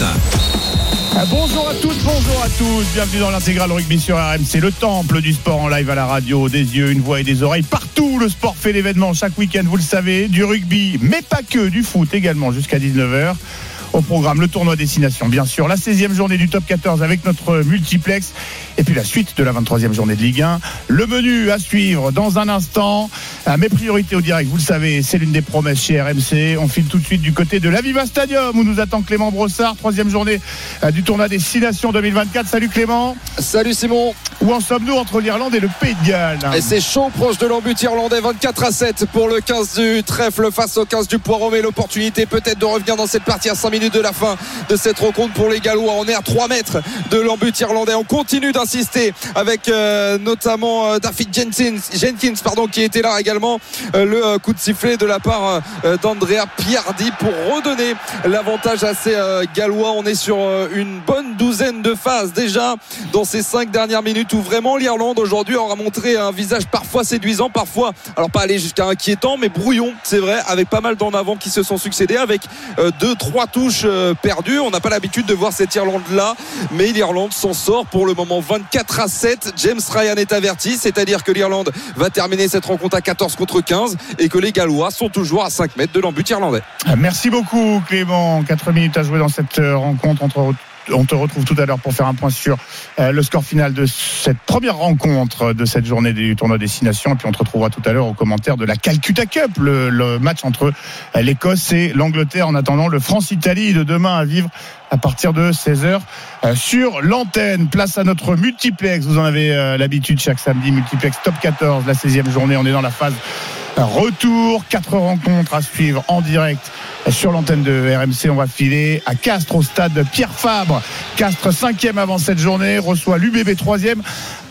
Ah, bonjour à toutes, bonjour à tous. Bienvenue dans l'intégral rugby sur RMC, le temple du sport en live à la radio, des yeux, une voix et des oreilles. Partout, le sport fait l'événement chaque week-end, vous le savez, du rugby, mais pas que, du foot également jusqu'à 19h. Au programme, le tournoi destination, bien sûr, la 16e journée du top 14 avec notre multiplex, et puis la suite de la 23e journée de Ligue 1. Le menu à suivre dans un instant. À mes priorités au direct, vous le savez, c'est l'une des promesses chez RMC. On file tout de suite du côté de l'Aviva Stadium où nous attend Clément Brossard, troisième journée euh, du tournoi destination 2024. Salut Clément. Salut Simon. Où en sommes-nous entre l'Irlande et le Pays de Galles Et c'est chaud proche de l'embut irlandais, 24 à 7 pour le 15 du trèfle face au 15 du poireau. Mais l'opportunité peut-être de revenir dans cette partie à 5 minutes de la fin de cette rencontre pour les Gallois. On est à 3 mètres de l'embut irlandais. On continue d'insister avec euh, notamment euh, David Jenkins, pardon, qui était là également. Euh, le euh, coup de sifflet de la part euh, d'Andrea Piardi pour redonner l'avantage à ces Gallois. On est sur une bonne douzaine de phases déjà dans ces 5 dernières minutes vraiment l'Irlande aujourd'hui aura montré un visage parfois séduisant, parfois, alors pas aller jusqu'à inquiétant, mais brouillon, c'est vrai, avec pas mal d'en avant qui se sont succédés, avec euh, deux, trois touches euh, perdues. On n'a pas l'habitude de voir cette Irlande-là, mais l'Irlande s'en sort pour le moment 24 à 7. James Ryan est averti, c'est-à-dire que l'Irlande va terminer cette rencontre à 14 contre 15 et que les Gallois sont toujours à 5 mètres de l'embut irlandais. Merci beaucoup Clément. 4 minutes à jouer dans cette euh, rencontre entre on te retrouve tout à l'heure pour faire un point sur euh, le score final de cette première rencontre de cette journée du tournoi destination. Et puis on te retrouvera tout à l'heure au commentaire de la Calcutta Cup, le, match entre euh, l'Écosse et l'Angleterre en attendant le France-Italie de demain à vivre à partir de 16h euh, sur l'antenne. Place à notre multiplex. Vous en avez l'habitude chaque samedi. Multiplex top 14, la 16e journée. On est dans la phase retour. Quatre rencontres à suivre en direct sur l'antenne de RMC. On va filer à Castres au stade Pierre Fabre. Castres cinquième avant cette journée reçoit l'UBB troisième.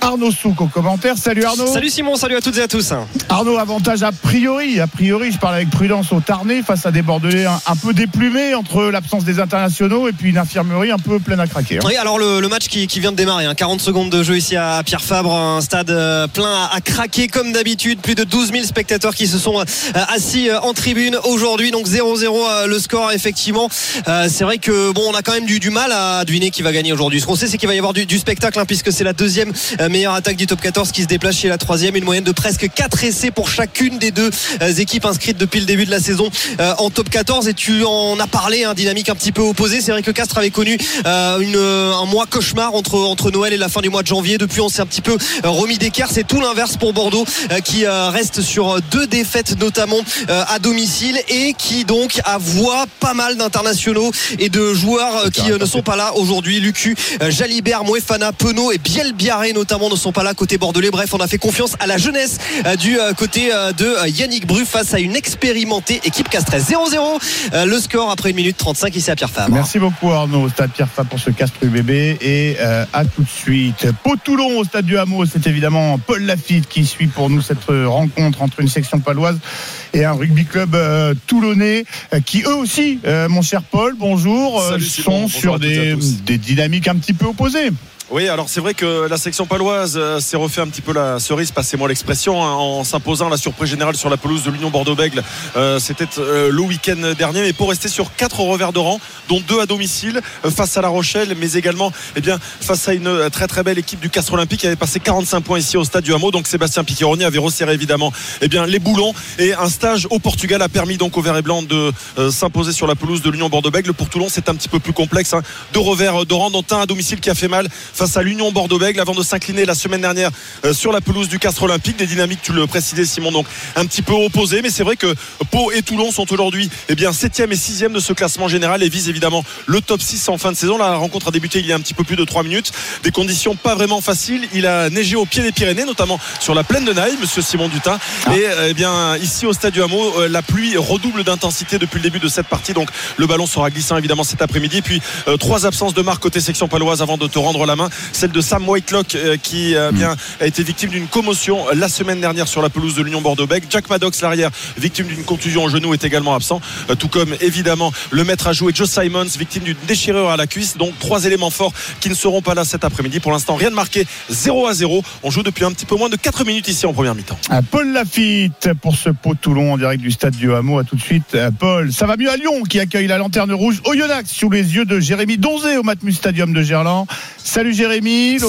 Arnaud Souk au commentaire. Salut Arnaud. Salut Simon, salut à toutes et à tous. Arnaud, avantage a priori, a priori, je parle avec prudence au Tarnais face à des Bordelais un, un peu déplumés entre l'absence des internationaux et puis une infirmerie un peu pleine à craquer. hein. Oui, alors le, le match qui, qui vient de démarrer, hein, 40 secondes de jeu ici à Pierre Fabre, un stade euh, plein à, à craquer comme d'habitude, plus de 12 000 spectateurs qui se sont euh, assis euh, en tribune aujourd'hui, donc 0-0 euh, le score effectivement. Euh, c'est vrai que bon, on a quand même du, du mal à deviner qui va gagner aujourd'hui. Ce qu'on sait, c'est qu'il va y avoir du, spectacle hein, puisque c'est la deuxième euh, meilleure attaque du top 14 qui se déplace chez la troisième, une moyenne de presque 4 essais pour chacune des deux équipes inscrites depuis le début de la saison en top 14 et tu en as parlé, un dynamique un petit peu opposée. C'est vrai que Castres avait connu un mois cauchemar entre, entre Noël et la fin du mois de janvier. Depuis, on s'est un petit peu remis d'écart. C'est tout l'inverse pour Bordeaux qui reste sur deux défaites notamment à domicile et qui donc avoit pas mal d'internationaux et de joueurs euh, qui euh, ne sont pas là aujourd'hui. Lucu, euh, Jalibert, Moefana, Penaud et Biel Biarré notamment ne sont pas là côté bordelais. Bref, on a fait confiance à la jeunesse du côté de Yannick Bru face à une expérimentée équipe castresse. 0-0 euh, le score après une minute 35 ici à Pierre Fabre. Merci beaucoup Arnaud au stade Pierre Fabre pour ce Castres UBB et à tout de suite. Pau-Toulon au stade du Hameau, c'est évidemment Paul Lafitte qui suit pour nous cette rencontre entre une section paloise et un rugby club toulonnais qui eux aussi, euh, mon cher Paul, bonjour, euh, Salut, sont. Bonjour sur des dynamiques un petit peu opposées. Oui, alors c'est vrai que la section paloise euh, s'est refait un petit peu la cerise, passez-moi l'expression, hein, en s'imposant la surprise générale sur la pelouse de l'Union Bordeaux-Bègle. Euh, C'était euh, le week-end dernier, mais pour rester sur quatre revers de rang, dont deux à domicile, face à La Rochelle, mais également eh bien, face à une très belle équipe du Castre Olympique qui avait passé 45 points ici au stade du Hameau. Donc Sébastien Piccheroni avait resserré évidemment eh bien, les boulons. Et un stage au Portugal a permis donc au vert et blanc de s'imposer sur la pelouse de l'Union Bordeaux-Bègle. Pour Toulon, c'est un petit peu plus complexe. hein. Deux revers de rang, dont un à domicile qui a fait mal face à l'Union Bordeaux-Bègle avant de s'incliner la semaine dernière euh, sur la pelouse du Castre Olympique. Des dynamiques, tu le précisais Simon, donc un petit peu opposées. Mais c'est vrai que Pau et Toulon sont aujourd'hui eh bien 7e et 6e de ce classement général et visent évidemment le top 6 en fin de saison. La rencontre a débuté il y a un petit peu plus de 3 minutes. Des conditions pas vraiment faciles. Il a neigé au pied des Pyrénées, notamment sur la plaine de Naï, monsieur Simon Dutin. Et euh, eh bien ici au stade du Hameau, la pluie redouble d'intensité depuis le début de cette partie. Donc le ballon sera glissant évidemment cet après-midi. Puis euh, trois absences de marque côté section paloise avant de te rendre la main. Celle de Sam Whitelock qui a, bien, a été victime d'une commotion la semaine dernière sur la pelouse de l'Union Bordeaux-Bègles. Jack Maddox, l'arrière, victime d'une contusion au genou, est également absent, tout comme évidemment le maître à jouer Joe Simons, victime d'une déchirure à la cuisse. Donc trois éléments forts qui ne seront pas là cet après-midi. Pour l'instant, rien de marqué, 0 à 0. On joue depuis un petit peu moins de 4 minutes ici en première mi-temps. Paul Lafitte pour ce pot Toulon en direct du stade du Hameau. À tout de suite, Paul. Ça va mieux à Lyon qui accueille la lanterne rouge Oyonnax sous les yeux de Jérémy Donzé au Matmus Stadium de Gerland. Salut Jérémy.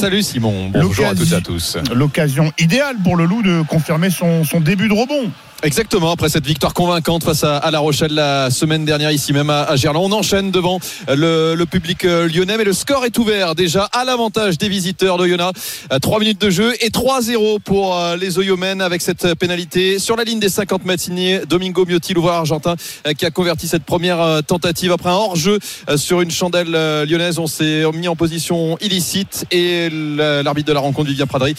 Salut Simon. Bonjour à toutes et à tous. L'occasion idéale pour le Loup de confirmer son, son début de rebond. Exactement, après cette victoire convaincante face à, La Rochelle la semaine dernière, ici même à, Gerland. On enchaîne devant le, public euh, lyonnais, mais le score est ouvert déjà à l'avantage des visiteurs d'Oyonnax. 3 euh, minutes de jeu et 3-0 pour euh, les Oyomens avec cette pénalité sur la ligne des 50 mètres Domingo Miotti, l'ouvreur argentin, qui a converti cette première tentative après un hors-jeu sur une chandelle lyonnaise. On s'est mis en position illicite et l'arbitre de la rencontre, Vivien Pradry,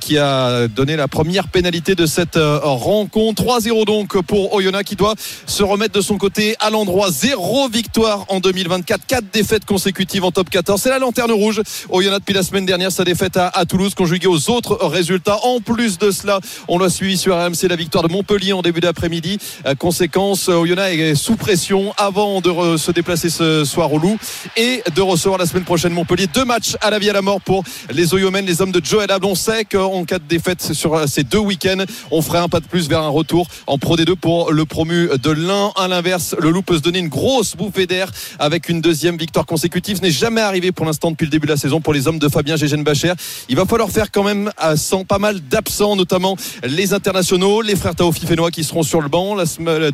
qui a donné la première pénalité de cette rencontre. 3-0 donc pour Oyonnax qui doit se remettre de son côté à l'endroit. Zéro victoire en 2024, quatre défaites consécutives en top 14. C'est la lanterne rouge. Oyonnax depuis la semaine dernière, sa défaite à, Toulouse conjuguée aux autres résultats. En plus de cela, on l'a suivi sur RMC la victoire de Montpellier en début d'après-midi. Euh, conséquence, Oyonnax est sous pression avant de se déplacer ce soir au Loup et de recevoir la semaine prochaine Montpellier. Deux matchs à la vie à la mort pour les Oyomens, les hommes de Joel Ablon. On sait qu'en cas de défaite sur ces deux week-ends, on ferait un pas de plus vers un retour en Pro D2 pour le promu de l'un. À l'inverse, le loup peut se donner une grosse bouffée d'air avec une deuxième victoire consécutive. Ce n'est jamais arrivé pour l'instant depuis le début de la saison pour les hommes de Fabien Gégène Bacher. Il va falloir faire quand même euh, sans pas mal d'absents, notamment les internationaux, les frères Tao Fifenois qui seront sur le banc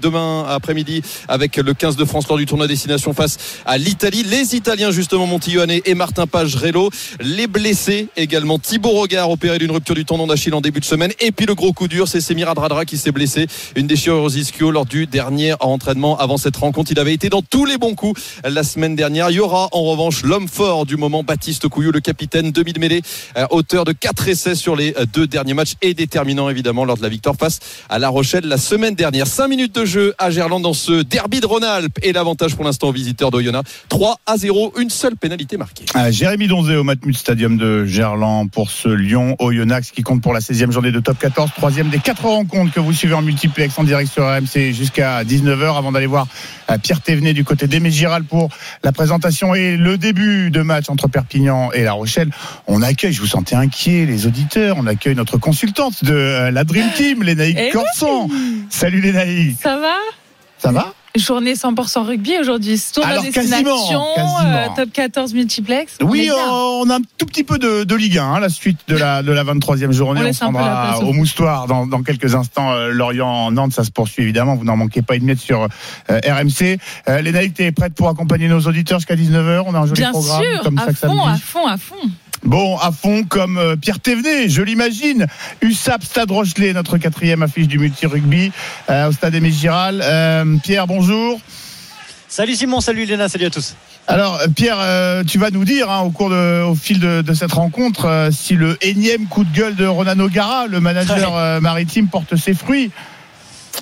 demain après-midi avec le 15 de France lors du tournoi destination face à l'Italie. Les Italiens justement Montillone et Martin Page Relo. Les blessés également Thibaut Regard opéré d'une rupture du tendon d'Achille en début de semaine. Et puis le gros coup dur, c'est Semir Dradra qui s'est blessé une déchirure aux ischio lors du dernier entraînement avant cette rencontre. Il avait été dans tous les bons coups la semaine dernière. Il y aura en revanche l'homme fort du moment, Baptiste Couillou, le capitaine demi-mêlée, euh, auteur de 4 essais sur les euh, deux derniers matchs et déterminant évidemment lors de la victoire face à La Rochelle la semaine dernière. 5 minutes de jeu à Gerland dans ce derby de Rhône-Alpes et l'avantage pour l'instant aux visiteurs d'Oyonnax. 3 à 0, une seule pénalité marquée. Jérémy Donzé au Matmut Stadium de Gerland pour ce Lyon Oyonnax qui compte pour la 16e journée de top 14, troisième des quatre rencontres que vous suivez en multiplex en direct sur RMC jusqu'à 19h avant d'aller voir euh, Pierre Thévenet du côté d'Aimé Giral pour la présentation et le début de match entre Perpignan et La Rochelle. On accueille, je vous sentais inquiet, les auditeurs, on accueye notre consultante de euh, la Dream Team, Lénaïque eh Corson. Salut Lénaïque. Ça va? Ça va? Journée 100% rugby aujourd'hui. Tour Alors, destination, euh, top 14 multiplex. Oui, on, a un tout petit peu de, Ligue 1, hein, la suite de la, de la 23e journée. On, on prendra au moustoir dans, dans quelques instants. Euh, Lorient-Nantes, ça se poursuit évidemment. Vous n'en manquez pas une miette sur euh, RMC. Euh, Léna, tu es prête pour accompagner nos auditeurs jusqu'à 19h On a un joli Bien programme. Sûr, comme à ça fond, à fond, à fond. Bon, à fond comme euh, Pierre Thévenet, je l'imagine. USAP Stade Rochelet, notre quatrième affiche du multi-rugby euh, au Stade Aimé Giral. Euh, Pierre, bonjour. Salut Simon, salut Léna, salut à tous. Alors Pierre, tu vas nous dire hein, au cours de, au fil de, cette rencontre si le énième coup de gueule de Ronan O'Gara, le manager maritime, porte ses fruits.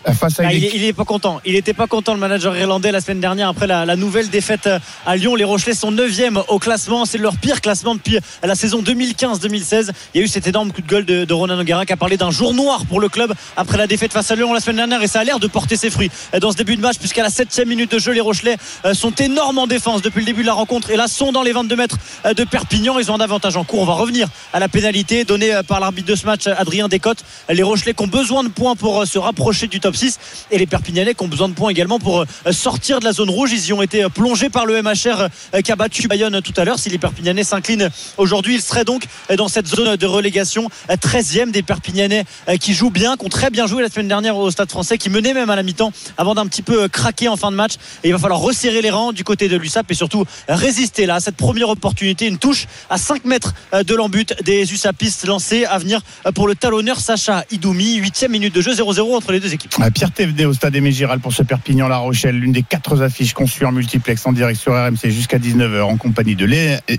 Ah, il, n'est pas content. Il n'était pas content le manager irlandais la semaine dernière après la, nouvelle défaite euh, à Lyon. Les Rochelais sont 9e au classement. C'est leur pire classement depuis euh, la saison 2015-2016. Il y a eu cet énorme coup de gueule de, Ronan O'Gara qui a parlé d'un jour noir pour le club après la défaite face à Lyon la semaine dernière et ça a l'air de porter ses fruits euh, dans ce début de match puisqu'à la 7 minute de jeu les Rochelais sont énormes en défense depuis le début de la rencontre et là sont dans les 22 mètres de Perpignan. Ils ont un avantage en cours. On va revenir à la pénalité donnée par l'arbitre de ce match Adrien Descotes. Les Rochelais qui ont besoin de points pour se rapprocher du top 6 et les Perpignanais qui ont besoin de points également pour euh, sortir de la zone rouge. Ils y ont été euh, plongés par le MHR euh, qui a battu Bayonne tout à l'heure. Si les Perpignanais s'inclinent aujourd'hui, ils seraient donc dans cette zone de relégation 13e des Perpignanais qui jouent bien, qui ont très bien joué la semaine dernière au Stade français, qui menaient même à la mi-temps avant d'un petit peu craquer en fin de match. Et il va falloir resserrer les rangs du côté de l'USAP et surtout résister là à cette première opportunité. Une touche à 5 mètres de l'embut des USAPistes lancés à venir pour le talonneur Sacha Idoumi. 8 minute de jeu 0-0 entre les deux équipes. Pierre Thévenet au stade Aimé Giral pour ce Perpignan-La Rochelle, l'une des quatre affiches conçues en multiplex en direct sur RMC jusqu'à 19h en compagnie de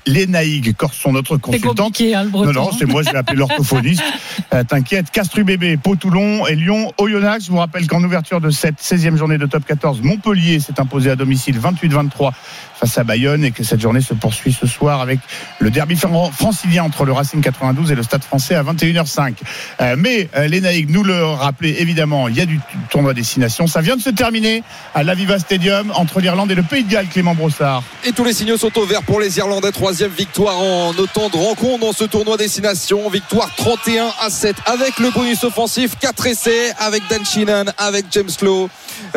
Lénaïg Corson, notre consultante. Hein, non, non, c'est moi, je vais appeler l'orthophoniste. Euh, T'inquiète, Castru Bébé, Pau-Toulon et Lyon-Oyonnax. Je vous rappelle qu'en ouverture de cette 16e journée de top 14, Montpellier s'est imposé à domicile 28-23 face à Bayonne et que cette journée se poursuit ce soir avec le derby francilien entre le Racing 92 et le Stade français à 21h05. Euh, mais euh, Lénaïg nous le rappelait évidemment, il y a du tournoi destination. Ça vient de se terminer à l'Aviva Stadium entre l'Irlande et le Pays de Galles, Clément Brossard. Et tous les signaux sont au vert pour les Irlandais. Troisième victoire en autant de rencontres dans ce tournoi destination. Victoire 31 à 7 avec le bonus offensif. 4 essais avec Dan Sheenan, avec James Lowe,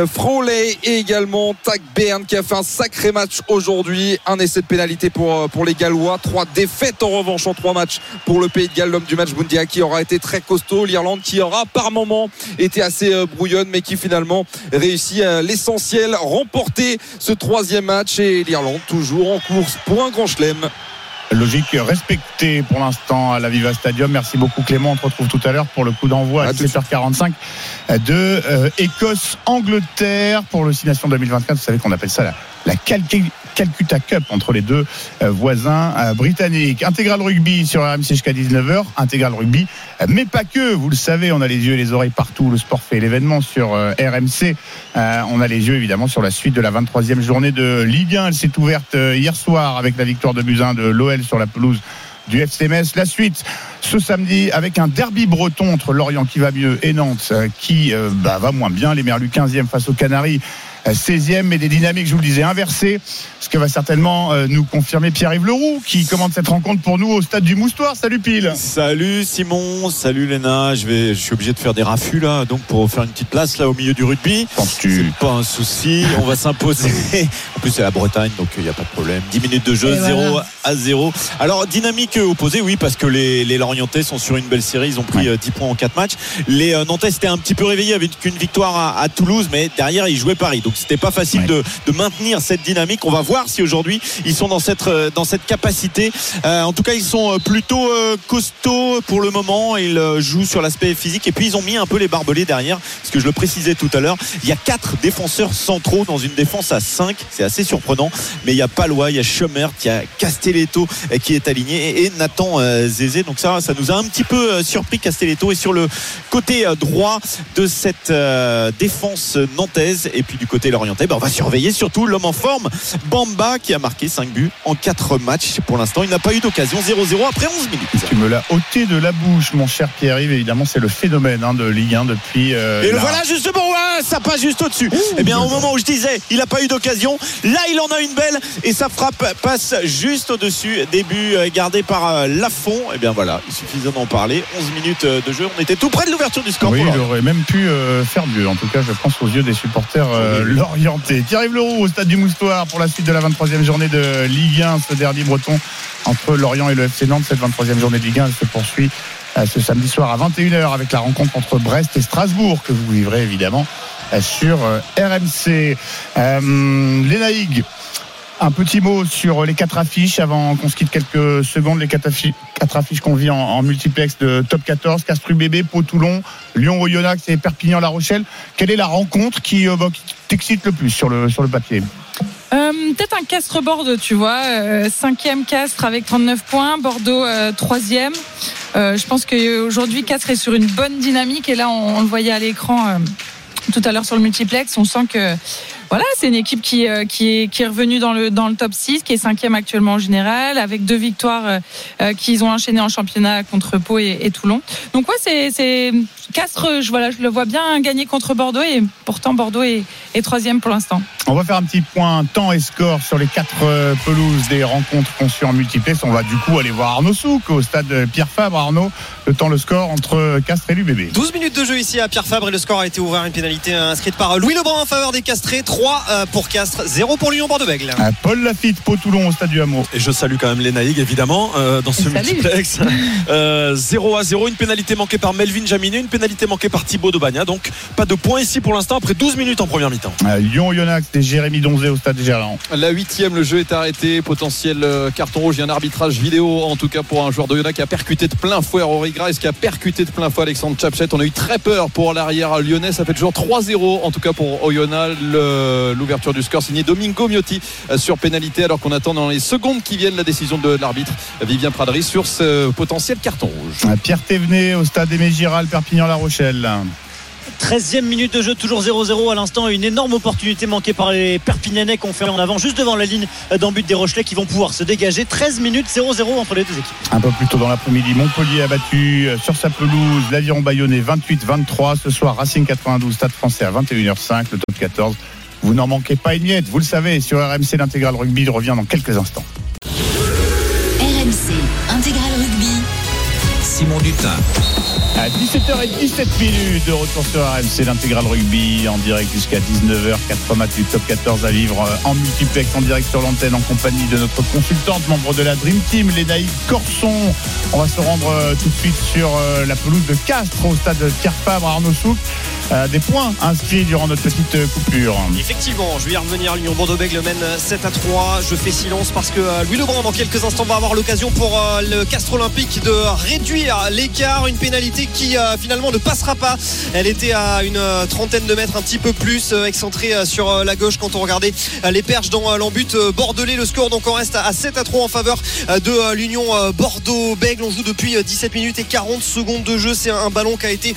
Froley et également Tag Bern qui a fait un sacré match aujourd'hui. Un essai de pénalité pour, euh, pour les Gallois. Trois défaites en revanche en trois matchs pour le Pays de Galles. L'homme du match Bundia qui aura été très costaud. L'Irlande qui aura par moment été assez euh, brouillonne mais qui finalement réussit à l'essentiel remporter ce troisième match et l'Irlande toujours en course pour un grand chelem Logique respectée pour l'instant à la Viva Stadium. Merci beaucoup Clément. On se retrouve tout à l'heure pour le coup d'envoi à, 17h45 de euh, Écosse-Angleterre pour le 2024. Vous savez qu'on appelle ça la, la Calcutta Cup entre les deux euh, voisins euh, britanniques. Intégral rugby sur RMC jusqu'à 19h. Intégral rugby, euh, mais pas que. Vous le savez, on a les yeux et les oreilles partout. Le sport fait l'événement sur RMC. On a les yeux évidemment sur la suite de la 23e journée de Ligue 1. Elle s'est ouverte hier soir avec la victoire de Buzyn de l'OL sur la pelouse du FCMS. La suite ce samedi avec un derby breton entre Lorient qui va mieux et Nantes qui bah, va moins bien. Les Merlus 15e face aux Canaries 16e, mais des dynamiques, je vous le disais, inversées. Ce que va certainement euh, nous confirmer Pierre-Yves Leroux, qui commande cette rencontre pour nous au stade du Moustoir. Salut Pile. Salut Simon, salut Léna. Je, vais, je suis obligé de faire des raffus là, donc pour faire une petite place là au milieu du rugby. C'est pas un souci, on va s'imposer. En plus, c'est la Bretagne, donc il n'y a pas de problème. 10 minutes de jeu, 0 à 0. Alors, dynamique opposée, oui, parce que les, les Lorientais sont sur une belle série. Ils ont pris 10 euh, points en 4 matchs. Les euh, Nantais étaient un petit peu réveillés avec une victoire à, à Toulouse, mais derrière, ils jouaient Paris. Donc, c'était pas facile de, maintenir cette dynamique. On va voir si aujourd'hui ils sont dans cette, euh, dans cette capacité. Euh, en tout cas, ils sont euh, plutôt costauds pour le moment. Ils jouent sur l'aspect physique et puis ils ont mis un peu les barbelés derrière. Parce que je le précisais tout à l'heure, il y a quatre défenseurs centraux dans une défense à 5. C'est assez surprenant. Mais il y a Palois, il y a Schumert, il y a Castelletto qui est aligné et Nathan Zézé. Donc ça, ça nous a un petit peu surpris Castelletto. Et sur le côté droit de cette défense nantaise et puis du côté l'orienté ben, on va surveiller surtout l'homme en forme, Bamba, qui a marqué 5 buts en 4 matchs. Pour l'instant, il n'a pas eu d'occasion 0-0 après 11 minutes. Tu me l'as ôté de la bouche, mon cher Pierre-Yves. Évidemment, c'est le phénomène hein, de Ligue 1 depuis. Euh, et le voilà justement, ça passe juste au-dessus. et eh bien, au moment où je disais, il n'a pas eu d'occasion, là, il en a une belle et sa frappe passe juste au-dessus. Début euh, gardé par euh, Lafont. Et eh bien voilà, il suffisait d'en parler. 11 minutes de jeu, on était tout près de l'ouverture du score. Oui, il aurait même pu faire mieux. En tout cas, je pense aux yeux des supporters qui arrive Leroux au stade du Moustoir pour la suite de la 23e journée de Ligue 1, ce derby breton entre Lorient et le FC Nantes. Cette 23e journée de Ligue 1 se poursuit euh, ce samedi soir à 21h avec la rencontre entre Brest et Strasbourg que vous vivrez évidemment euh, sur euh, RMC. Euh, un petit mot sur les quatre affiches avant qu'on se quitte quelques secondes. Les quatre affiches, qu'on vit en, multiplex de top 14, Castru Bébé, Pau-Toulon, Lyon-Oyonnax et Perpignan-La Rochelle. Quelle est la rencontre qui, euh, bah, t'excite le plus sur le, papier euh, Peut-être un Castres Bordeaux, tu vois. Euh, cinquième Castres avec 39 points, Bordeaux troisième. je pense qu'aujourd'hui Castres est sur une bonne dynamique et là on, on le voyait à l'écran tout à l'heure sur le multiplex. On sent que voilà, c'est une équipe qui, euh, qui, est, qui est revenue dans le, dans le top 6, qui est cinquième actuellement en général, avec deux victoires euh, euh, qu'ils ont enchaînées en championnat contre Pau et, Toulon. Donc ouais, c'est Castres, je, voilà, je le vois bien gagner contre Bordeaux et pourtant Bordeaux est, est troisième pour l'instant. On va faire un petit point temps et score sur les quatre pelouses des rencontres conçues en multiplex. On va du coup aller voir Arnaud Souk au stade Pierre Fabre. Arnaud, le temps, le score entre Castres et l'UBB. 12 minutes de jeu ici à Pierre Fabre et le score a été ouvert. Une pénalité inscrite par Louis Lebrun en faveur des Castrés. 3 euh, pour Castres, 0 pour Lyon Bordeaux-Bègle. Paul Lafitte, Pau Toulon au stade du Hameau. Et je salue quand même les Naïgues évidemment euh, dans ce multiplex. 0 euh, à 0, une pénalité manquée par Melvin Jaminet, une pénalité manquée par Thibaut Bagna Donc pas de points ici pour l'instant après 12 minutes en première mi-temps. Lyon Yonax c'est Jérémy Donzé au stade Gerland. La huitième, le jeu est arrêté. Potentiel carton rouge. Il y a un arbitrage vidéo, en tout cas pour un joueur de qui a percuté de plein fouet Rory Grice, qui a percuté de plein fouet Alexandre Chapchet. On a eu très peur pour l'arrière lyonnais. Ça fait toujours 3-0, en tout cas pour Oyonnax. L'ouverture du score signé Domingo Miotti euh, sur pénalité, alors qu'on attend dans les secondes qui viennent la décision de l'arbitre Vivien Pradry sur ce potentiel carton rouge. Pierre Thévenet au stade Aimé Giral, Perpignan-La Rochelle. 13e minute de jeu, toujours 0-0 à l'instant. Une énorme opportunité manquée par les Perpignanais qu'on fait en avant juste devant la ligne d'un but des Rochelais qui vont pouvoir se dégager. 13 minutes 0-0 entre les deux équipes. Un peu plus tôt dans l'après-midi, Montpellier a battu euh, sur sa pelouse l'Aviron Bayonnais 28-23. Ce soir, Racing 92, Stade français à 21h05, le top 14. Vous n'en manquez pas une miette, vous le savez, sur RMC, l'intégral rugby revient dans quelques instants. Simon Dutin. À 17h17 minutes de retour sur RMC, l'intégral rugby en direct jusqu'à 19h. 4 matchs du top 14 à vivre euh, en multiplex en direct sur l'antenne en compagnie de notre consultante, membre de la Dream Team, Lénaïque Corson. On va se rendre euh, tout de suite sur euh, la pelouse de Castres au stade Pierre Fabre Arnaud Souk. des points inscrits durant notre petite coupure. Effectivement, je vais y revenir. L'Union Bordeaux-Bègles mène 7 à 3. Je fais silence parce que Louis Lebrun, dans quelques instants, va avoir l'occasion pour le Castres Olympique de réduire l'écart. Une pénalité qui euh, finalement ne passera pas. Elle était à une euh, trentaine de mètres, un petit peu plus euh, excentrée sur la gauche quand on regardait les perches dans l'embut bordelais. Le score donc on reste à 7 à 3 en faveur de l'Union Bordeaux-Bègle. On joue depuis 17 minutes et 40 secondes de jeu. C'est un ballon qui a été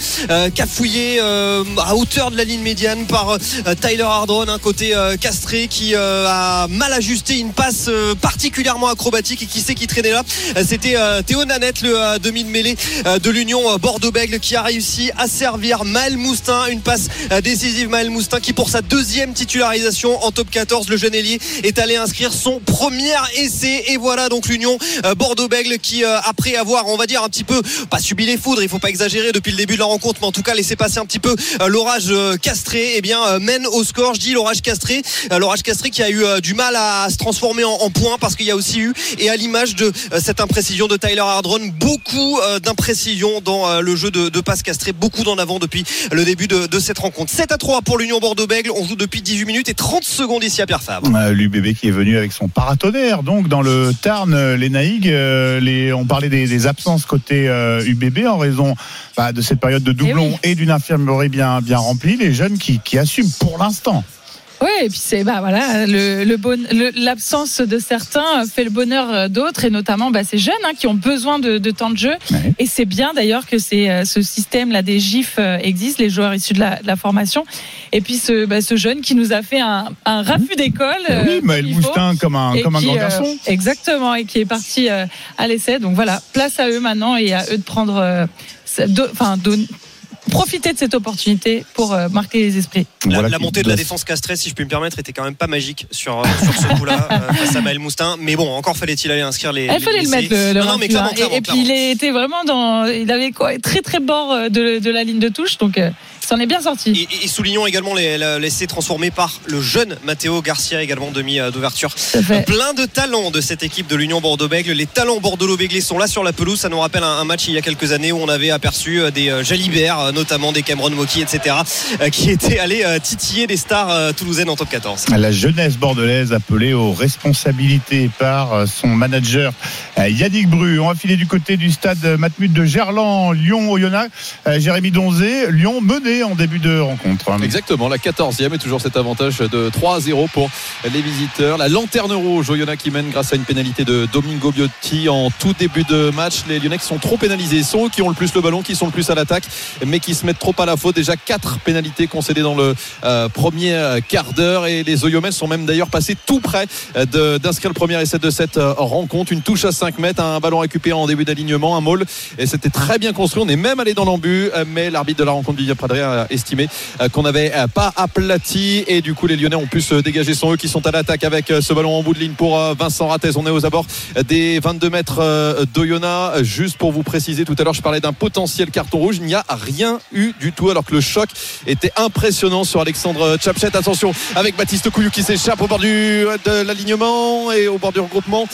cafouillé à hauteur de la ligne médiane par Tyler Hardron, un côté castré qui a mal ajusté une passe particulièrement acrobatique et qui sait qui traînait là. C'était Théo Nanette, le demi de mêlée de l'Union Bordeaux-Bègle qui a réussi à servir Maël Moustin. Une passe décisive Maël Moustin qui pour sa deuxième titularisation en top 14, le jeune ailier est allé inscrire son premier essai. Et voilà donc l'Union euh, Bordeaux-Bègle qui euh, après avoir on va dire un petit peu pas subi les foudres, il faut pas exagérer depuis le début de la rencontre, mais en tout cas laisser passer un petit peu euh, l'orage castré, et eh bien mène au score. Je dis l'orage castré, l'orage castré qui a eu du mal à se transformer en, points parce qu'il y a aussi eu et à l'image de cette imprécision de Tyler Hardron, beaucoup d'imprécisions dans le jeu de, de passe castré, beaucoup d'en avant depuis le début de, cette rencontre. 7 à 3 pour l'Union Bordeaux-Bègle. On joue depuis 18 minutes et 30 secondes ici à Pierre Fabre. Euh, L'UBB qui est venu avec son paratonnerre, donc dans le Tarn, euh, les Naïgues. Euh, les, on parlait des, absences côté UBB en raison bah, de cette période de doublon eh et, d'une infirmerie bien, bien remplie. Les jeunes qui, qui assument pour l'instant. Oui, et puis c'est bah voilà le, l'absence de certains fait le bonheur d'autres et notamment bah, ces jeunes hein, qui ont besoin de, temps de jeu. Et c'est bien d'ailleurs que c'est euh, ce système là des gifs euh, existe, les joueurs issus de la, formation. Et puis ce, bah, ce jeune qui nous a fait un, un refus d'école. Oui, Maël Moustin comme un comme un grand garçon. exactement et qui est parti à l'essai. Donc voilà, place à eux maintenant et à eux de prendre enfin profiter de cette opportunité pour euh, marquer les esprits. La, montée de la défense castrée, si je puis me permettre, était quand même pas magique sur, euh, sur ce coup-là euh, face à Maël Moustin. Mais bon, encore fallait-il aller inscrire les. Il fallait le mettre le, non, mais clairement, et, puis il était vraiment dans, il avait quoi, très très bord de, de la ligne de touche, donc s'en est bien sorti. Et, soulignons également l'essai transformé par le jeune Matteo Garcia, également demi d'ouverture. Plein de talents de cette équipe de l'Union Bordeaux-Bègle. Les talents bordeaux-béglés sont là sur la pelouse. Ça nous rappelle un, match il y a quelques années où on avait aperçu des Jalibert, notamment des Cameron Moki, etc., euh, qui étaient allés euh, titiller des stars euh, toulousaines en top 14. La jeunesse bordelaise appelée aux responsabilités par son manager Yannick Bru. On va filer du côté du stade Matmut de Gerland, Lyon, Oyonnax. Jérémy Donzé, Lyon mené en début de rencontre. Exactement, la 14e et toujours cet avantage de 3 0 pour les visiteurs. La lanterne rouge, Oyonnax qui mène grâce à une pénalité de Domingo Biotti en tout début de match. Les Lyonnais qui sont trop pénalisés, sont eux qui ont le plus le ballon, qui sont le plus à l'attaque, mais qui se mettent trop à la faute. Déjà quatre pénalités concédées dans le euh, premier euh, quart d'heure et les Oyomels sont même d'ailleurs passés tout près euh, d'inscrire le premier essai de cette rencontre. Une touche à 5 mètres, un ballon récupéré en début d'alignement, un maul et c'était très bien construit. On est même allé dans l'embut, mais l'arbitre de la rencontre Vivien Pradré a estimé qu'on n'avait pas aplati et du coup les Lyonnais ont pu se dégager. sont eux qui sont à l'attaque avec ce ballon en bout de ligne pour Vincent Rattez. On est aux abords des 22 mètres d'Oyonnax. Juste pour vous préciser, tout à l'heure je parlais d'un potentiel carton rouge. Il n'y a rien rien eu du tout alors que le choc était impressionnant sur Alexandre Chapchet. Attention avec Baptiste Couillou qui s'échappe au bord du, de l'alignement et au bord du regroupement.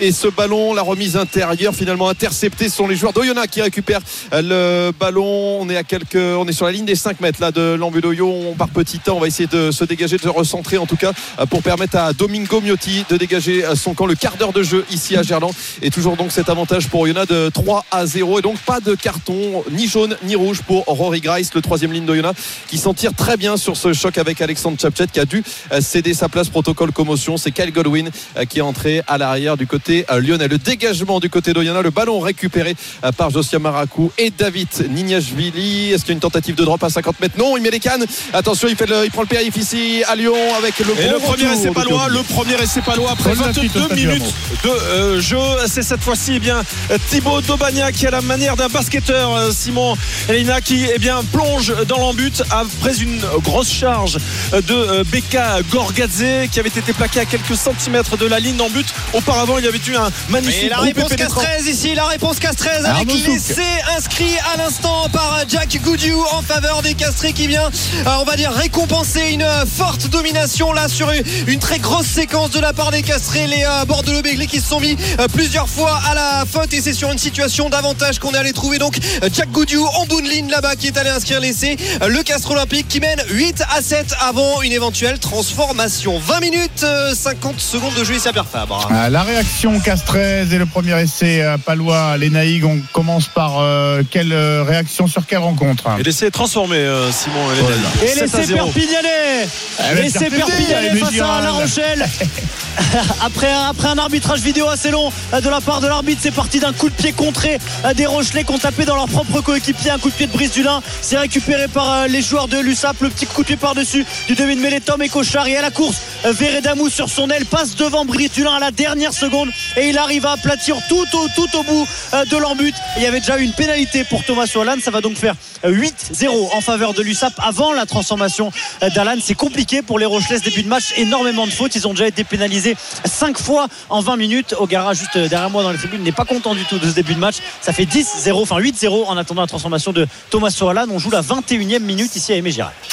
Et ce ballon, la remise intérieure finalement interceptée, ce sont les joueurs d'Oyonnax qui récupèrent le ballon. On est à quelques, on est sur la ligne des 5 mètres là de l'Ambuloyo. On part petit temps. On va essayer de se dégager, de se recentrer en tout cas pour permettre à Domingo Miotti de dégager son camp. Le quart d'heure de jeu ici à Gerland. Et toujours donc cet avantage pour Oyonnax de 3 à 0. Et donc pas de carton ni jaune ni rouge pour Rory Grice, le troisième ligne d'Oyonnax, qui s'en tire très bien sur ce choc avec Alexandre Chapchet qui a dû céder sa place protocole commotion. C'est Kyle Godwin qui est entré à l'arrière du côté lyonnais. Le dégagement du côté d'Oyonnax, le ballon récupéré par Josia Marakou et David Nignashvili. Est-ce qu'il y a une tentative de drop à 50 mètres Non, il met les cannes. Attention, il, fait le, il prend le périph' ici à Lyon avec le et le premier essai palois, le premier essai palois après 22 minutes de euh, jeu. C'est cette fois-ci eh bien Thibaut Daubagna qui a la manière d'un basketteur euh, Simon Elina qui eh bien plonge dans l'embut après une grosse charge de Beka Gorgadze qui avait été plaqué à quelques centimètres de la ligne d'embut. Auparavant, il y avait eu un magnifique et la réponse Castrez ici, la réponse Castrez avec l'essai inscrit à l'instant par Jack Goudiou en faveur des Castrés qui vient, euh, on va dire, récompenser une forte domination là sur une très grosse séquence de la part des Castrés. Les euh, Bordelais qui se sont mis euh, plusieurs fois à la faute et c'est sur une situation d'avantage qu'on est allé trouver donc Jack Goudiou en bout de ligne là-bas qui est allé inscrire l'essai. Le Castre Olympique qui mène 8 à 7 avant une éventuelle transformation. 20 minutes 50 secondes de jeu ici à Pierre Fabre. La réaction Castrez et le premier essai palois, les Naïg. On commence par quelle réaction sur quelle rencontre? Et l'essai est transformé, Simon. Et l'essai Perpignanais L'essai Perpignanais face à La Rochelle après, après un arbitrage vidéo assez long euh, de la part de l'arbitre, c'est parti d'un coup de pied contré euh, des Rochelais qui ont tapé dans leur propre coéquipier. Un coup de pied de Brice Dulin. C'est récupéré par euh, les joueurs de l'USAP. Le petit coup de pied par-dessus du demi de mêlée Tom et Cochard. Et à la course, Vérédamou sur son aile passe devant Brice Dulin à la dernière seconde et il arrive à aplatir tout au, tout au bout de l'embut. Il y avait déjà eu une pénalité pour Thomas Solan. Ça va donc faire 8-0 en faveur de l'USAP avant la transformation d'Alan. C'est compliqué pour les Rochelais début de match. Énormément de fautes. Ils ont déjà été pénalisés 5 fois en 20 minutes. Ogara, juste derrière moi dans les tribunes, n'est pas content du tout de ce début de match. Ça fait 10-0, enfin 8-0 en attendant la transformation de Thomas Soalan. On joue la 21e minute ici à Aimé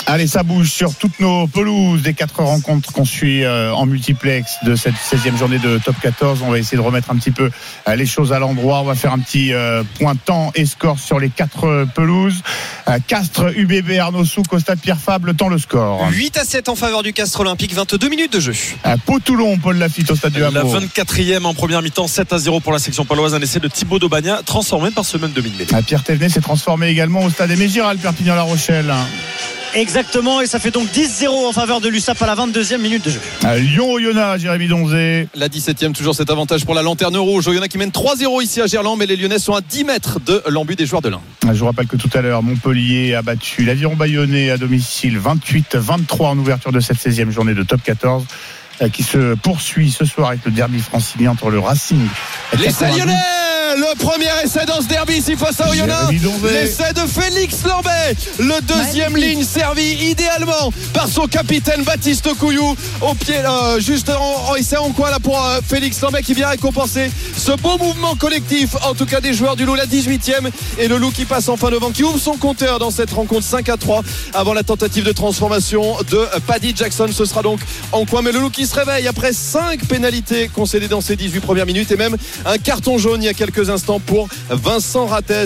Allez, ça bouge sur toutes nos pelouses des quatre rencontres qu'on suit euh, en multiplex de cette 16e journée de top 14. On va essayer de remettre un petit peu euh, les choses à l'endroit. On va faire un petit euh, point temps et score sur les quatre pelouses. Castres, UBB, Arnaud Souk au stade Pierre Fabre, le temps, le score. 8 à 7 en faveur du Castres Olympique, 22 minutes de jeu. Pau-Toulon, Paul Lafitte au stade du La 24e en première mi-temps, 7 à 0 pour la section paloise. Un essai de Thibaut Daubagna transformé par ce même demi-mêlée. Pierre Thévenet s'est transformé également au stade Aimé Giral, Perpignan-La Rochelle. Exactement, et ça fait donc 10-0 en faveur de l'USAP à la 22e minute de jeu. Lyon Oyonnax, Jérémy Donzé. La 17e, toujours cet avantage pour la lanterne rouge. Oyonnax qui mène 3-0 ici à Gerland, mais les Lyonnais sont à 10 mètres de l'embut des joueurs de l'Ain. Je vous rappelle que tout à l'heure, Montpellier a battu l'Aviron Bayonnais à domicile 28-23 en ouverture de cette 16e journée de top 14 euh, qui se poursuit ce soir avec le derby francilien entre le Racing. et Les Lyonnais le premier essai dans ce derby ici face à Oyonnax. L'essai de Félix Lambet. Le deuxième ligne servi idéalement par son capitaine Baptiste Couillou. Au pied, euh, juste en, essai en quoi là pour euh, Félix Lambet qui vient récompenser ce beau mouvement collectif, en tout cas des joueurs du Loup, la 18e. Et le Loup qui passe en fin de vent, qui ouvre son compteur dans cette rencontre 5 à 3 avant la tentative de transformation de Paddy Jackson. Ce sera donc en coin. Mais le Loup qui se réveille après 5 pénalités concédées dans ces 18 premières minutes et même un carton jaune il y a quelques instants pour Vincent Rattez,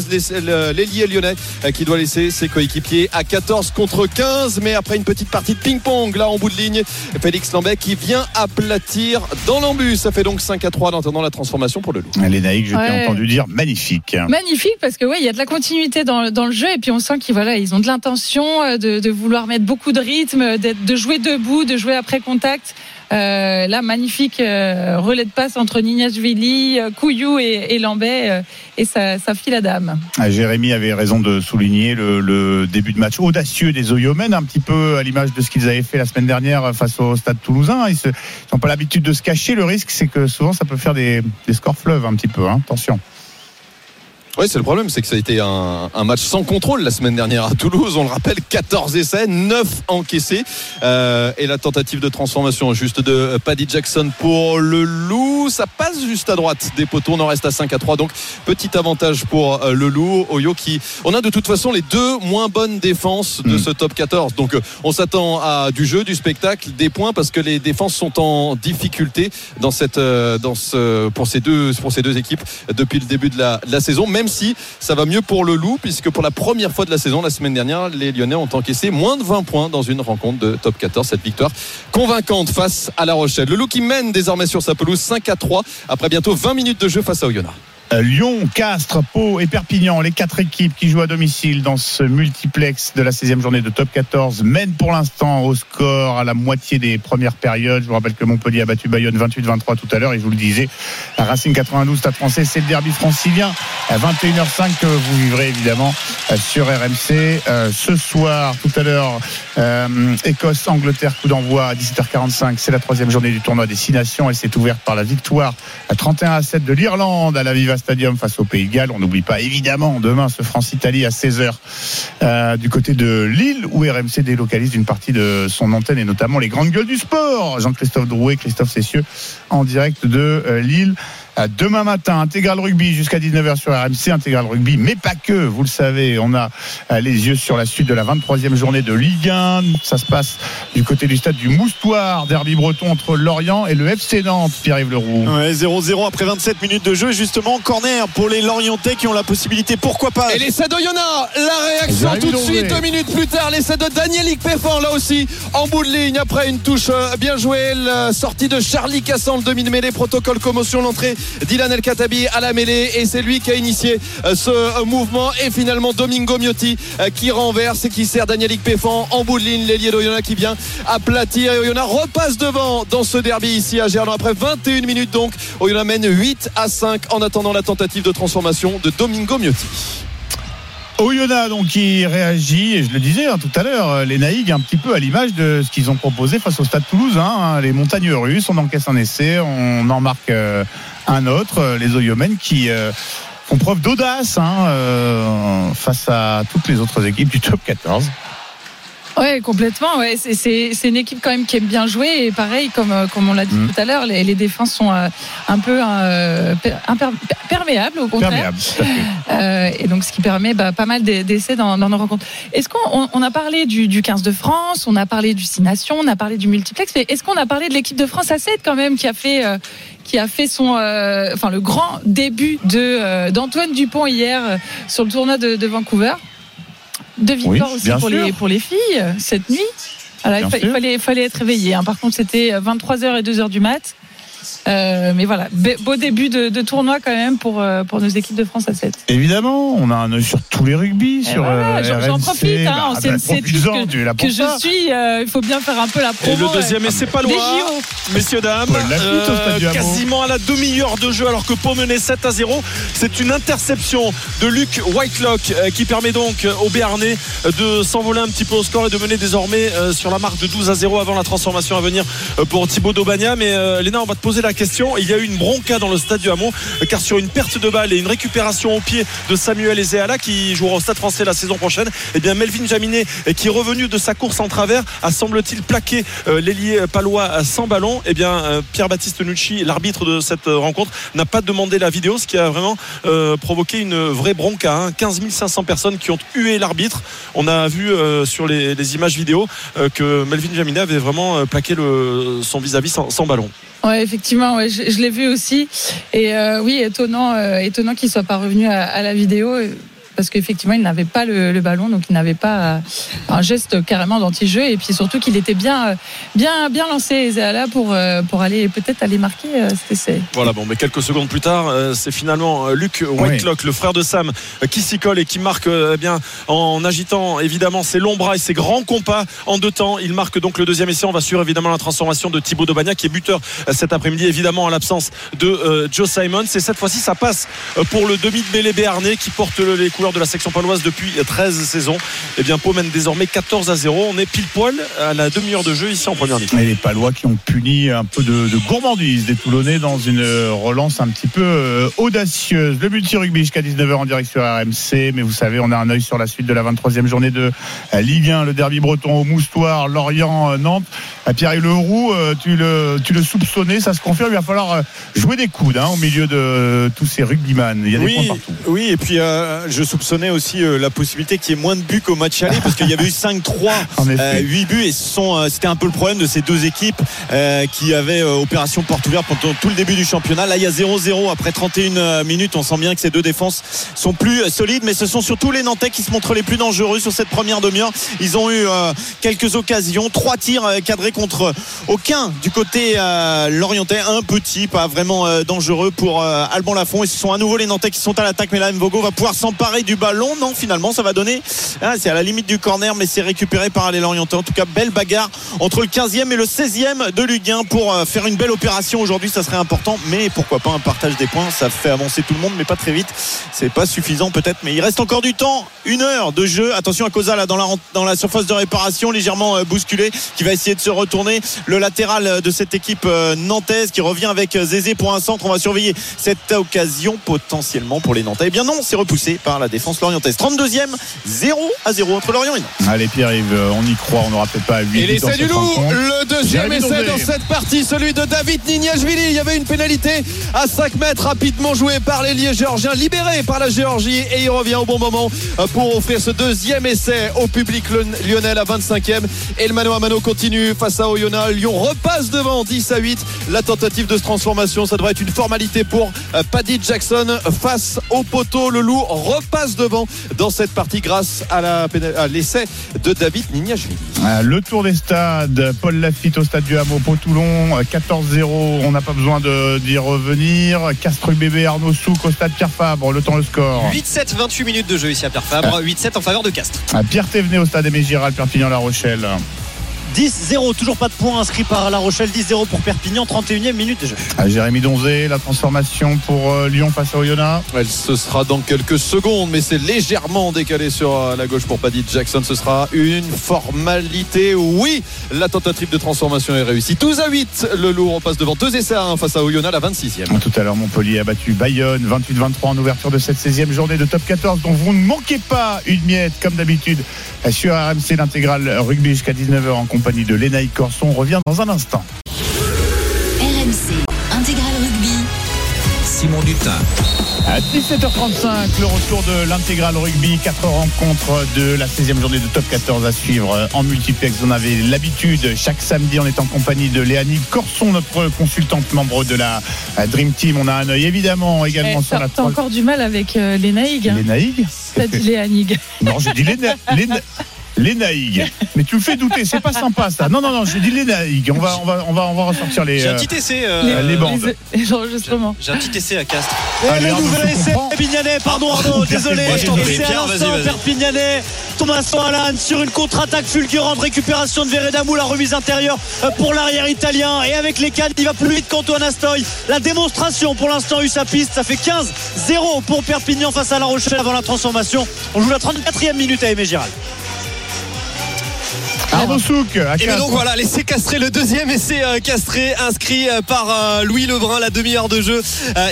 l'ailier lyonnais, euh, qui doit laisser ses coéquipiers à 14 contre 15. Mais après une petite partie de ping-pong, là en bout de ligne, Félix Lambert qui vient aplatir dans l'embus. Ça fait donc 5 à 3 en attendant la transformation pour le loup. Les Naïcs, je t'ai entendu dire magnifique. Magnifique parce que ouais, il y a de la continuité dans, le jeu et puis on sent qu'ils voilà, ils ont de l'intention euh, de, vouloir mettre beaucoup de rythme, de jouer debout, de jouer après contact. Euh, là, magnifique euh, relais de passe entre Nignashvili, euh, Couillou et, Lambet, et ça, ça file dame. Ah, Jérémy avait raison de souligner le, début de match audacieux des Oyomènes, un petit peu à l'image de ce qu'ils avaient fait la semaine dernière face au Stade Toulousain. Ils n'ont pas l'habitude de se cacher. Le risque, c'est que souvent, ça peut faire des, scores fleuves un petit peu. Hein. Attention. Oui, c'est le problème, c'est que ça a été un, match sans contrôle la semaine dernière à Toulouse. On le rappelle, 14 essais, 9 encaissés. Euh, et la tentative de transformation juste de Paddy Jackson pour le Loup. Ça passe juste à droite des poteaux. On en reste à 5 à 3. Donc, petit avantage pour euh, le Loup. Oyo qui. On a de toute façon les deux moins bonnes défenses de mm. ce top 14. Donc, euh, on s'attend à du jeu, du spectacle, des points parce que les défenses sont en difficulté dans cette, dans ce, pour, ces deux, pour ces deux équipes depuis le début de la, de la saison. Même si ça va mieux pour le Loup, puisque pour la première fois de la saison, la semaine dernière, les Lyonnais ont encaissé moins de 20 points dans une rencontre de top 14. Cette victoire convaincante face à La Rochelle. Le Loup qui mène désormais sur sa pelouse 5 à 3 après bientôt 20 minutes de jeu face à Oyonnax. Euh, Lyon, Castres, Pau et Perpignan, les quatre équipes qui jouent à domicile dans ce multiplex de la 16e journée de top 14 mènent pour l'instant au score à la moitié des premières périodes. Je vous rappelle que Montpellier a battu Bayonne 28-23 tout à l'heure et je vous le disais, la Racing 92 Stade français, c'est le derby francilien à 21h05 que vous vivrez évidemment euh, sur RMC. Euh, ce soir, tout à l'heure, Écosse, Angleterre, coup d'envoi à 17h45. C'est la troisième journée du tournoi des Six Nations. Elle s'est ouverte par la victoire à 31 à 7 de l'Irlande à la Viva Stadium face au Pays de Galles. On n'oublie pas évidemment demain ce France-Italie à 16h euh, du côté de Lille où RMC délocalise une partie de son antenne et notamment les grandes gueules du sport. Jean-Christophe Drouet, Christophe Cessieux en direct de euh, Lille. Demain matin, intégral rugby jusqu'à 19h sur RMC, intégral rugby, mais pas que, vous le savez, on a euh, les yeux sur la suite de la 23e journée de Ligue 1. Ça se passe du côté du stade du Moustoir, derby breton entre Lorient et le FC Nantes, Pierre-Yves Leroux. 0-0 après 27 minutes de jeu, justement, corner pour les Lorientais qui ont la possibilité, pourquoi pas. Et l'essai de Yona, la réaction tout de suite, deux minutes plus tard, l'essai de Danielic Péfort, là aussi, en bout de ligne, après une touche euh, bien jouée, la sortie de Charlie Cassan, le demi-mêlée, protocole commotion, l'entrée Dylan El Katabi à la mêlée et c'est lui qui a initié euh, ce euh, mouvement. Et finalement Domingo Miotti euh, qui renverse et qui sert Danielic Péfan en bout de ligne. L'ailier d'Oyonnax qui vient aplatir. Et Oyonnax repasse devant dans ce derby ici à Gerland. Après 21 minutes donc Oyonnax mène 8 à 5 en attendant la tentative de transformation de Domingo Miotti Oyonnax donc qui réagit et je le disais hein, tout à l'heure les Naïgs un petit peu à l'image de ce qu'ils ont proposé face au Stade Toulousain hein, les montagnes russes on encaisse un essai on en marque un autre, euh, les Oyomènes qui euh, font preuve d'audace hein, euh, face à toutes les autres équipes du top 14. Oui, complètement. Ouais. C'est une équipe quand même qui aime bien jouer. Et pareil, comme, comme on l'a dit mm. tout à l'heure, les, les, défenses sont un peu perméables au contraire. Euh, et donc, ce qui permet bah, pas mal d'essais dans, dans, nos rencontres. Est-ce qu'on on a parlé du, du, 15 de France, on a parlé du 6 Nations, on a parlé du multiplex, mais est-ce qu'on a parlé de l'équipe de France à 7 quand même qui a fait qui a fait son, euh, enfin le grand début de euh, d'Antoine Dupont hier euh, sur le tournoi de, Vancouver? Deux victoires aussi pour les, pour les filles cette nuit. il, fallait, fallait être réveillé. Hein. Par contre, c'était 23h et 2h du mat. Euh, mais voilà, beau début de, tournoi quand même pour, euh, pour nos équipes de France à 7. Évidemment, on a un œil sur tous les rugby, sur voilà, euh, J'en profite, hein, bah, bah, que, que je suis. il faut bien faire un peu la promo. Et le deuxième essai pas loin, messieurs dames, quasiment à la demi-heure de jeu alors que Pau menait 7 à 0. C'est une interception de Luc Whitelock qui permet donc au Béarnais de s'envoler un petit peu au score et de mener désormais sur la marque de 12 à 0 avant la transformation à venir pour Thibaut Daubagna. Mais Léna, on va te poser la question. Il y a eu une bronca dans le stade du Hamon, car sur une perte de balle et une récupération au pied de Samuel Ezeala, qui jouera au stade français la saison prochaine, eh bien Melvin Jaminet, qui est revenu de sa course en travers, a semble-t-il plaqué euh, l'ailier palois sans ballon. eh bien, euh, Pierre-Baptiste Nucci, l'arbitre de cette rencontre, n'a pas demandé la vidéo, ce qui a vraiment euh, provoqué une vraie bronca. 15 hein. 500 personnes qui ont hué l'arbitre. On a vu sur les, images vidéo que Melvin Jaminet avait vraiment plaqué son vis-à-vis sans ballon. Ouais, effectivement, ouais, je, l'ai vu aussi. Et euh, oui, étonnant, euh, étonnant qu'il soit pas revenu à la vidéo parce qu'effectivement, il n'avait pas le, ballon, donc il n'avait pas euh, un geste carrément d'anti-jeu. Et puis surtout qu'il était bien, euh, bien, bien lancé, là pour, euh, pour aller peut-être aller marquer cet essai. Voilà, bon, mais quelques secondes plus tard, c'est finalement Luc Whitelock, le frère de Sam, qui s'y colle et qui marque eh bien en agitant évidemment ses longs bras et ses grands compas en deux temps. Il marque donc le deuxième essai. On va suivre évidemment la transformation de Thibaut Daubagna qui est buteur cet après-midi, évidemment en l'absence de Joe Simon. Et cette fois-ci, ça passe pour le demi de mêlée béarnais qui porte les couleurs de la section paloise depuis 13 saisons. Et eh bien, Pau mène désormais 14 à 0. On est pile poil à la demi-heure de jeu ici en première ligue. Et les Palois qui ont puni un peu de, gourmandise des Toulonnais dans une relance un petit peu euh, audacieuse. Le multi-rugby jusqu'à 19h en direct sur RMC. Mais vous savez, on a un œil sur la suite de la 23e journée de euh, Ligue 1, le derby breton au Moustoir, Lorient, Nantes. Pierre Leroux, tu le, tu le soupçonnais, ça se confirme. Il va falloir jouer des coudes hein, au milieu de tous ces rugbyman. Il y a des points partout. Oui, et puis je soupçonnais aussi la possibilité qu'il y ait moins de buts qu'au match aller parce qu'il y avait eu 5-3, 8 buts et c'était un peu le problème de ces deux équipes qui avaient opération porte ouverte pendant tout le début du championnat. Là, il y a 0-0 après 31 minutes. On sent bien que ces deux défenses sont plus solides, mais ce sont surtout les Nantais qui se montrent les plus dangereux sur cette première demi-heure. Ils ont eu quelques occasions, trois tirs cadrés contre aucun du côté Lorientais, un petit, pas vraiment dangereux pour Alban Lafont. Et ce sont à nouveau les Nantais qui sont à l'attaque, mais là, Mvogo va pouvoir s'emparer du ballon. Non, finalement, ça va donner. Ah, c'est à la limite du corner, mais c'est récupéré par Lorientais. En tout cas, belle bagarre entre le 15e et le 16e de Ligue 1 pour euh, faire une belle opération aujourd'hui. Ça serait important, mais pourquoi pas un partage des points Ça fait avancer tout le monde, mais pas très vite. C'est pas suffisant peut-être, mais il reste encore du temps. Une heure de jeu. Attention à Cosa là dans la, dans la surface de réparation, légèrement euh, bousculé, qui va essayer de se retourner. Le latéral de cette équipe euh, nantaise qui revient avec Zézé pour un centre. On va surveiller cette occasion potentiellement pour les Nantais. Eh bien non, c'est repoussé par la défense lorientaise. 32e, 0 à 0 entre Lorient et Nantes. Allez Pierre-Yves, on y croit, on n'aura peut-être pas 8 Et l'essai du loup, le deuxième essai dans cette partie, celui de David Nignashvili. Il y avait une pénalité à 5 mètres rapidement joué par l'ailier géorgien, libéré par la Géorgie et il revient au bon moment pour offrir ce deuxième essai au public lyonnais à 25e. Et le mano à mano continue face à Oyonnax. Lyon repasse devant 10 à 8. La tentative de transformation, ça devrait être une formalité pour euh, Paddy Jackson face au poteau. Le loup repasse devant dans cette partie grâce à l'essai de David Nignashvili. Euh, le tour des stades, Paul Lafitte au stade du Hameau, Pau-Toulon, 14-0, on n'a pas besoin d'y revenir. Castres bébé Arnaud Souk au stade Pierre Fabre, le temps, le score. 8-7, 28 minutes de jeu ici à Pierre Fabre, 8-7 en faveur de Castres. Pierre Thévenet au stade Aimé Giral, Perpignan-La Rochelle. 10-0, toujours pas de points inscrits par La Rochelle, 10-0 pour Perpignan, 31e minute de jeu. Ah, Jérémy Donzé, la transformation pour euh, Lyon face à Oyonnax. Elle ce sera dans quelques secondes, mais c'est légèrement décalé sur euh, la gauche pour Paddy Jackson. Ce sera une formalité. Oui, la tentative de transformation est réussie. 12 à 8, le lourd repasse devant 2 essais à 1 face à Oyonnax, la 26e. Tout à l'heure, Montpellier a battu Bayonne, 28-23 en ouverture de cette 16e journée de top 14, dont vous ne manquez pas une miette, comme d'habitude, sur RMC, l'intégrale rugby jusqu'à 19h en compagnie de Lénaï Corson. On revient dans un instant. RMC, intégral rugby. Simon Dutin. À 17h35, le retour de l'intégral rugby, quatre rencontres de la 16e journée de top 14 à suivre en multiplex. On avait l'habitude, chaque samedi, on est en compagnie de Léanie Corson, notre consultante membre de la Dream Team. On a un œil évidemment également eh, sur la T'as encore du mal avec euh, les naïgs. Les naïgs T'as dit Léanig. Non, j'ai dit les, les, les naïgues. Mais tu me fais douter, c'est pas sympa ça. Non, non, non, j'ai dit les naïgues. On va, on va, on va, on va ressortir les. J'ai un petit essai. Euh, les, bandes. Les, enregistrements. J'ai un petit essai à Castres. Et le nouvel essai Perpignanais, pardon Arnaud, désolé. C'est à l'instant Perpignanais. Thomas Alan sur une contre-attaque fulgurante, récupération de Veredamou, la remise intérieure euh, pour l'arrière italien. Et avec les cannes, il va plus vite qu'Antoine Astoy. La démonstration pour l'instant eu sa piste. Ça fait 15-0 pour Perpignan face à La Rochelle avant la transformation. On joue la 34e minute à Aimé Giral. Arnaud Souk Et donc voilà, l'essai castré, le deuxième essai euh, castré inscrit euh, par euh, Louis Lebrun, la demi-heure de jeu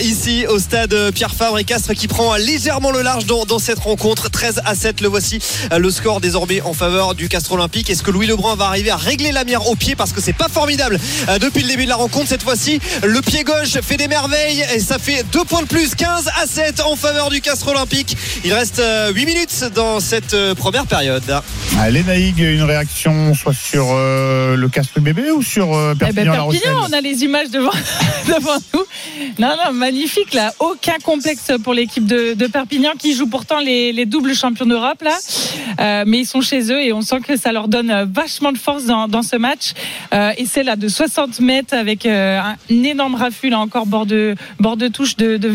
ici au stade Pierre Fabre et Castres qui prend légèrement le large dans, cette rencontre. 13 à 7, le voici le score désormais en faveur du Castres Olympique. Est-ce que Louis Lebrun va arriver à régler la mire au pied? Parce que c'est pas formidable depuis le début de la rencontre cette fois-ci. Le pied gauche fait des merveilles et ça fait deux points de plus, 15 à 7 en faveur du Castres Olympique. Il reste 8 minutes dans cette première période. Allez Naïg, une réaction soit sur euh, le castre bébé ou sur euh, eh ben, Perpignan, la Perpignan on a les images devant, devant nous. Non, non, magnifique là. Aucun complexe pour l'équipe de, Perpignan qui joue pourtant les, doubles champions d'Europe là. Euh, mais ils sont chez eux et on sent que ça leur donne vachement de force dans, ce match. et c'est là de 60 mètres avec un énorme raffut là encore bord de, bord de touche de, de.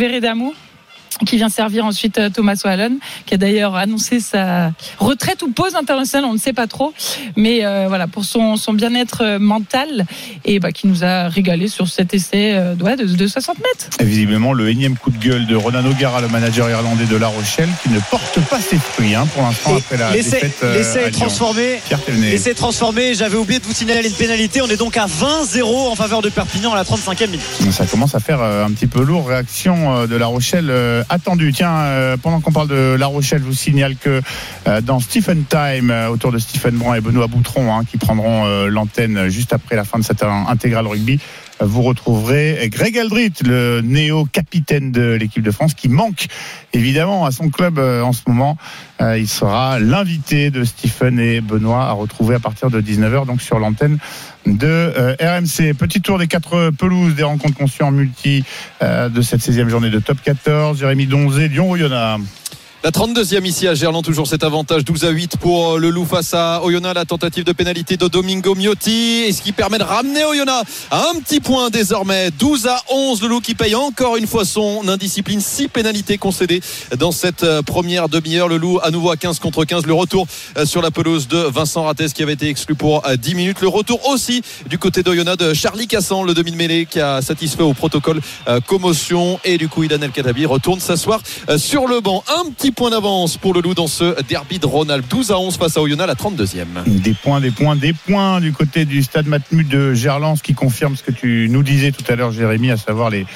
Qui vient servir ensuite euh, Thomas Wallen, qui a d'ailleurs annoncé sa retraite ou pause internationale, on ne sait pas trop, mais euh, voilà pour son, son bien-être euh, mental et bah, qui nous a régalé sur cet essai euh, de, de, 60 mètres. Et visiblement le énième coup de gueule de Ronan O'Gara, le manager irlandais de La Rochelle, qui ne porte pas ses fruits hein, pour l'instant après la défaite. L'essai est transformé. L'essai transformé. J'avais oublié de vous signaler une pénalité. On est donc à 20-0 en faveur de Perpignan à la 35e minute. Ça commence à faire un petit peu lourd. Réaction de La Rochelle attendu. Tiens, euh, pendant qu'on parle de La Rochelle, je vous signale que euh, dans Stephen Time, euh, autour de Stephen Brun et Benoît Boutron, hein, qui prendront l'antenne juste après la fin de cette intégrale rugby, vous retrouverez Greg Aldrit, le néo-capitaine de l'équipe de France, qui manque évidemment à son club en ce moment. Il sera l'invité de Stephen et Benoît à retrouver à partir de 19h, donc sur l'antenne de euh, RMC. Petit tour des quatre pelouses des rencontres conçues en multi euh, de cette 16e journée de top 14. Jérémy Donzé, Lyon-Oyonnax. La 32e ici à Gerland, toujours cet avantage 12 à 8 pour euh, le Loup face à Oyonnax. La tentative de pénalité de Domingo Miotti. Et ce qui permet de ramener Oyonnax à un petit point désormais. 12 à 11. Le Loup qui paye encore une fois son indiscipline. 6 pénalités concédées dans cette euh, première demi-heure. Le Loup à nouveau à 15 contre 15. Le retour euh, sur la pelouse de Vincent Rates qui avait été exclu pour 10 minutes. Le retour aussi du côté d'Oyonnax de Charlie Cassan, le demi-mêlée qui a satisfait au protocole commotion. Et du coup, Idan El Kadabi retourne s'asseoir sur le banc. Un petit point d'avance pour le Loup dans ce derby de Ronald. 12 à 11 face à Oyonnax, la 32e. Des points, des points, des points du côté du stade Matmut de Gerland, ce qui confirme ce que tu nous disais tout à l'heure, Jérémy, à savoir les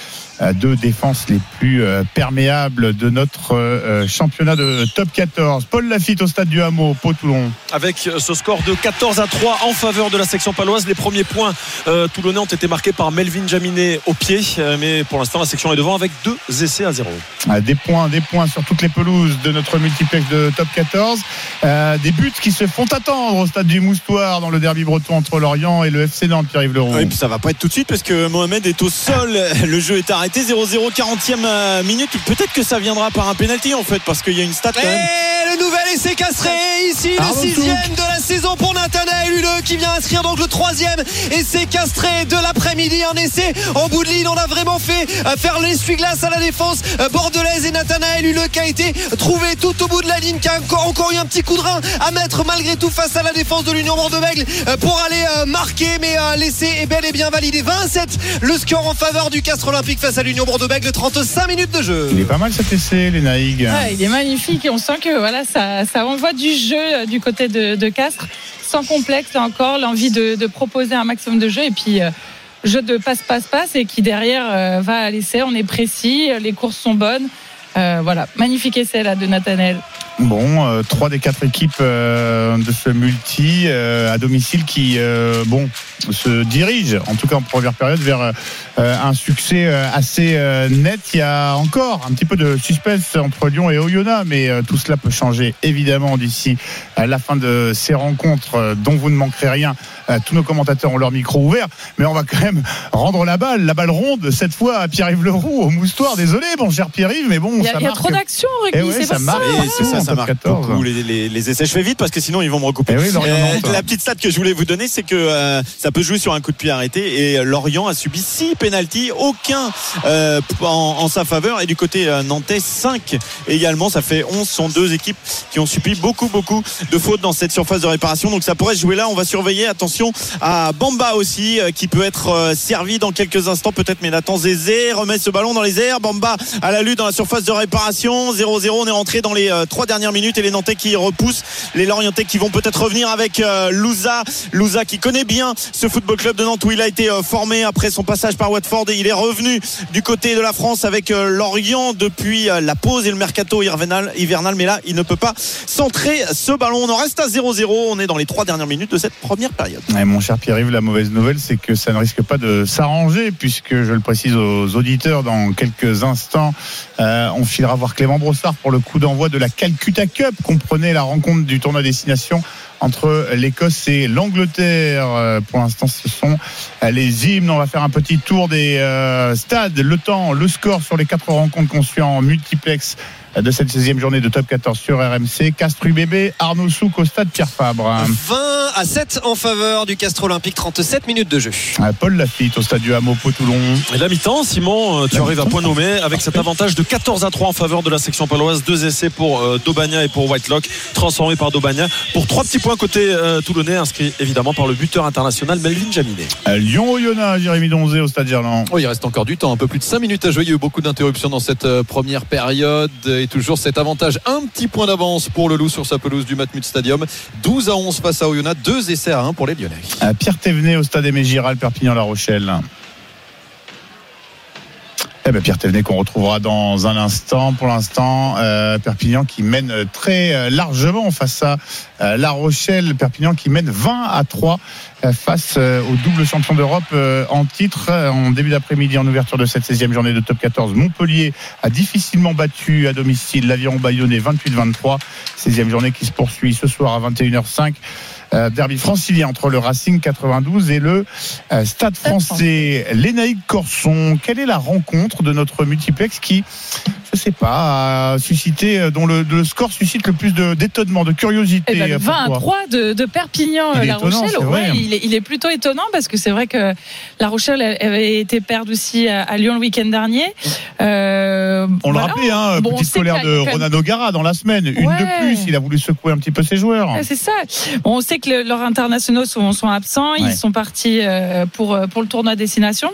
deux défenses les plus euh, perméables de notre euh, championnat de top 14. Paul Lafitte au stade du Hameau, Pau-Toulon. Avec ce score de 14 à 3 en faveur de la section paloise, les premiers points euh, toulonnais ont été marqués par Melvin Jaminet au pied, mais pour l'instant la section est devant avec deux essais à zéro. Ah, des points, des points sur toutes les pelouses de notre multiplex de top 14. des buts qui se font attendre au stade du Moustoir dans le derby breton entre Lorient et le FC Nantes, Pierre-Yves Leroux. Oui, puis ça va pas être tout de suite parce que Mohamed est au sol. Le jeu est arrêté arrêté 0-0 40e euh, minute. Peut-être que ça viendra par un penalty en fait parce qu'il y a une stat quand même. Et le nouvel essai castré ici le sixième de la saison pour Nathanaël Huleux qui vient inscrire donc le troisième essai castré de l'après-midi. Un essai en bout de ligne on a vraiment fait euh, faire l'essuie-glace à la défense euh, bordelaise. Et Nathanaël Huleux qui a été trouvé tout au bout de la ligne qui a encore, encore eu un petit coup de rein à mettre malgré tout face à la défense de l'Union Bordeaux-Bègles pour aller marquer. Mais l'essai est bel et bien validé. 27 le score en faveur du Castre Olympique face à l'Union Bordeaux-Bègles 35 minutes de jeu. Il est pas mal cet essai, les Naïg. il est magnifique et on sent que voilà, ça, ça envoie du jeu euh, du côté de, Castres, sans complexe là encore, l'envie de, proposer un maximum de jeu et puis euh, jeu de passe passe passe et qui derrière euh, va à l'essai. On est précis, les courses sont bonnes. voilà, magnifique essai là de Nathanel. Bon, trois des quatre équipes de ce multi à domicile qui, bon, se dirigent, en tout cas en première période, vers euh, un succès euh, assez euh, net. Il y a encore un petit peu de suspense entre Lyon et Oyonnax, mais tout cela peut changer évidemment d'ici à la fin de ces rencontres dont vous ne manquerez rien. Tous nos commentateurs ont leur micro ouvert, mais on va quand même rendre la balle, la balle ronde cette fois à Pierre-Yves Leroux au moustoir. Désolé, bon cher Pierre-Yves, mais bon, il y a, trop d'action, eh ouais, ça, marque, ça, ça, marque beaucoup les, les, les, essais. Je fais vite parce que sinon ils vont me recouper. Eh la petite stat que je voulais vous donner, c'est que ça peut jouer sur un coup de pied arrêté et Lorient a subi 6 penalty, aucun euh, en, sa faveur. Et du côté euh, nantais, 5 également. Ça fait 11. sont deux équipes qui ont subi beaucoup, beaucoup de fautes dans cette surface de réparation. Donc ça pourrait se jouer là. On va surveiller. Attention à Bamba aussi, euh, qui peut être servi dans quelques instants. Peut-être, mais Nathan Zézé remet ce ballon dans les airs. Bamba à la lutte dans la surface de réparation. 0-0. On est rentré dans les trois dernières minutes et les Nantais qui repoussent. Les Lorientais qui vont peut-être revenir avec Louza. Louza qui connaît bien ce football club de Nantes où il a été formé après son passage par Watford il est revenu du côté de la France avec euh, Lorient depuis euh, la pause et le mercato hivernal, mais là il ne peut pas centrer ce ballon. On en reste à 0-0. On est dans les trois dernières minutes de cette première période. mon cher Pierre-Yves, la mauvaise nouvelle, c'est que ça ne risque pas de s'arranger, puisque je le précise aux auditeurs, dans quelques instants, euh, on filera voir Clément Brossard pour le coup d'envoi de la Calcutta Cup, comprenez la rencontre du tournoi destination entre l'Écosse et l'Angleterre. Euh, pour l'instant, ce sont euh, les hymnes. On va faire un petit tour des euh, stades, le temps, le score sur les quatre rencontres conçues en multiplex de cette 16e journée de top 14 sur RMC. Castres UBB, Arnaud Souk au stade Pierre Fabre. 20 à 7 en faveur du Castres Olympique, 37 minutes de jeu. Paul Lafitte au stade du Hameau Toulon. Et la mi-temps, Simon, euh, tu arrives à point nommé avec cet avantage de 14 à 3 en faveur de la section paloise. Deux essais pour euh, Dobagna et pour Whitelock, transformés par Dobagna. Pour trois petits points côté euh, toulonnais, inscrit évidemment par le buteur international Melvin Jaminet. Lyon-Oyonnax, Jérémy Donzé au stade Gerland. Oh, il reste encore du temps, un peu plus de 5 minutes à jouer. Il y a eu beaucoup d'interruptions dans cette première période et toujours cet avantage. Un petit point d'avance pour le Loup sur sa pelouse du Matmut Stadium. 12 à 11 face à Oyonnax, deux essais à 1 pour les Lyonnais. Pierre Thévenet au stade Aimé Giral, Perpignan-La Rochelle. Eh ben Pierre Thévenet qu'on retrouvera dans un instant. Pour l'instant, euh, Perpignan qui mène très euh, largement face à euh, La Rochelle. Perpignan qui mène 20 à 3 face au double champion d'Europe en titre. En début d'après-midi, en ouverture de cette 16e journée de top 14, Montpellier a difficilement battu à domicile l'Aviron Bayonnais 28-23. 16e journée qui se poursuit ce soir à 21h05. Euh, derby francilien entre le Racing 92 et le euh, Stade français. Lénaïque Corson, quelle est la rencontre de notre multiplex qui je sais pas, a suscité, euh, dont le, score suscite le plus d'étonnement, de, curiosité. Eh ben, 20 à 3 de, Perpignan, La Rochelle. Ouais, il, est, il, est, plutôt étonnant parce que c'est vrai que La Rochelle avait été perdue aussi à, Lyon le week-end dernier. Euh, On le rappelait, hein, petite colère de Ronan O'Gara dans la semaine. Une de plus, il a voulu secouer un petit peu ses joueurs. c'est ça. on sait que leurs internationaux sont, sont absents. Ils sont partis euh, pour, pour le tournoi destination.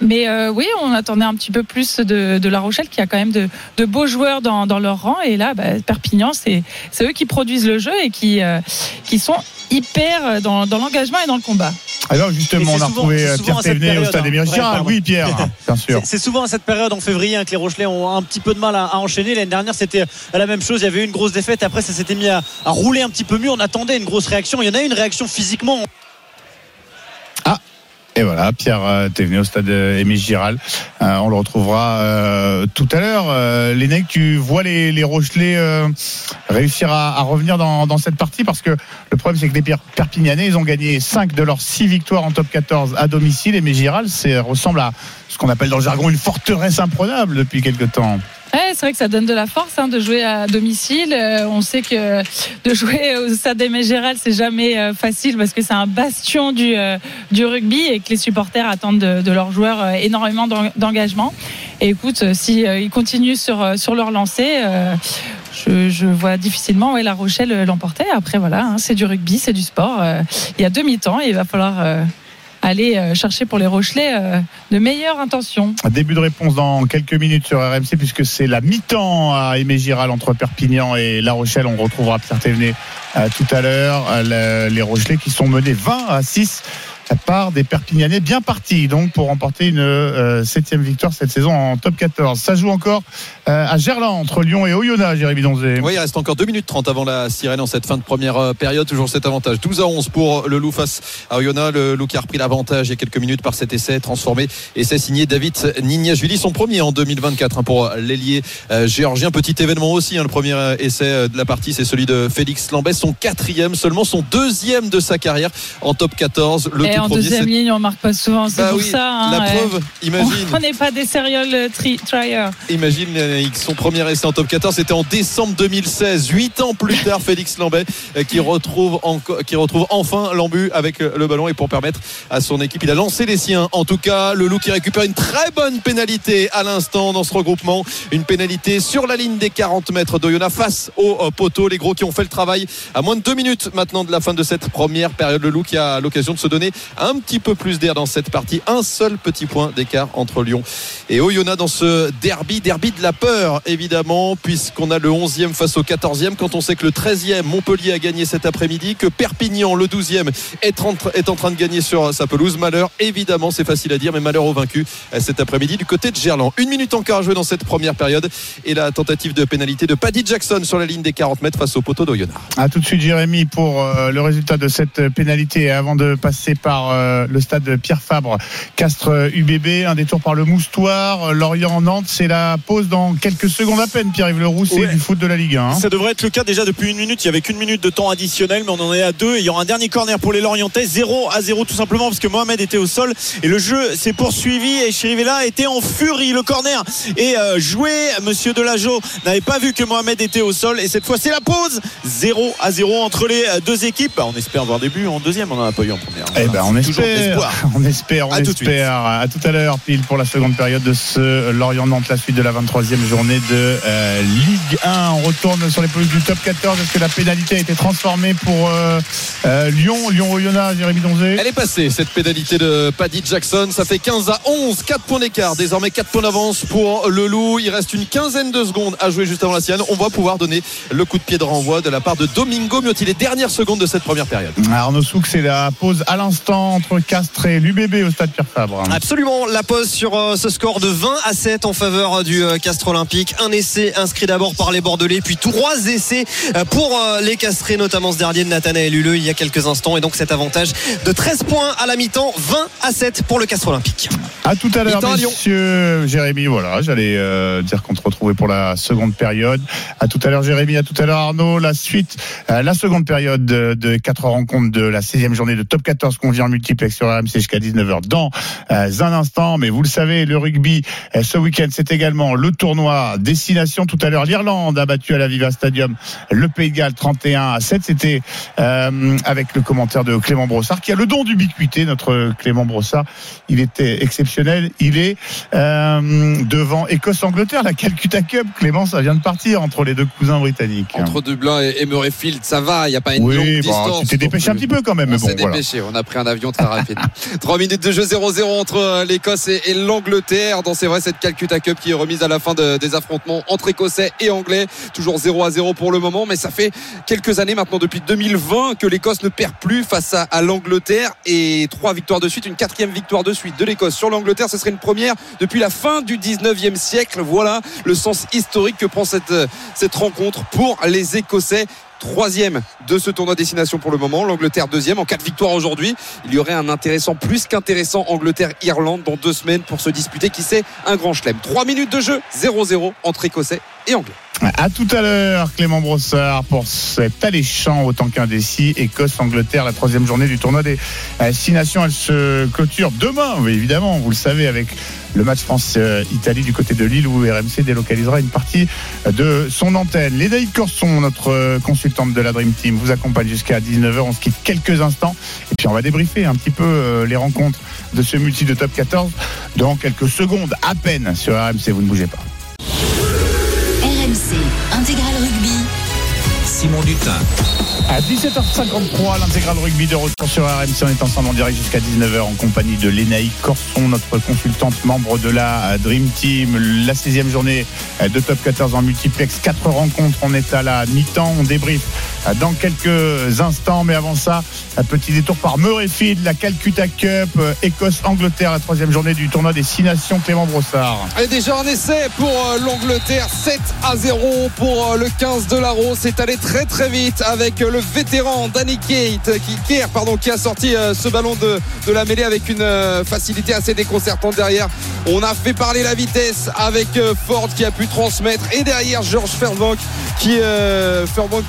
Mais euh, oui, on attendait un petit peu plus de, de, La Rochelle, qui a quand même de, de beaux joueurs dans, dans, leur rang. Et là, bah, Perpignan, c'est eux qui produisent le jeu et qui, euh, qui sont hyper dans, dans l'engagement et dans le combat. Alors justement, on a retrouvé euh, Pierre Thévenet au stade des hein. oui, Pierre, bien sûr. C'est souvent à cette période en février hein, que les Rochelais ont un petit peu de mal à, à enchaîner. L'année dernière, c'était la même chose. Il y avait eu une grosse défaite. Après, ça s'était mis à, à rouler un petit peu mieux. On attendait une grosse réaction. Il y en a une réaction physiquement. Et voilà, Pierre, euh, t'es venu au stade euh, Émile Giral. Euh, on le retrouvera tout à l'heure. Euh, tu vois les, les Rochelais réussir à, revenir dans, cette partie parce que le problème, c'est que les Perpignanais, ils ont gagné 5 de leurs 6 victoires en top 14 à domicile. Et Giral, c'est ressemble à ce qu'on appelle dans le jargon une forteresse imprenable depuis quelques temps c'est vrai que ça donne de la force hein, de jouer à domicile. Euh, on sait que de jouer au Stade des c'est jamais euh, facile parce que c'est un bastion du, euh, du rugby et que les supporters attendent de, leurs joueurs énormément d'engagement. Et écoute, si ils continuent sur, leur lancée, je, vois difficilement ouais, La Rochelle l'emporter. Après, voilà, hein, c'est du rugby, c'est du sport. il y a demi-temps il va falloir aller euh, chercher pour les Rochelais euh, de meilleures intentions. Début de réponse dans quelques minutes sur RMC puisque c'est la mi-temps à Aimé Giral entre Perpignan et La Rochelle. On retrouvera Pierre Thévenet euh, tout à l'heure. Les Rochelais qui sont menés 20 à 6 part des Perpignanais bien partis donc pour remporter une euh, septième victoire cette saison en top 14. Ça joue encore euh, à Gerland entre Lyon et Oyonnax, Jérémy Donzé. Oui, il reste encore 2 minutes 30 avant la sirène en cette fin de première euh, période. Toujours cet avantage 12 à 11 pour le Loup face à Oyonnax. Le Loup qui a repris l'avantage il y a quelques minutes par cet essai transformé. Essai signé David Julie son premier en 2024 hein, pour l'ailier géorgien. Petit événement aussi, hein, le premier essai de la partie, c'est celui de Félix Lambès, son quatrième, seulement son deuxième de sa carrière en top 14. Le en deuxième ligne, on marque pas souvent. C'est bah pour ça. Hein, la preuve, imagine. On n'est pas des serial triers. Imagine son premier essai en top 14, c'était en décembre 2016. Huit ans plus tard, Félix Lambet euh, qui retrouve, qui retrouve enfin l'embu avec euh, le ballon et pour permettre à son équipe, il a lancé les siens. En tout cas, le loup qui récupère une très bonne pénalité à l'instant dans ce regroupement. Une pénalité sur la ligne des 40 mètres d'Oyona face au euh, poteau. Les gros qui ont fait le travail à moins de deux minutes maintenant de la fin de cette première période. Le loup qui a l'occasion de se donner un petit peu plus d'air dans cette partie. Un seul petit point d'écart entre Lyon et Oyonnax dans ce derby. Derby de la peur, évidemment, puisqu'on a le 11e face au 14e. Quand on sait que le 13e, Montpellier a gagné cet après-midi, que Perpignan, le 12e, est en, train de gagner sur sa pelouse. Malheur, évidemment, c'est facile à dire, mais malheur au vaincu euh, cet après-midi du côté de Gerland. Une minute encore à jouer dans cette première période et la tentative de pénalité de Paddy Jackson sur la ligne des 40 mètres face au poteau d'Oyonnax. Tout de suite, Jérémy, pour euh, le résultat de cette pénalité avant de passer par par euh, le stade Pierre Fabre, Castres UBB, un détour par le Moustoir, Lorient-Nantes. C'est la pause dans quelques secondes à peine, Pierre-Yves Leroux, c'est du foot de la Ligue 1. Hein. Ça devrait être le cas déjà depuis une minute. Il y avait qu'une minute de temps additionnel, mais on en est à deux. il y aura un dernier corner pour les Lorientais, 0 à 0 tout simplement parce que Mohamed était au sol et le jeu s'est poursuivi et Chirivella était en furie. Le corner est euh, joué. Monsieur Delageau n'avait pas vu que Mohamed était au sol et cette fois c'est la pause. 0 à 0 entre les euh, deux équipes. Bah, on espère voir des buts en deuxième. On n'en a pas eu en première. Eh ben, on espère. On espère. On à espère. à tout à l'heure, pile pour la seconde période de ce Lorient-Nantes, la suite de la 23e journée de euh, Ligue 1. On retourne sur les pelouses du top 14. Est-ce que la pénalité a été transformée pour Lyon? Lyon-Oyonnax, Jérémy Donzé Elle est passée, cette pénalité de Paddy Jackson. Ça fait 15 à 11. 4 points d'écart. Désormais 4 points d'avance pour le Loup. Il reste une quinzaine de secondes à jouer juste avant la sienne. On va pouvoir donner le coup de pied de renvoi de la part de Domingo Miotti. Les dernières secondes de cette première période. Arnaud Souk, c'est la pause à l'instant entre Castres et l'UBB au stade Pierre Fabre. Absolument. La pause sur euh, ce score de 20 à 7 en faveur du euh, Castres Olympique. Un essai inscrit d'abord par les Bordelais, puis trois essais euh, pour les Castrés, notamment ce dernier de Nathanaël Huleux il y a quelques instants. Et donc cet avantage de 13 points à la mi-temps, 20 à 7 pour le Castres Olympique. À tout à l'heure, monsieur Jérémy. Voilà, j'allais dire qu'on te retrouvait pour la seconde période. À tout à l'heure, Jérémy. À tout à l'heure, Arnaud. La suite, la seconde période de, quatre rencontres de la 16e journée de top 14 qu'on vient multiplex sur RMC jusqu'à 19h dans un instant. Mais vous le savez, le rugby, ce week-end, c'est également le tournoi destination. Tout à l'heure, l'Irlande a battu à la Viva Stadium le Pays de Galles 31 à 7. C'était avec le commentaire de Clément Brossard qui a le don d'ubiquité. Notre Clément Brossard, il était exceptionnel. Il est devant Écosse-Angleterre, la Calcutta Cup. Clément, ça vient de partir entre les deux cousins britanniques. Entre Dublin et Murrayfield, ça va. Il n'y a pas une longue bah, distance. Tu t'es dépêché un petit peu quand même. On s'est dépêché. On a pris un avion très rapide. 3 minutes de jeu 0-0 entre euh, l'Écosse et, l'Angleterre. Dans c'est vrai cette Calcutta Cup qui est remise à la fin des affrontements entre Écossais et Anglais. Toujours 0 à 0 pour le moment, mais ça fait quelques années maintenant depuis 2020 que l'Écosse ne perd plus face à, à l'Angleterre et trois victoires de suite, une quatrième victoire de suite de l'Écosse sur l'Angleterre. Ce serait une première depuis la fin du 19e siècle. Voilà le sens historique que prend cette, cette rencontre pour les Écossais troisième de ce tournoi destination pour le moment. L'Angleterre deuxième en quatre victoires aujourd'hui. Il y aurait un intéressant, plus qu'intéressant Angleterre-Irlande dans deux semaines pour se disputer qui sait un grand chelem. Trois minutes de jeu, 0-0 entre Écossais et Anglais. À tout à l'heure, Clément Brossard pour cet alléchant autant qu'indécis. Écosse-Angleterre, la troisième journée du tournoi des euh, Six Nations. Elle se clôture demain, évidemment, vous le savez, avec le match France-Italie du côté de Lille où RMC délocalisera une partie de son antenne. Lédaïde Corson, notre consultante de la Dream Team, vous accompagne jusqu'à 19h. On se quitte quelques instants et puis on va débriefer un petit peu euh, les rencontres de ce multi de top 14 dans quelques secondes à peine sur RMC. Vous ne bougez pas. Simon Dutin. À 17h53, l'intégral rugby de retour sur RMC. On est ensemble en direct jusqu'à 19h en compagnie de Lénaï Corson, notre consultante membre de la Dream Team. La 16e journée de Top 14 en multiplex. Quatre rencontres. On est à la mi-temps. On débrief dans quelques instants. Mais avant ça, un petit détour par Murrayfield, la Calcutta Cup, Écosse-Angleterre, la troisième journée du tournoi des Six Nations. Clément Brossard. Et déjà un essai pour euh, l'Angleterre. 7 à 0 pour euh, le 15 de la Rose. C'est allé très très vite avec le vétéran Danny Kate qui, pardon, qui a sorti euh, ce ballon de, de la mêlée avec une euh, facilité assez déconcertante derrière. On a fait parler la vitesse avec euh, Ford qui a pu transmettre et derrière George Fairbank qui,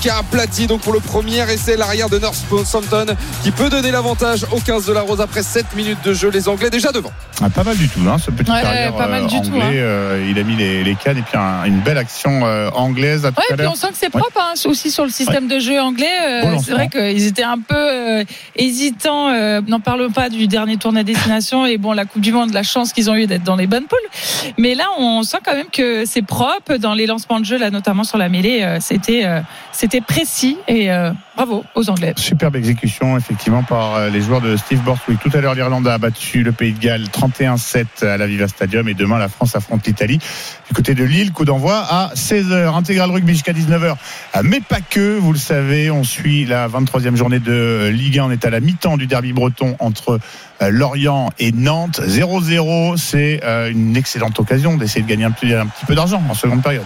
qui a aplati donc pour le premier essai l'arrière de Northampton qui peut donner l'avantage au 15 de la Rose après 7 minutes de jeu les Anglais déjà devant. Ah, pas mal du tout hein, ce petit carrière pas mal du anglais. Tout, hein. il a mis les, les cannes et puis une belle action anglaise à tout à l'heure. on sent que c'est propre hein, aussi sur le système de jeu anglais. Euh, c'est vrai qu'ils étaient un peu euh, hésitants. Euh, n'en parlons pas du dernier tournoi destination et bon, la Coupe du Monde, la chance qu'ils ont eu d'être dans les bonnes poules. Mais là, on sent quand même que c'est propre dans les lancements de jeu, là, notamment sur la mêlée. C'était, c'était précis et bravo aux Anglais. Superbe exécution, effectivement, par les joueurs de Steve Borthwick. Tout à l'heure, l'Irlande a battu le Pays de Galles 31-7 à la Viva Stadium et demain, la France affronte l'Italie. Du côté de Lille, coup d'envoi à 16h. Intégral rugby jusqu'à 19h. Mais pas que, vous le savez, on suit la 23e journée de Ligue 1. On est à la mi-temps du derby breton entre euh, Lorient et Nantes. 0-0, c'est euh, une excellente occasion d'essayer de gagner un petit peu d'argent en seconde période.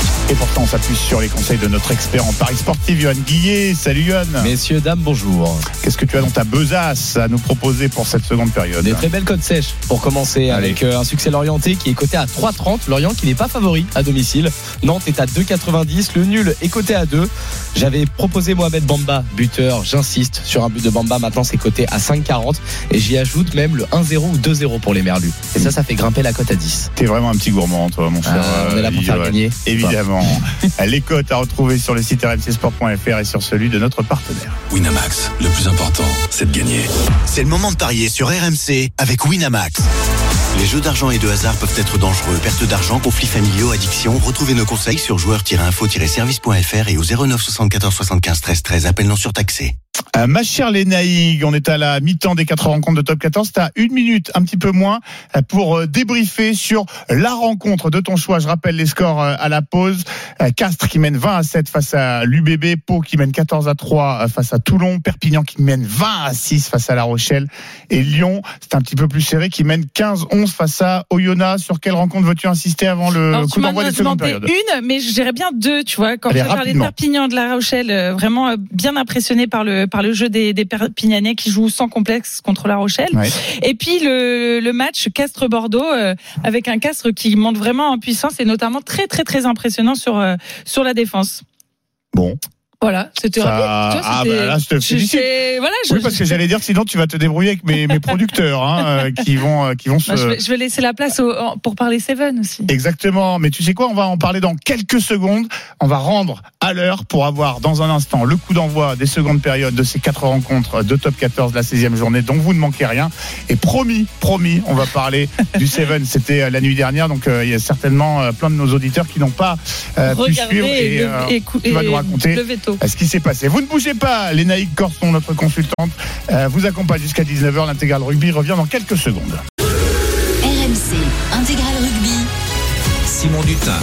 Et pour ça, on s'appuie sur les conseils de notre expert en Paris sportif, Johan Guillet. Salut Johan. Messieurs, dames, bonjour. Qu'est-ce que tu as dans ta besace à nous proposer pour cette seconde période Des très belles cotes sèches pour commencer avec euh, un succès Lorienté qui est coté à 3,30. Lorient qui n'est pas favori à domicile. Nantes est à 2,90. Le nul est coté à 2. J'avais proposé Mohamed Bamba, buteur. J'insiste sur un but de Bamba. Maintenant, c'est coté à 5,40. Et j'y ajoute même le 1-0 ou 2-0 pour les Merlus. Et ça, ça fait grimper la cote à 10. T'es vraiment un petit gourmand, toi, mon cher. Ah, on est là pour faire Johan. gagner. Évidemment. les cotes à retrouver sur le site rmcsport.fr et sur celui de notre partenaire. Winamax, le plus important, c'est de gagner. C'est le moment de parier sur RMC avec Winamax. Les jeux d'argent et de hasard peuvent être dangereux. Perte d'argent, conflits familiaux, addiction. Retrouvez nos conseils sur joueurs-info-service.fr et au 09 74 75 13 13. Appel non surtaxé. Euh, ma chère Lénaïg, on est à la mi-temps des quatre rencontres de top 14. Tu as une minute, un petit peu moins, euh, pour euh, débriefer sur la rencontre de ton choix. Je rappelle les scores à la pause. Castres qui mène 20 à 7 face à l'UBB, Pau qui mène 14 à 3 euh, face à Toulon, Perpignan qui mène 20 à 6 face à La Rochelle et Lyon, c'est un petit peu plus serré, qui mène 15-11 face à Oyonnax. Sur quelle rencontre veux-tu insister avant le Alors, coup d'envoi des secondes périodes une, mais je dirais bien deux, tu vois. Quand Allez, tu as parlé de. Perpignan de La Rochelle, euh, vraiment euh, bien impressionné par le, par le jeu des, des Perpignanais qui jouent sans complexe contre La Rochelle. Ouais. Et puis le, le match Castres-Bordeaux, euh, avec un Castres qui monte vraiment en puissance et notamment très très très impressionnant sur, euh, sur la défense. Bon. Voilà, c'était Ça- rapide. Ah, bah là, je te félicite. Voilà, je, Oui, parce que j'allais dire sinon tu vas te débrouiller avec mes, mes producteurs hein, euh, qui vont euh, qui vont se Bah, je, vais, je vais laisser la place au- pour parler Seven aussi. Exactement, mais tu sais quoi, on va en parler dans quelques secondes. On va rendre à l'heure pour avoir dans un instant le coup d'envoi des secondes périodes de ces quatre rencontres de top 14 de la 16e journée, donc vous ne manquez rien. Et promis, promis, on va parler du Seven. C'était euh, la nuit dernière, donc euh, il y a certainement plein de nos auditeurs qui n'ont pas euh, pu suivre et, et, euh, et cou- tu vas et nous raconter le veto. Euh, ce qui s'est passé. Vous ne bougez pas, Lénaïque Corson, notre consultante, euh, vous accompagne jusqu'à 19h. L'intégral rugby revient dans quelques secondes. RMC Intégral Rugby. Simon Dutin.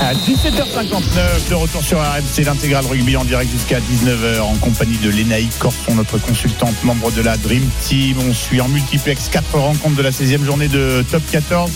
À 17h59, de retour sur RMC, l'intégral rugby en direct jusqu'à 19h en compagnie de Lénaïque Corson, notre consultante, membre de la Dream Team. On suit en multiplex quatre rencontres de la 16e journée de Top 14.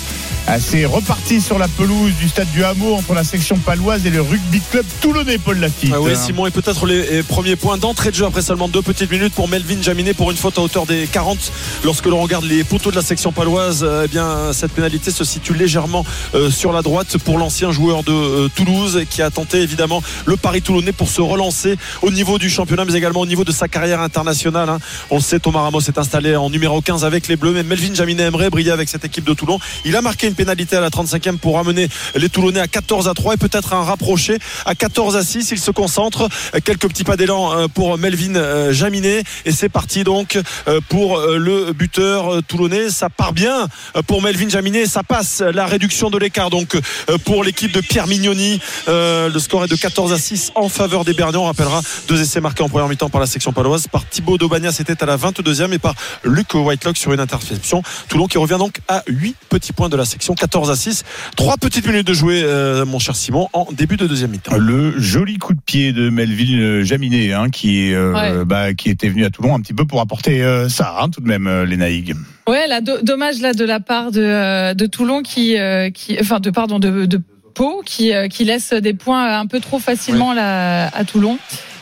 C'est reparti sur la pelouse du stade du Hameau entre la section paloise et le rugby club toulonnais, Paul Lafitte. Ah oui, Simon, et peut-être les premiers points d'entrée de jeu après seulement deux petites minutes pour Melvin Jaminet pour une faute à hauteur des 40. Lorsque l'on regarde les poteaux de la section paloise, euh, eh bien, cette pénalité se situe légèrement euh, sur la droite pour l'ancien joueur de euh, Toulouse qui a tenté évidemment le Paris Toulonnais pour se relancer au niveau du championnat, mais également au niveau de sa carrière internationale. hein. On le sait, Thomas Ramos est installé en numéro 15 avec les Bleus, mais Melvin Jaminet aimerait briller avec cette équipe de Toulon. Il a marqué pénalité à la 35e pour ramener les Toulonnais à 14 à 3 et peut-être un rapproché à 14 à 6. Il se concentre. Quelques petits pas d'élan euh, pour Melvin euh, Jaminet. Et c'est parti donc euh, pour le buteur toulonnais. Ça part bien pour Melvin Jaminet. Ça passe la réduction de l'écart donc pour l'équipe de Pierre Mignoni. Le score est de 14 à 6 en faveur des Bernians. On rappellera deux essais marqués en première mi-temps par la section paloise, par Thibaut Daubagna, c'était à la 22e, et par Luc Whitelock sur une interception. Toulon qui revient donc à 8 petits points de la section, 14 à 6. Trois petites minutes de jouer, euh, mon cher Simon, en début de deuxième mi-temps. Le joli coup de pied de Melville euh, Jaminet, hein, qui, euh, Ouais. bah, qui était venu à Toulon un petit peu pour apporter euh, ça, hein, tout de même, euh, les Naïgues. Ouais, là, do- dommage là de la part de, euh, de Toulon qui, euh, qui, enfin, de pardon, de, de Pau qui, euh, qui laisse des points un peu trop facilement là, à Toulon.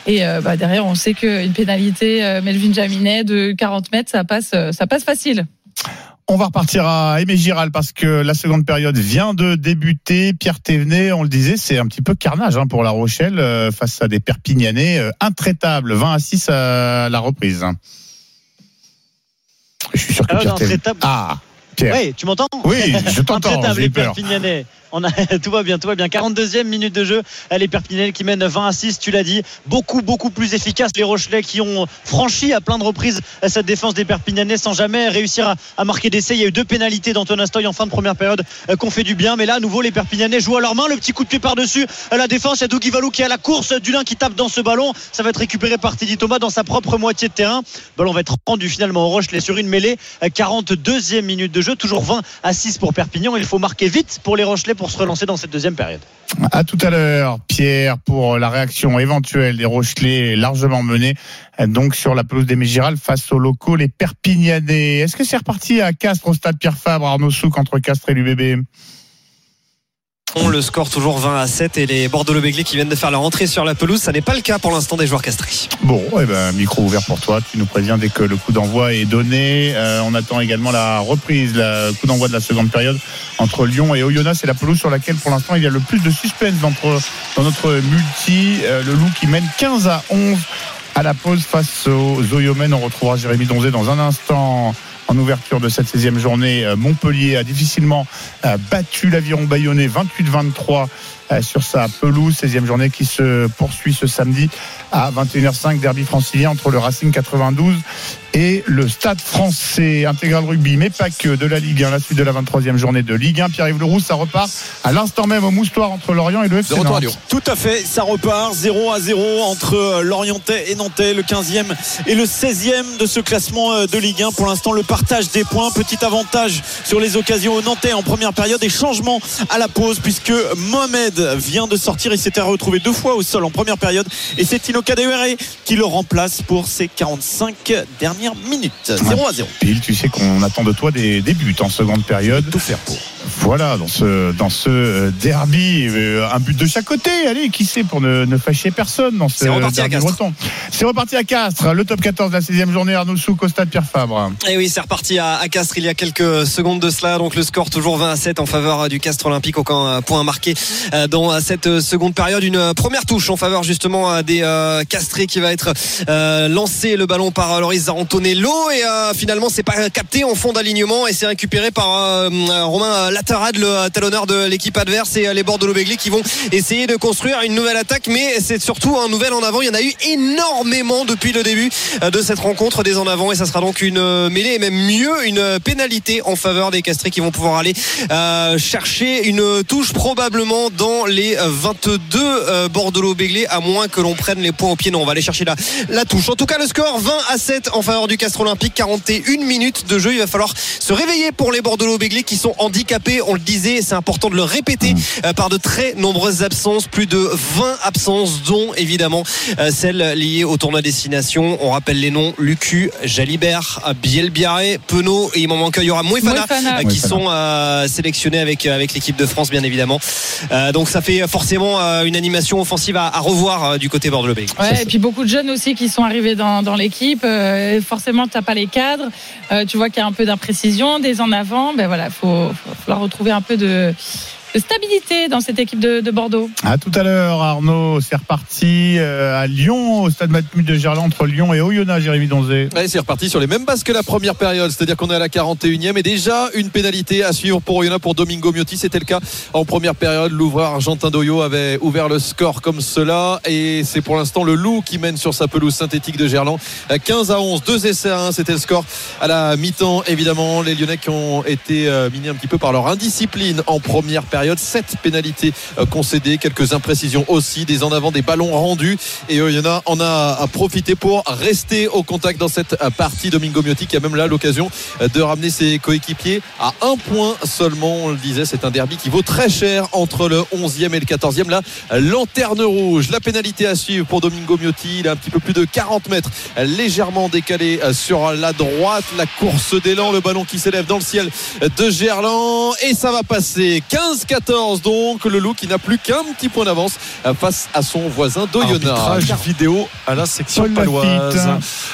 Et euh, bah, derrière, on sait qu'une pénalité euh, Melvin Jaminet de 40 mètres, ça passe, ça passe facile. On va repartir à Aimé Giral parce que la seconde période vient de débuter. Pierre Thévenet, on le disait, c'est un petit peu carnage hein, pour La Rochelle euh, face à des Perpignanais euh, intraitables. 20 à 6 à la reprise. Je suis sûr que Alors, Pierre Thévenet. intraitable. Ah, Pierre. Oui, tu m'entends Oui, je t'entends, Intraitable, j'ai les peur. Perpignanais. On a, tout va bien, tout va bien. 42e minute de jeu. Les Perpignanais qui mènent 20 à 6, tu l'as dit. Beaucoup, beaucoup plus efficace. Les Rochelais qui ont franchi à plein de reprises cette défense des Perpignanais sans jamais réussir à, marquer d'essai. Il y a eu deux pénalités d'Antoine Astoy en fin de première période euh, qu'on fait du bien. Mais là, à nouveau, les Perpignanais jouent à leur main. Le petit coup de pied par-dessus euh, la défense. Il y a Dougie Valou qui est à la course. Dulin qui tape dans ce ballon. Ça va être récupéré par Teddy Thomas dans sa propre moitié de terrain. Ballon va être rendu finalement au Rochelais sur une mêlée. Euh, 42e minute de jeu. Toujours 20 à 6 pour Perpignan. Il faut marquer vite pour les Rochelais pour se relancer dans cette deuxième période. À tout à l'heure, Pierre, pour la réaction éventuelle des Rochelais largement menés, donc sur la pelouse des Mégiral face aux locaux, les Perpignanais. Est-ce que c'est reparti à Castres au stade Pierre Fabre, Arnaud Souk entre Castres et l'UBB On le score toujours 20 à 7 et les Bordeaux-Béglé qui viennent de faire leur entrée sur la pelouse. Ça n'est pas le cas pour l'instant des joueurs castrés. Bon, eh ben, micro ouvert pour toi. Tu nous préviens dès que le coup d'envoi est donné. Euh, on attend également la reprise, le coup d'envoi de la seconde période entre Lyon et Oyonnax. C'est la pelouse sur laquelle pour l'instant il y a le plus de suspense dans notre, dans notre multi. Euh, le loup qui mène 15 à 11 à la pause face aux Oyomènes. On retrouvera Jérémy Donzé dans un instant en ouverture de cette 16e journée. Euh, Montpellier a difficilement euh, battu l'aviron bayonnais 28-23 euh, sur sa pelouse. 16e journée qui se poursuit ce samedi à 21h05, derby francilien entre le Racing 92 et le Stade français intégral rugby, mais pas que de la Ligue 1, la suite de la 23e journée de Ligue 1. Pierre-Yves Leroux, ça repart à l'instant même au moustoir entre Lorient et le FC Nantes. Tout à fait, ça repart 0 à 0 entre Lorientais et Nantais, le 15e et le 16e de ce classement euh, de Ligue 1. Pour l'instant, le partage des points, petit avantage sur les occasions au Nantais en première période et changement à la pause puisque Mohamed vient de sortir, il s'était retrouvé deux fois au sol en première période et c'est Tino Kadewere qui le remplace pour ses 45 derniers minutes. 0 à 0. Pile, tu sais qu'on attend de toi des, des buts en seconde période. Tout faire pour. Voilà, dans ce, dans ce euh, derby, euh, un but de chaque côté. Allez, qui sait pour ne, ne fâcher personne dans ce derby breton. C'est reparti à Castres, le top 14 de la 16e journée. Arnaud Souk au stade Pierre Fabre. Et oui, c'est reparti à, à, Castres il y a quelques secondes de cela. Donc le score toujours 20 à 7 en faveur du Castres Olympique. Aucun point marqué euh, dans cette seconde période. Une première touche en faveur justement des Castrés qui va être lancé le ballon par Loris Zarantonello. Et finalement, c'est pas capté en fond d'alignement et c'est récupéré par Romain Latarade, le talonneur de l'équipe adverse et les Bordeaux Béglé qui vont essayer de construire une nouvelle attaque. Mais c'est surtout un nouvel en avant. Il y en a eu énormément depuis le début de cette rencontre des en avant et ça sera donc une mêlée et même mieux une pénalité en faveur des Castrés qui vont pouvoir aller euh, chercher une touche probablement dans les 22 euh, Bordeaux Béglé à moins que l'on prenne les points au pied. Non, on va aller chercher la, la touche. En tout cas, le score 20 à 7 en faveur du Castres Olympique. 41 minutes de jeu. Il va falloir se réveiller pour les Bordeaux Béglé qui sont handicapés. On le disait, c'est important de le répéter euh, par de très nombreuses absences, plus de 20 absences, dont évidemment euh, celles liées au tournoi destination. On rappelle les noms Lucu, Jalibert, Bielbiaré, Penaud et il m'en manque. Il y aura Mouefana, euh, qui sont sélectionnés avec avec l'équipe de France, bien évidemment. donc ça fait forcément une animation offensive à, revoir du côté Bordeaux. Ouais, et puis beaucoup de jeunes aussi qui sont arrivés dans, dans l'équipe. forcément, tu n'as pas les cadres. tu vois qu'il y a un peu d'imprécision, des en avant. Ben voilà, faut, faut, faut retrouver un peu de de stabilité dans cette équipe de, de, Bordeaux. À tout à l'heure, Arnaud. C'est reparti euh, à Lyon, au stade Matmut de Gerland, entre Lyon et Oyonnax, Jérémy Donzé. Ouais, c'est reparti sur les mêmes bases que la première période, c'est-à-dire qu'on est à la 41e et déjà une pénalité à suivre pour Oyonnax pour Domingo Miotti. C'était le cas en première période. L'ouvreur argentin d'Oyo avait ouvert le score comme cela et c'est pour l'instant le Loup qui mène sur sa pelouse synthétique de Gerland. 15 à 11, 2 essais à 1, c'était le score à la mi-temps. Évidemment, les Lyonnais qui ont été euh, minés un petit peu par leur indiscipline en première période période. 7 pénalités euh, concédées, quelques imprécisions aussi, des en avant, des ballons rendus. Et Oyonnax en a profité pour rester au contact dans cette euh, partie. Domingo Miotti qui a même là l'occasion euh, de ramener ses coéquipiers à un point seulement. On le disait, c'est un derby qui vaut très cher entre le 11e et le 14e. Là, lanterne rouge. La pénalité à suivre pour Domingo Miotti. Il a un petit peu plus de 40 mètres, légèrement décalé sur la droite. La course d'élan, le ballon qui s'élève dans le ciel de Gerland. Et ça va passer. 15 14 donc le loup qui n'a plus qu'un petit point d'avance face à son voisin d'Oyonnax. vidéo à la section paloise.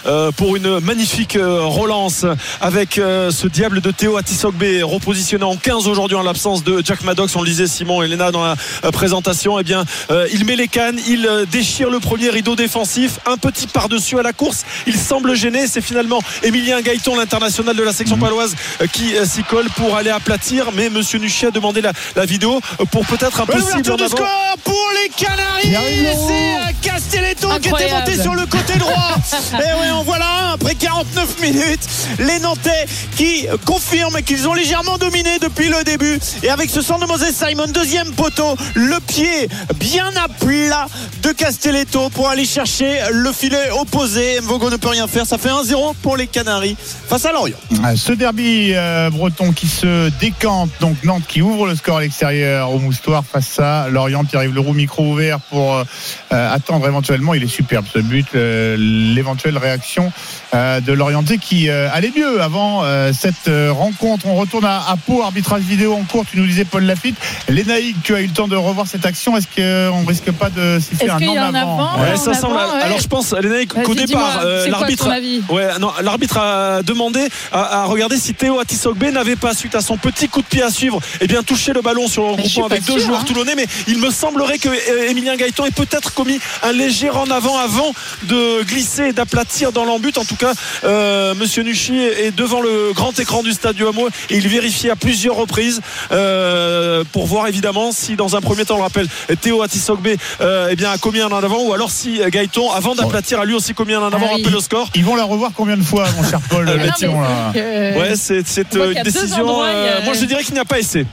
euh, pour une magnifique euh, relance avec euh, ce diable de Théo Atisogbe repositionné en 15 aujourd'hui en l'absence de Jack Maddox. On le disait Simon et Léna dans la présentation. Et eh bien il met les cannes il déchire le premier rideau défensif. Un petit par-dessus à la course. Il semble gêné. C'est finalement Emilien Gaëton l'international de la section mhm. paloise qui s'y colle pour aller aplatir. Mais monsieur Nuchet a demandé la, la vidéo pour peut-être un possible de score pour les Canaries. C'est Castelletto qui était monté sur le côté droit. Et oui en voilà après 49 minutes. Les Nantais qui confirment qu'ils ont légèrement dominé depuis le début. Et avec ce centre de Moses Simon deuxième poteau le pied bien à plat de Castelletto pour aller chercher le filet opposé. Mvogo ne peut rien faire. Ça fait 1-0 pour les Canaries face à Lorient. Ce derby euh, breton qui se décante donc Nantes qui ouvre le score Alexis l'extérieur au moustoir face à Lorient. Pierre-Yves Leroux, micro ouvert pour euh, attendre éventuellement. Il est superbe ce but. L'éventuelle réaction de Lorienté qui allait mieux avant cette rencontre. On retourne à, Pau, arbitrage vidéo en cours. Tu nous disais Paul Lafitte. Lénaïque, tu as eu le temps de revoir cette action. Est-ce qu'on risque pas de s'y faire un en avant, ouais, ça semble. Alors je pense, Lénaïque, qu'au départ, l'arbitre, ouais, a demandé à, regarder si Théo Atisogbe n'avait pas, suite à son petit coup de pied à suivre, eh bien touché le ballon sur le regroupement avec deux joueurs hein. toulonnais. Mais il me semblerait que Emilien euh, Gaëtan ait peut-être commis un léger en avant avant de glisser et d'aplatir dans l'embut. En tout cas, euh, Monsieur Nuchy est devant le grand écran du stade du Hameau et il vérifie à plusieurs reprises euh, pour voir évidemment si dans un premier temps, on le rappelle, Théo Atisogbe eh bien, a commis un en avant ou alors si Gaëtan, avant d'aplatir, a lui aussi commis un en avant, ah, rappelle le score. Ils vont la revoir combien de fois, mon cher Paul Ouais, c'est une décision. Euh, moi, je dirais qu'il n'y a pas essai.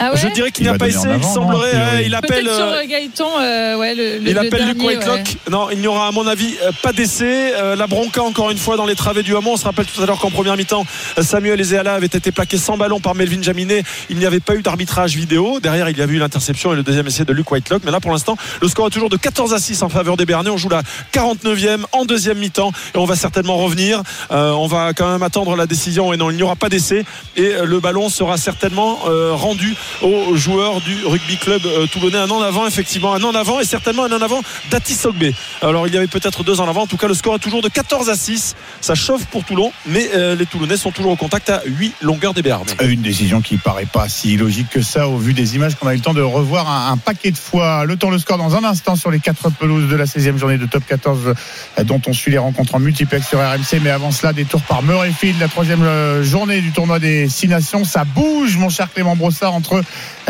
Ah je dirais qu'il n'y a pas essayé. Il semblerait. il appelle. Sur euh, Gaëtan, euh, ouais, le, il appelle Luc Whitelock. Non, il n'y aura à mon avis euh, pas d'essai. la bronca encore une fois dans les travées du Hamon. On se rappelle tout à l'heure qu'en première mi-temps, Samuel Ezeala avait été plaqué sans ballon par Melvin Jaminet. Il n'y avait pas eu d'arbitrage vidéo. Derrière, il y avait eu l'interception et le deuxième essai de Luc Whitelock. Mais là, pour l'instant, le score est toujours de 14 à 6 en faveur des Bernais. On joue la 49e en deuxième mi-temps et on va certainement revenir. on va quand même attendre la décision. Et non, il n'y aura pas d'essai et le ballon sera certainement rendu aux joueurs du rugby club euh, toulonnais. Un an avant, effectivement, un an avant et certainement un an avant d'Ati Sogbe. Alors il y avait peut-être deux ans avant. En tout cas, le score est toujours de 14 à 6. Ça chauffe pour Toulon, mais euh, les Toulonnais sont toujours au contact à 8 longueurs des Béarnais. Une décision qui paraît pas si logique que ça au vu des images qu'on a eu le temps de revoir un, paquet de fois. Le temps, le score dans un instant sur les quatre pelouses de la 16e journée de top 14 euh, dont on suit les rencontres en multiplex sur RMC. Mais avant cela, des tours par Murrayfield, la troisième journée du tournoi des Six Nations. Ça bouge, mon cher Clément Brossard, entre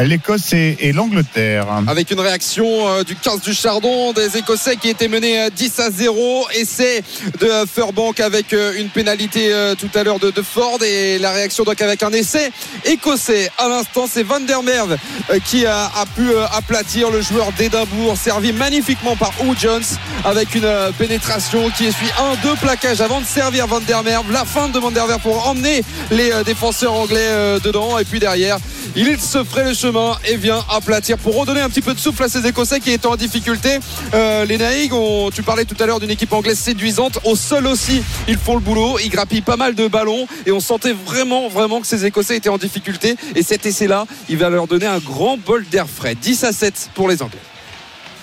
l'Écosse et, l'Angleterre. Avec une réaction euh, du 15 du Chardon, des Écossais qui étaient menés 10 à 0. Essai de Furbank avec euh, une pénalité euh, tout à l'heure de, Ford et la réaction donc avec un essai écossais. À l'instant, c'est Van der Merwe qui a, pu aplatir le joueur d'Édimbourg, servi magnifiquement par Hugh Jones avec une pénétration qui essuie un, deux plaquages avant de servir Van der Merwe. La fin de Van der pour emmener les défenseurs anglais dedans et puis derrière, il se ferait le chemin et vient aplatir pour redonner un petit peu de souffle à ces Écossais qui étaient en difficulté. Euh, les Naïgs, tu parlais tout à l'heure d'une équipe anglaise séduisante. Au sol aussi, ils font le boulot. Ils grappillent pas mal de ballons et on sentait vraiment, vraiment que ces Écossais étaient en difficulté. Et cet essai-là, il va leur donner un grand bol d'air frais. 10 à 7 pour les Anglais.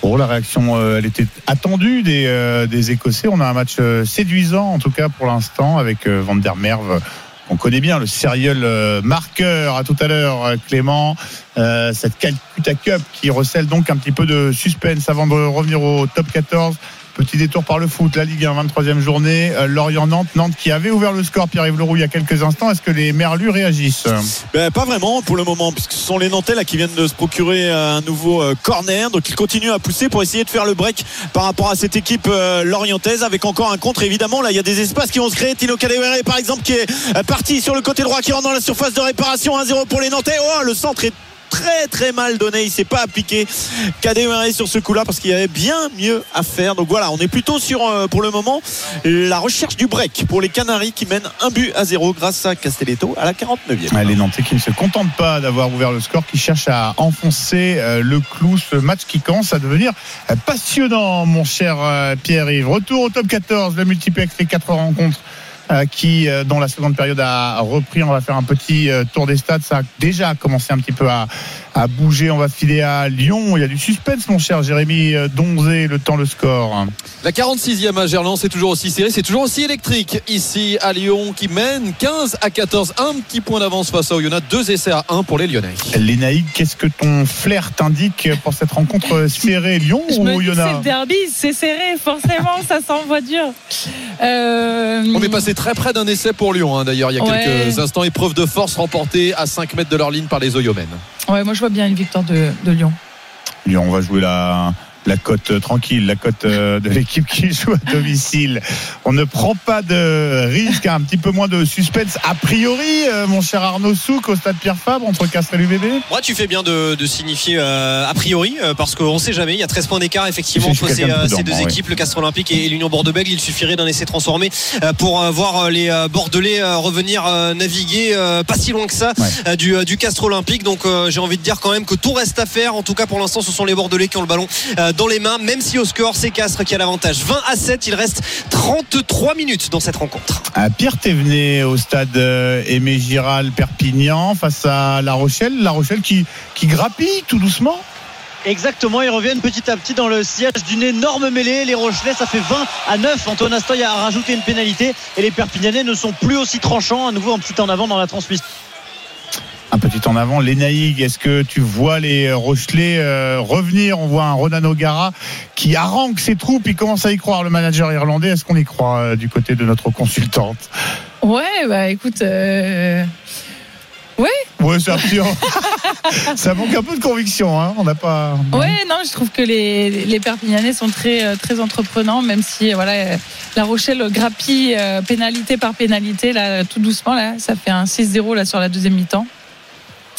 Bon, la réaction, euh, elle était attendue des, euh, des Écossais. On a un match séduisant, en tout cas pour l'instant, avec Van der Merwe on connaît bien le sérieux marqueur. À tout à l'heure euh, Clément. Euh, cette Calcutta Cup qui recèle donc un petit peu de suspense avant de revenir au top 14 Petit détour par le foot, la Ligue 1, 23e journée. Euh, Lorient-Nantes, Nantes qui avait ouvert le score, Pierre-Yves Leroux, il y a quelques instants. Est-ce que les Merlus réagissent ben, Pas vraiment pour le moment, puisque ce sont les Nantais qui viennent de se procurer euh, un nouveau euh, corner. Donc ils continuent à pousser pour essayer de faire le break par rapport à cette équipe lorientaise avec encore un contre. Évidemment, là, il y a des espaces qui vont se créer. Tino Kadewere, par exemple, qui est parti sur le côté droit, qui rentre dans la surface de réparation. 1-0 pour les Nantais. Oh, le centre est très très mal donné. Il s'est pas appliqué démarrer sur ce coup-là parce qu'il y avait bien mieux à faire. Donc voilà, on est plutôt sur euh, pour le moment la recherche du break pour les Canaries qui mènent un but à zéro grâce à Castelletto à la 49e. les Nantais qui ne se contentent pas d'avoir ouvert le score, qui cherchent à enfoncer euh, le clou. Ce match qui commence à devenir euh, passionnant, mon cher Pierre-Yves. Retour au top 14, le multiplex, les quatre rencontres qui, euh, dans la seconde période, a repris. On va faire un petit euh, tour des stades. Ça a déjà commencé un petit peu à, à bouger. On va filer à Lyon. Il y a du suspense, mon cher Jérémy Donzé. Le temps, le score. La 46e à Gerland, c'est toujours aussi serré, c'est toujours aussi électrique. Ici à Lyon, qui mène 15 à 14. Un petit point d'avance face à Oyonnax. Deux essais à 1 pour les Lyonnais. Lénaïque, qu'est-ce que ton flair t'indique pour cette rencontre serrée Lyon ou Oyonnax C'est derby, c'est serré. Forcément, ça s'envoie dur. On est passé très près d'un essai pour Lyon, hein, d'ailleurs, il y a quelques instants. Épreuve de force remportée à 5 mètres de leur ligne par les Oyomènes. Ouais, moi je vois bien une victoire de, Lyon. Lyon, on va jouer la, la cote euh, tranquille, la cote euh, de l'équipe qui joue à domicile. On ne prend pas de risque, un petit peu moins de suspense a priori, euh, mon cher Arnaud Souk au stade Pierre Fabre entre Castres et l'UBB. Moi, tu fais bien de, de signifier euh, a priori, parce qu'on ne sait jamais. Il y a 13 points d'écart effectivement entre ces, euh, deux équipes, le Castres Olympique et, l'Union Bordeaux-Bègles. Il suffirait d'un essai transformé pour voir les Bordelais revenir naviguer pas si loin que ça Ouais. du, du Castres Olympique. Donc, j'ai envie de dire quand même que tout reste à faire. En tout cas, pour l'instant, ce sont les Bordelais qui ont le ballon dans les mains, même si au score, c'est Castres qui a l'avantage. 20 à 7, il reste 33 minutes dans cette rencontre. À Pierre Thévenet au stade euh, Aimé Giral Perpignan face à La Rochelle. La Rochelle qui, qui grappille tout doucement. Exactement, ils reviennent petit à petit dans le sillage d'une énorme mêlée. Les Rochelais, ça fait 20 à 9. Antoine Astoy a rajouté une pénalité et les Perpignanais ne sont plus aussi tranchants. À nouveau, un petit en avant dans la transmission. Un petit en avant, les Naïg, est-ce que tu vois les Rochelais euh, revenir? On voit un Ronan O'Gara qui harangue ses troupes, il commence à y croire, le manager irlandais. Est-ce qu'on y croit euh, du côté de notre consultante? Ouais, bah écoute. euh, Ouais, c'est. Ça manque un peu de conviction, hein on n'a pas... Ouais, non, je trouve que les, les Perpignanais sont très, euh, très entreprenants, même si voilà, La Rochelle grappille euh, pénalité par pénalité, là, tout doucement, là, ça fait un 6-0 là sur la deuxième mi-temps.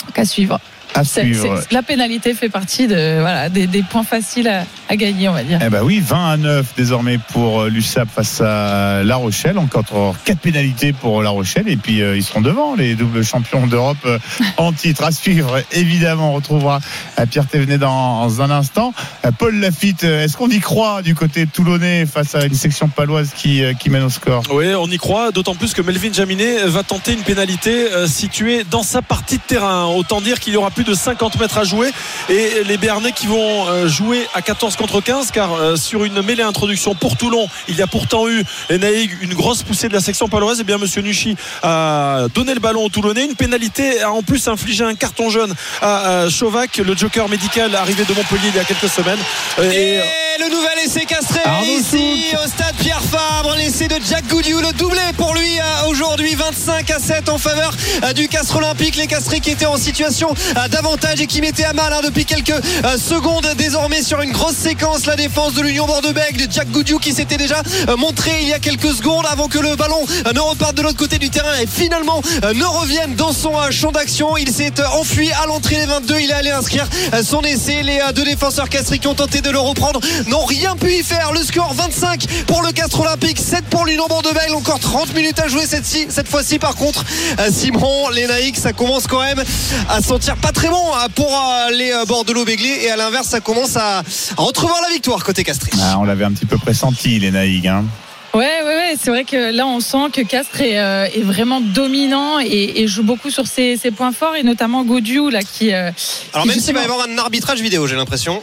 Donc à suivre. À suivre. la pénalité fait partie de, voilà, des, des points faciles à, à gagner, on va dire. Eh ben oui, 20 à 9 désormais pour euh, l'USAP face à La Rochelle. Encore 4 pénalités pour La Rochelle. Et puis euh, ils seront devant, les doubles champions d'Europe euh, en titre. À suivre, évidemment, on retrouvera euh, Pierre Thévenet dans un instant. Euh, Paul Lafitte, euh, est-ce qu'on y croit du côté toulonnais face à une section paloise qui, euh, qui mène au score? Oui, on y croit, d'autant plus que Melvin Jaminet va tenter une pénalité euh, située dans sa partie de terrain. Autant dire qu'il y aura plus de 50 mètres à jouer. Et les Béarnais qui vont euh, jouer à 14 contre 15 car euh, sur une mêlée introduction pour Toulon, il y a pourtant eu Naïg une grosse poussée de la section paloise. Et bien monsieur Nuchy a donné le ballon au Toulonnais, une pénalité a en plus infligé un carton jaune à, Chauvac, le joker médical arrivé de Montpellier il y a quelques semaines. Euh, Et et, le nouvel essai castré Arnaud ici au stade Pierre Fabre, l'essai de Jack Goudiou, le doublé pour lui aujourd'hui 25 à 7 en faveur du Castre Olympique, les Castrés qui étaient en situation d'avantage et qui mettaient à mal hein, depuis quelques euh, secondes désormais sur une grosse séquence la défense de l'Union Bordeaux-Bègles, Jack Goudiou qui s'était déjà euh, montré il y a quelques secondes avant que le ballon euh, ne reparte de l'autre côté du terrain et finalement ne revienne dans son champ d'action. Il s'est enfui à l'entrée des 22, il est allé inscrire son essai. Les deux défenseurs castrés qui ont tenté de le reprendre n'ont rien pu y faire. Le score 25 pour le Castre Olympique, 7 pour l'Union Bordeaux-Bègles. Encore 30 minutes à jouer cette, fois-ci. Par contre, Simon, les Naïcs, ça commence quand même à sentir pas très bon hein, pour euh, les euh, Bordelot-Béglés. Et à l'inverse, ça commence à, à entrevoir la victoire côté castré. Ah, On l'avait un petit peu pressenti, les Naïg. Hein. Ouais, ouais, ouais. C'est vrai que là, on sent que Castres est, euh, est vraiment dominant et, et joue beaucoup sur ses, ses points forts et notamment Godiou là qui. euh, Alors qui même s'il va y avoir un arbitrage vidéo, j'ai l'impression.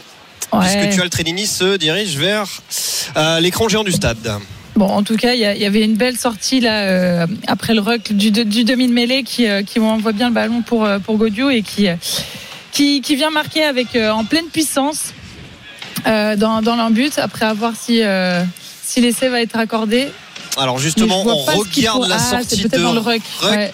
Ouais. Puisque tu as le Trédini se dirige vers euh, l'écran géant du stade. Bon, en tout cas, il y, avait une belle sortie là euh, après le ruck du, du demi de mêlée qui, euh, qui envoie bien le ballon pour euh, pour Godiou et qui qui, qui vient marquer avec euh, en pleine puissance dans dans l'embut après avoir si si l'essai va être accordé. Alors justement, on regarde la Ah, c'est sortie peut-être de le ruck. Ouais.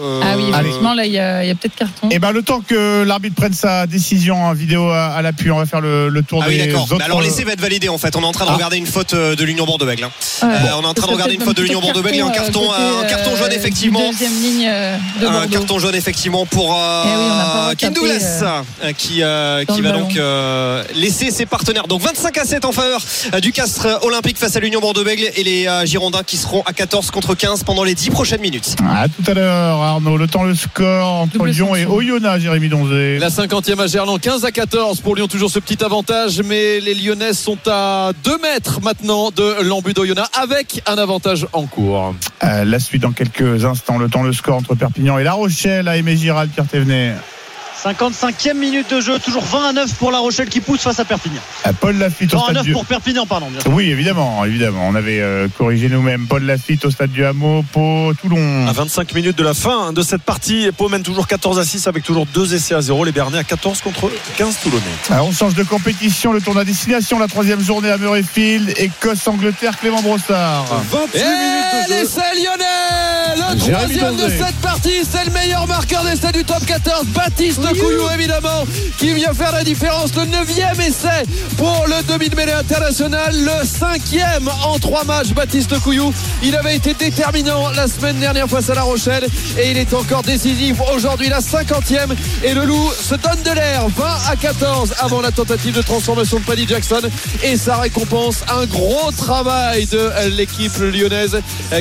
Euh, Ah oui, effectivement, là, il y a, il y a peut-être carton. Et ben le temps que l'arbitre prenne sa décision en vidéo à, à l'appui, on va faire le, le tour Ah oui, des d'accord. autres. Mais alors l'essai va être validé en fait. On est en train de Ah. regarder une faute euh, de l'Union Bordeaux-Bègles. hein. Euh, Bon. on est en train de regarder une faute de l'Union Bordeaux-Bègles et un carton, un carton jaune euh, effectivement. Deuxième ligne euh, de Un Bordeaux. carton jaune effectivement pour euh, Eh oui, Ken Douglas euh, euh, qui, euh, va ballon. donc euh, laisser ses partenaires. Donc 25 à 7 en faveur euh, du Castres Olympique face à l'Union Bordeaux-Bègles et les euh, Girondins qui seront à 14 contre 15 pendant les 10 prochaines minutes. À tout à l'heure, Arnaud. Le temps, le score entre Double Lyon et. Oyonnax, Jérémy Donzé. La 50e à Gerland, 15 à 14 pour Lyon, toujours ce petit avantage, mais les Lyonnais sont à 2 mètres maintenant de l'embut d'Oyonnax avec un avantage en cours. Euh, la suite dans quelques instants. Le temps, le score entre Perpignan et La Rochelle à Aimé Giral, Pierre Thévenet. 55e minute de jeu, toujours 20 à 9 pour La Rochelle qui pousse face à Perpignan. À Paul Lafitte au 20 à stade 9 du... pour Perpignan, pardon. bien sûr. Oui, évidemment, évidemment. On avait euh, corrigé nous-mêmes. Paul Lafitte au stade du Hameau, Pau, Toulon. À 25 minutes de la fin de cette partie, Pau mène toujours 14 à 6 avec toujours deux essais à 0. Les Bernais à 14 contre 15 Toulonnais. Alors, on change de compétition. Le tournoi destination, la troisième journée à Murrayfield. Écosse-Angleterre, Clément Brossard. 28 Et minutes de jeu. l'essai lyonnais Le troisième de cette partie parti. C'est le meilleur marqueur d'essai du top 14. Baptiste Couillou, évidemment, qui vient faire la différence. Le neuvième essai pour le demi-mêlée international. Le cinquième en trois matchs. Baptiste Couillou. Il avait été déterminant la semaine dernière face à La Rochelle. Et il est encore décisif aujourd'hui. La cinquantième. Et le loup se donne de l'air. 20 à 14 avant la tentative de transformation de Paddy Jackson. Et ça récompense un gros travail de l'équipe lyonnaise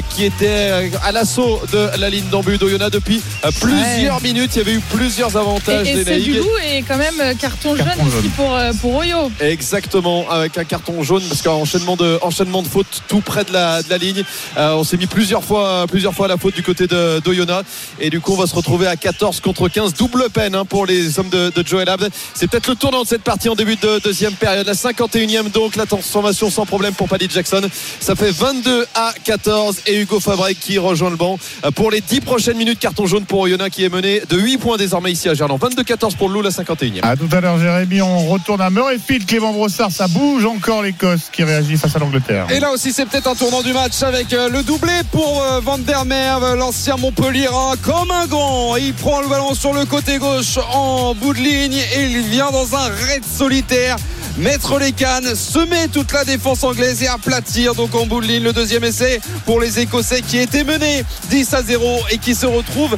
qui était à l'assaut de la ligne d'embut d'Oyonnax depuis plusieurs minutes. Il y avait eu plusieurs avantages et, des et du loup et quand même carton, jaune, aussi pour, pour Oyo. Exactement, avec un carton jaune parce qu'enchaînement de, enchaînement de fautes tout près de la, de la ligne. Euh, on s'est mis plusieurs fois, plusieurs fois à la faute du côté de d'Oyonnax et du coup on va se retrouver à 14 contre 15, double peine hein, pour les hommes de, de Joel Abd. C'est peut-être le tournant de cette partie en début de deuxième période. La 51e donc la transformation sans problème pour Paddy Jackson. Ça fait 22 à 14 et Hugo Fabrec qui rejoint le banc pour les 10 prochaines minutes. Carton jaune pour Oyonnax qui est mené de 8 points désormais ici à Gerland. 22-14 pour le Loup, la 51e. À tout à l'heure, Jérémy. On retourne à Murrayfield. Clément Brossard, ça bouge encore l'Écosse qui réagit face à l'Angleterre. Et là aussi, c'est peut-être un tournant du match avec euh, le doublé pour euh, Van der Merwe, l'ancien Montpellier, comme un grand. Il prend le ballon sur le côté gauche en bout de ligne et il vient dans un raid solitaire mettre les cannes, semer toute la défense anglaise et aplatir donc en bout de ligne le deuxième essai pour les Écossais qui étaient menés 10 à 0 et qui se retrouvent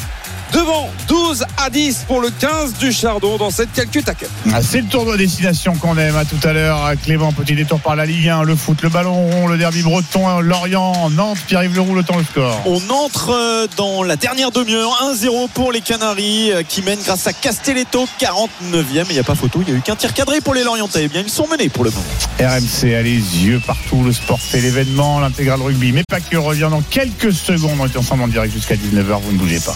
devant 12 à 10 pour le 15 du Chardon dans cette Calcutta Cup. Ah, c'est le tournoi destination qu'on aime à tout à l'heure. Clément, petit détour par la Ligue 1, le foot, le ballon rond, le derby breton, Lorient, Nantes, Pierre-Yves Leroux, le temps, le score. On entre euh, dans la dernière demi-heure, 1-0 pour les Canaries euh, qui mènent grâce à Castelletto, 49e. Il n'y a pas photo, il n'y a eu qu'un tir cadré pour les Lorientais. Eh bien, ils sont menés pour le moment. RMC a les yeux partout, le sport fait l'événement, l'intégral rugby, mais pas que revient dans quelques secondes. On est ensemble en direct jusqu'à 19h, vous ne bougez pas.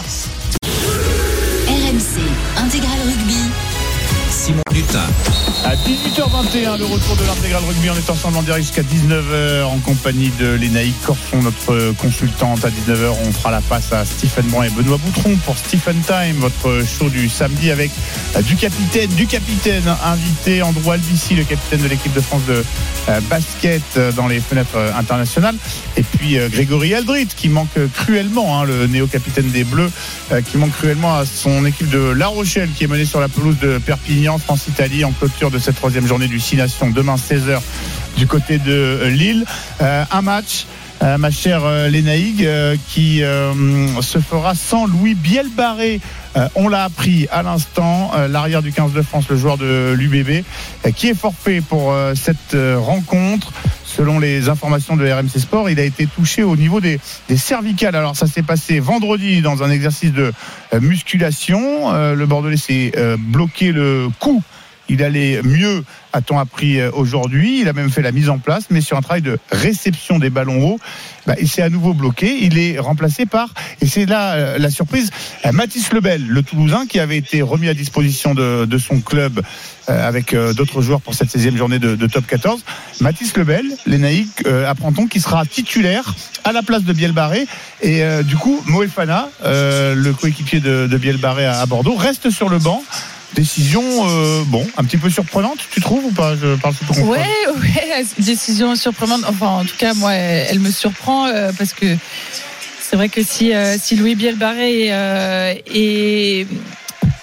À 18h21, le retour de l'intégral rugby. On est ensemble en direct jusqu'à 19h en compagnie de Lénaïque Corson, notre consultante. À 19h, on fera la passe à Stephen Brun et Benoît Boutron pour Stephen Time, votre show du samedi avec du capitaine, du capitaine invité Andrew Albici, le capitaine de l'équipe de France de basket dans les fenêtres internationales. Et puis Grégory Aldrit qui manque cruellement, hein, le néo-capitaine des Bleus, qui manque cruellement à son équipe de La Rochelle qui est menée sur la pelouse de Perpignan, France-Italie en clôture de cette troisième journée du 6 Nations demain 16h du côté de Lille. Euh, un match. Euh, ma chère euh, qui se fera sans Louis Bielbarré. on l'a appris à l'instant, l'arrière du 15 de France, le joueur de l'UBB, qui est forfait pour cette rencontre. Selon les informations de RMC Sport, il a été touché au niveau des, cervicales. Alors ça s'est passé vendredi dans un exercice de musculation. le Bordelais s'est bloqué le cou il allait mieux, a-t-on appris aujourd'hui. Il a même fait la mise en place, mais sur un travail de réception des ballons hauts, bah, il s'est à nouveau bloqué. Il est remplacé par, et c'est là euh, la surprise, euh, Mathis Lebel, le Toulousain, qui avait été remis à disposition de, son club euh, avec euh, d'autres joueurs pour cette 16e journée de, top 14. Mathis Lebel, l'Enaïc, euh, apprend-on, qui sera titulaire à la place de Bielbarré. Et du coup, Moefana, le coéquipier de, de Bielbarré à Bordeaux, reste sur le banc. Décision, euh, bon, un petit peu surprenante, tu trouves ou pas? Je parle sous ton contrôle. Ouais, ouais, décision surprenante. Enfin, en tout cas, moi, elle, me surprend euh, parce que c'est vrai que si, euh, si Louis Bielbarré est,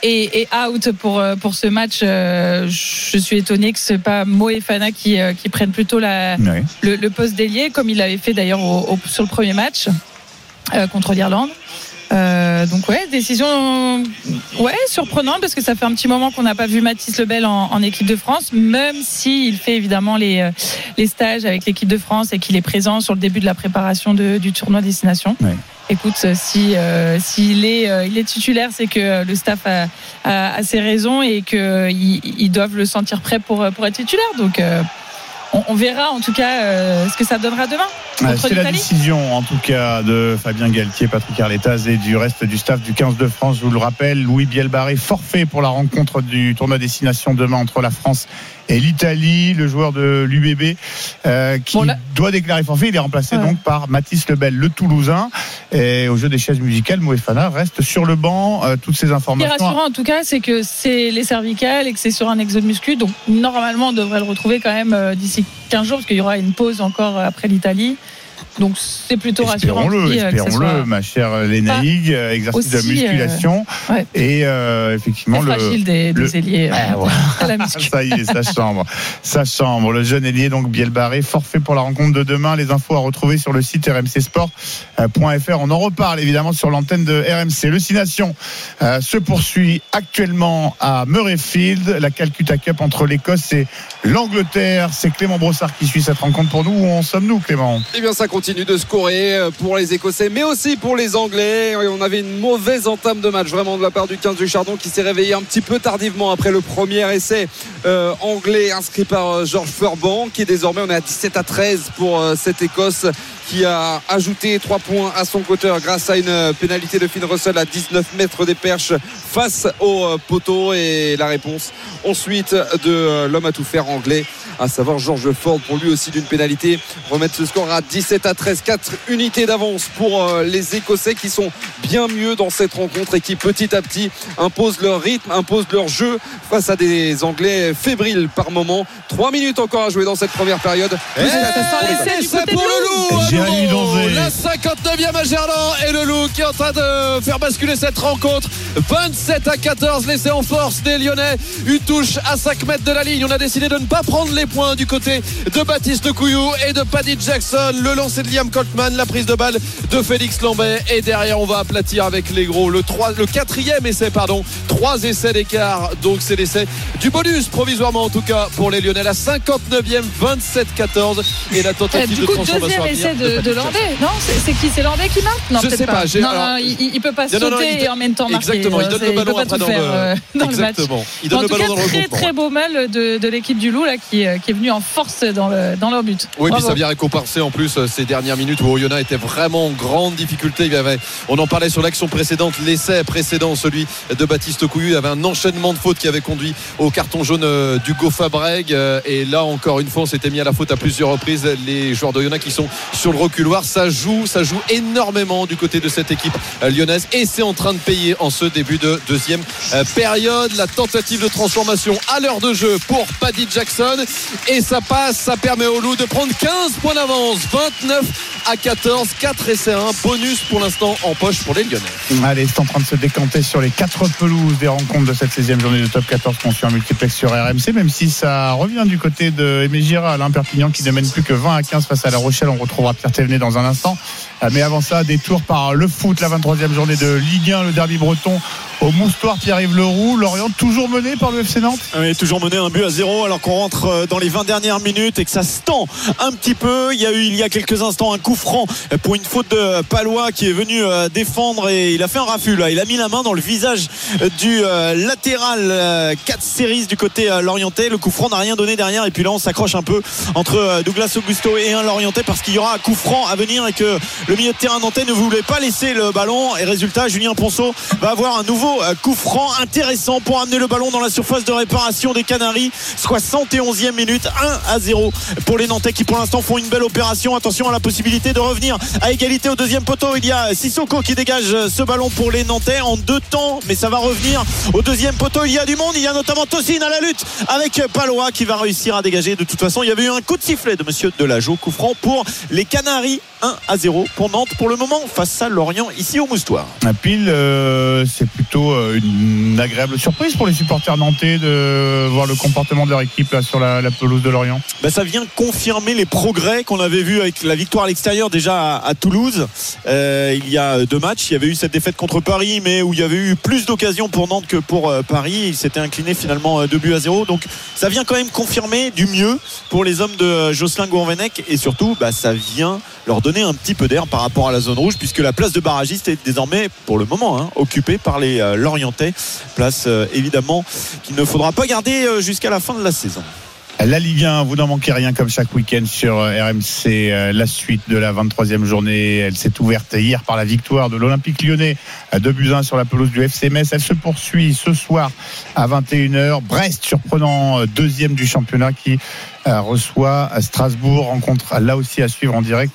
est, est, out pour, pour ce match, je suis étonné que ce pas Mo et Fana qui, qui prennent plutôt la, le, le poste d'ailier, comme il l'avait fait d'ailleurs sur le premier match contre l'Irlande. Euh, donc ouais, décision ouais surprenante parce que ça fait un petit moment qu'on n'a pas vu Mathis Lebel en, en équipe de France, même si il fait évidemment les euh, les stages avec l'équipe de France et qu'il est présent sur le début de la préparation de- du tournoi Destination. Ouais. Écoute, euh, si euh, s'il est euh, il est titulaire, c'est que le staff a, a, a ses raisons et que ils, ils doivent le sentir prêt pour pour être titulaire. Donc euh, on, on verra en tout cas euh, ce que ça donnera demain C'est la décision en tout cas de Fabien Galtier, Patrick Arletaz et du reste du staff du 15 de France. Je vous le rappelle, Louis Bielbarré forfait pour la rencontre du tournoi destination demain entre la France et l'Italie. Le joueur de l'UBB euh, qui Bon, là- doit déclarer forfait, il est remplacé Ouais. donc par Mathis Lebel, le Toulousain. Et au jeu des chaises musicales, Moefana reste sur le banc. Euh, toutes ces Ce qui est informations. rassurant en tout cas, c'est que c'est les cervicales et que c'est sur un exode muscu. Donc normalement, on devrait le retrouver quand même euh, d'ici 15 jours, parce qu'il y aura une pause encore après l'Italie. Donc c'est plutôt rassurant. Espérons-le, espérons-le, ma chère Léna Hig, exercice de musculation. Ouais. Et euh, effectivement, le. fragile des, des ailiers. Ah, ouais. à la ça y est, sa chambre. sa chambre. Le jeune ailier, donc Biel Barré, forfait pour la rencontre de demain. Les infos à retrouver sur le site rmcsport.fr. On en reparle évidemment sur l'antenne de RMC. Le Nation euh, se poursuit actuellement à Murrayfield. La Calcutta Cup entre l'Écosse et l'Angleterre. C'est Clément Brossard qui suit cette rencontre pour nous. Où en sommes-nous, Clément? Eh bien, ça continue de scorer euh, pour les Écossais, mais aussi pour les Anglais. On avait une mauvaise entame de match, vraiment de la part du 15 du Chardon qui s'est réveillé un petit peu tardivement après le premier essai euh, anglais inscrit par Georges Furban, qui est désormais, on est à 17 à 13 pour cette Écosse qui a ajouté 3 points à son coteur grâce à une pénalité de Finn Russell à 19 mètres des perches face au euh, poteau et la réponse ensuite de euh, l'homme à tout faire anglais à savoir George Ford pour lui aussi d'une pénalité. Remettre ce score à 17 à 13 4 unités d'avance pour euh, les Écossais qui sont bien mieux dans cette rencontre et qui petit à petit imposent leur rythme imposent leur jeu face à des Anglais fébriles par moment. 3 minutes encore à jouer dans cette première période. C'est pour le loup la 59e à Gerland et le loup qui est en train de faire basculer cette rencontre. 27 à 14 laissé en force des Lyonnais. Une touche à 5 mètres de la ligne. On a décidé de ne pas prendre les points du côté de Baptiste Couillou et de Paddy Jackson. Le lancer de Liam Coltman la prise de balle de Félix Lambert. Et derrière on va aplatir avec les gros. Le 3 le quatrième essai pardon. 3 essais d'écart. Donc c'est l'essai du bonus provisoirement en tout cas pour les Lyonnais. La 59e 27-14 et la tentative eh, de transformation deuxième essai de, de, Landais non? C'est qui? C'est Landais qui marque? Non je sais pas, pas. Non, non, il, il peut pas sauter et en même temps marquer. Exactement, il donne le ballon après dans, le, dans le match. Il donne en le tout ballon cas, dans le très très beau mal de, de l'équipe du Loup là, qui, qui est venu en force dans, le, dans leur but. Oui, puis ça vient récompenser en plus euh, ces dernières minutes où Oyonnax était vraiment en grande difficulté. Il y avait, on en parlait sur l'action précédente, l'essai précédent, celui de Baptiste Couillu. Il y avait un enchaînement de fautes qui avait conduit au carton jaune euh, du Fabreg. Euh, et là, encore une fois, on s'était mis à la faute à plusieurs reprises. Les joueurs d'Oyonnax qui sont sur le reculoir, ça joue, ça joue énormément du côté de cette équipe lyonnaise. Et c'est en train de payer en ce début de deuxième période. La tentative de transformation à l'heure de jeu pour Paddy Jackson. Et ça passe, ça permet au Loup de prendre 15 points d'avance. 29 à 14, 4 essais 1. Bonus pour l'instant en poche pour les Lyonnais. Allez, c'est en train de se décanter sur les 4 pelouses des rencontres de cette 16e journée de top 14 qu'on suit en multiplex sur RMC, même si ça revient du côté de Aimé Girard, Perpignan qui ne mène plus que 20 à 15 face à La Rochelle. On retrouvera Pierre Thévenet dans un instant. Euh, mais avant ça, des tours par le foot, la 23e journée de Ligue 1, le derby breton au Moustoir Pierre-Yves Leroux. Lorient toujours mené par le FC Nantes? Oui, toujours mené un but à zéro alors qu'on rentre euh, dans les 20 dernières minutes et que ça se tend un petit peu. Il y a eu il y a quelques instants un coup franc pour une faute de Palois qui est venu euh, défendre et il a fait un raffut là. Il a mis la main dans le visage du latéral 4 séries du côté lorientais. Le coup franc n'a rien donné derrière et puis là on s'accroche un peu entre Douglas Augusto et un lorientais parce qu'il y aura un coup franc à venir et que le milieu de terrain nantais ne voulait pas laisser le ballon. Et résultat Julien Ponceau va avoir un nouveau euh, coup franc intéressant pour amener le ballon dans la surface de réparation des Canaries. 71e minute 1 à 0 pour les Nantais qui pour l'instant font une belle opération. Attention à la possibilité de revenir à égalité au deuxième poteau. Il y a Sissoko qui dégage ce ballon pour les Nantais en deux temps mais ça va revenir au deuxième poteau. Il y a du monde. Il y a notamment Tossine à la lutte avec Palois qui va réussir à dégager. De toute façon il y avait eu un coup de sifflet de monsieur Delageau. Coup franc pour les Canaries 1 à 0 pour Nantes pour le moment face à Lorient ici au Moustoir. À pile, euh, c'est plutôt euh, une agréable surprise pour les supporters nantais de voir le comportement de leur équipe là, sur la, pelouse de Lorient. Ben, ça vient confirmer les progrès qu'on avait vus avec la victoire à l'extérieur déjà à, Toulouse euh, il y a deux matchs. Il y avait eu cette défaite contre Paris, mais où il y avait eu plus d'occasions pour Nantes que pour Paris. Il s'était incliné finalement 2 buts à 0. Donc ça vient quand même confirmer du mieux pour les hommes de Jocelyn Gourvenec et surtout bah, ça vient leur donner un petit peu d'air par rapport à la zone rouge puisque la place de barragiste est désormais pour le moment hein, occupée par les euh, Lorientais. Place euh, évidemment qu'il ne faudra pas garder euh, jusqu'à la fin de la saison la Ligue 1, vous n'en manquez rien comme chaque week-end sur RMC. La suite de la 23e journée, elle s'est ouverte hier par la victoire de l'Olympique lyonnais à 2 buts 1 sur la pelouse du FC Elle se poursuit ce soir à 21h. Brest, surprenant deuxième du championnat qui reçoit Strasbourg. Rencontre là aussi à suivre en direct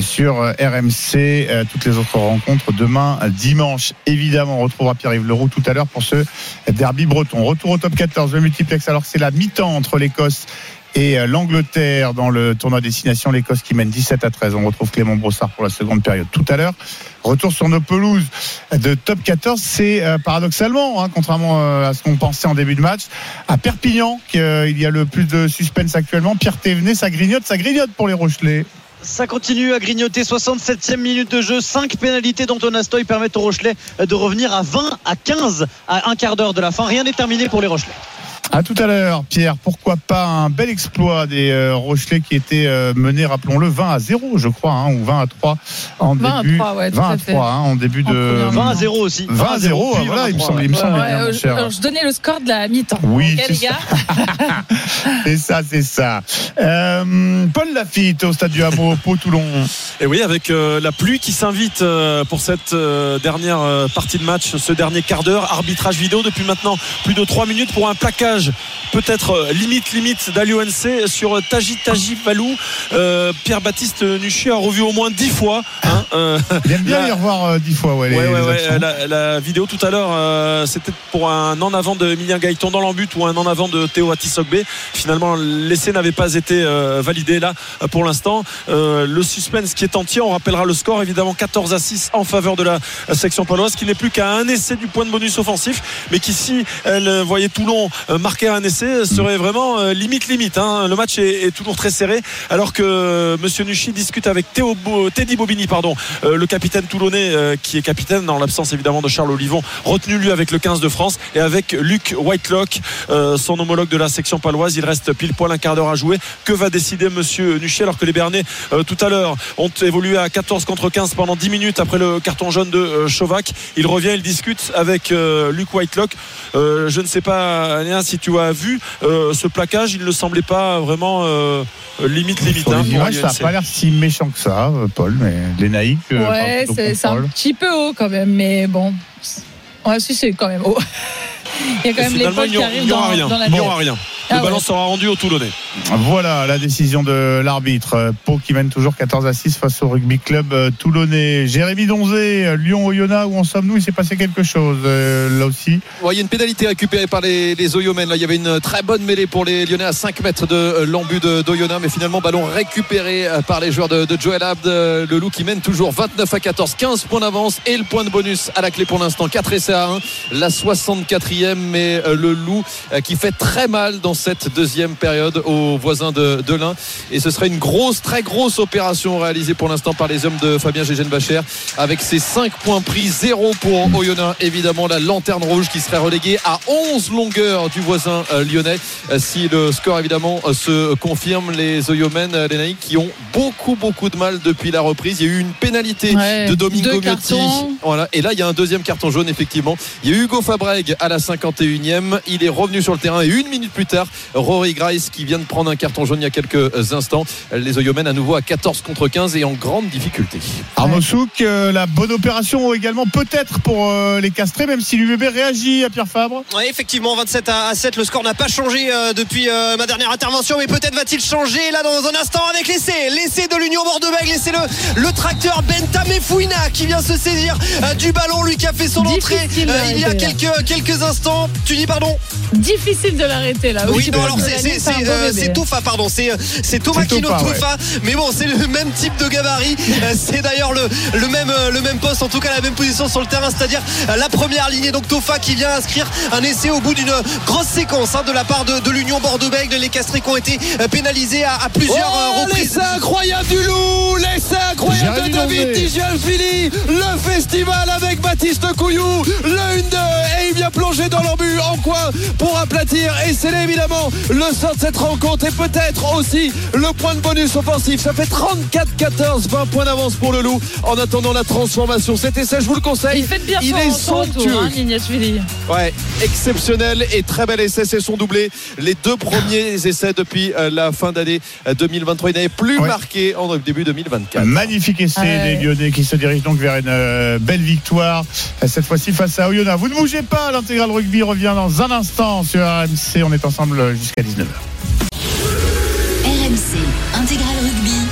sur euh, RMC. Euh, toutes les autres rencontres demain, dimanche. Évidemment, on retrouvera Pierre-Yves Leroux tout à l'heure pour ce derby breton. Retour au top 14, le multiplex. Alors c'est la mi-temps entre l'Écosse et euh, l'Angleterre dans le tournoi destination. L'Écosse qui mène 17 à 13. On retrouve Clément Brossard pour la seconde période tout à l'heure. Retour sur nos pelouses de top 14. C'est euh, paradoxalement, hein, contrairement euh, à ce qu'on pensait en début de match, à Perpignan qu'il y a le plus de suspense actuellement. Pierre Thévenet, ça grignote, ça grignote pour les Rochelais. Ça continue à grignoter. 67e minute de jeu. 5 pénalités d'Antonin Stoy permettent aux Rochelais de revenir à 20 à 15 à un quart d'heure de la fin. Rien n'est terminé pour les Rochelais. À tout à l'heure, Pierre. Pourquoi pas un bel exploit des euh, Rochelais qui étaient euh, menés, rappelons-le, 20 à 0, je crois, hein, ou 20 à 3 en 20 début. à 3, ouais, tout 20 à à fait. 3 hein, en début de. 20 à 0 aussi. 20 à 0, puis voilà, il me 23, semble, il me ouais. semble Ouais, bien, mon euh, cher. alors, je donnais le score de la mi-temps. Oui, c'est les gars c'est ça, c'est ça. Euh, Paul Lafitte au stade du Hameau, Pau Toulon. Et oui, avec euh, la pluie qui s'invite euh, pour cette euh, dernière euh, partie de match, ce dernier quart d'heure, arbitrage vidéo depuis maintenant plus de 3 minutes pour un peut-être euh, limite limite d'Alio-NC sur euh, Taji Taji Valou. Euh, Pierre-Baptiste Nuchy a revu au moins 10 fois. hein, euh, Il aime bien la- les revoir euh, dix fois, ouais, les, Ouais, ouais, les ouais. actions. La, la vidéo tout à l'heure, euh, c'était pour un en avant de Emilien Gaëton dans l'embut ou un en avant de Théo Atisogbe. Finalement, l'essai n'avait pas été validé là pour l'instant. Le suspense qui est entier, on rappellera le score évidemment 14 à 6 en faveur de la section paloise qui n'est plus qu'à un essai du point de bonus offensif, mais qui si elle voyait Toulon marquer un essai serait vraiment euh, limite limite. hein. Le match est, toujours très serré alors que euh, Monsieur Nuchy discute avec Teddy Bobigny, pardon, euh, le capitaine toulonnais qui est capitaine dans l'absence évidemment de Charles Olivon, retenu lui avec le 15 de France et avec Luc Whitelock, son homologue de la section paloise. Il reste pile poil un quart d'heure à jouer. Que va décider Monsieur Nuchy alors que les Bernais tout à l'heure ont évolué à 14 contre 15 pendant 10 minutes après le carton jaune de Chovac? Il revient, il discute avec Luc Whitelock. Je ne sais pas, tu as vu euh, ce plaquage, il ne semblait pas vraiment euh, limite limite. Hein, images, ça n'a pas l'air si méchant que ça, euh, Paul, mais les naïcs. Ouais, c'est un petit peu haut quand même, mais bon. Ouais, si, c'est quand même haut. Il y a quand même il qui n'y aura, arrive il n'y aura dans, rien. dans la Il n'y tête. aura rien. Ah Le ballon ouais. sera rendu au Toulonnais. Voilà la décision de l'arbitre. Euh, Pau qui mène toujours 14 à 6 face au rugby club euh, toulonnais. Jérémy Donzé, euh, Lyon-Oyonnax, où en sommes-nous? Il s'est passé quelque chose euh, là aussi. Ouais, il y a une pénalité récupérée par les, les. Là, il y avait une très bonne mêlée pour les Lyonnais à 5 mètres de l'embut de- d'Oyonnax, mais finalement ballon récupéré par les joueurs de, de Joel Abd. Le loup qui mène toujours 29 à 14, 15 points d'avance et le point de bonus à la clé pour l'instant. 4 essais à 1, la 64e, mais euh, le loup euh, qui fait très mal dans cette deuxième période aux voisins de, de l'Ain. Et ce serait une grosse, très grosse opération réalisée pour l'instant par les hommes de Fabien Gégène Bacher avec ses 5 points pris, 0 pour Oyonnax. Évidemment, la lanterne rouge qui serait reléguée à 11 longueurs du voisin euh, lyonnais. Si le score, évidemment, se confirme, les Oyomen, euh, les Naïcs, qui ont beaucoup, beaucoup de mal depuis la reprise. Il y a eu une pénalité Ouais, de Domingo Miotti. Voilà. Et là, il y a un deuxième carton jaune, effectivement. Il y a Hugo Fabreg à la 51e. Il est revenu sur le terrain et une minute plus tard, Rory Grice qui vient de prendre un carton jaune il y a quelques instants. Les Oyomen à nouveau à 14 contre 15 et en grande difficulté. Arnaud Souk, euh, la bonne opération également peut-être pour euh, les castrés, même si l'UBB réagit à Pierre Fabre. Ouais, effectivement, 27 à 7. Le score n'a pas changé euh, depuis euh, ma dernière intervention, mais peut-être va-t-il changer là dans un instant avec l'essai. L'essai de l'Union Bordeaux-Bègles. L'essai le, le tracteur Bentamé Fouina qui vient se saisir euh, du ballon. Lui qui a fait son entrée Difficile euh, il y a quelques, quelques instants. Tu dis pardon Difficile de l'arrêter là. Oui, non, alors c'est- ligne, euh, Tofa, pardon. C'est c'est Thomas Kino Tofa, Tofa. Mais bon, c'est le même type de gabarit. Euh, C'est d'ailleurs le, le, même, euh, le même poste, en tout cas la même position sur le terrain, c'est-à-dire la première lignée. Donc Tofa qui vient inscrire un essai au bout d'une grosse séquence hein, de la part de, de l'Union Bordeaux-Bègles. Les Castrés qui ont été pénalisés à, à plusieurs Oh, reprises. l'essai incroyable du loup L'essai incroyable de David. Tigialfili Le festival avec Baptiste Couillou Le 1-2 et il vient plonger dans leur but en coin pour aplatir et c'est évidemment le sort de cette rencontre et peut-être aussi le point de bonus offensif. Ça fait 34-14, 20 points d'avance pour le loup en attendant la transformation. Cet essai, je vous le conseille. Il fait bien Il est somptueux. hein. Ouais, exceptionnel et très bel essai, c'est son doublé. Les deux premiers essais depuis euh, la fin d'année euh, 2023. Il n'avait plus Ouais. marqué en début 2024. Magnifique essai Ouais. des Lyonnais qui se dirigent donc vers une euh, belle victoire, euh, cette fois-ci face à Oyonnax. Vous ne bougez pas, l'intégral rugby revient dans un instant sur RMC. On est ensemble jusqu'à 19h. RMC Intégral Rugby.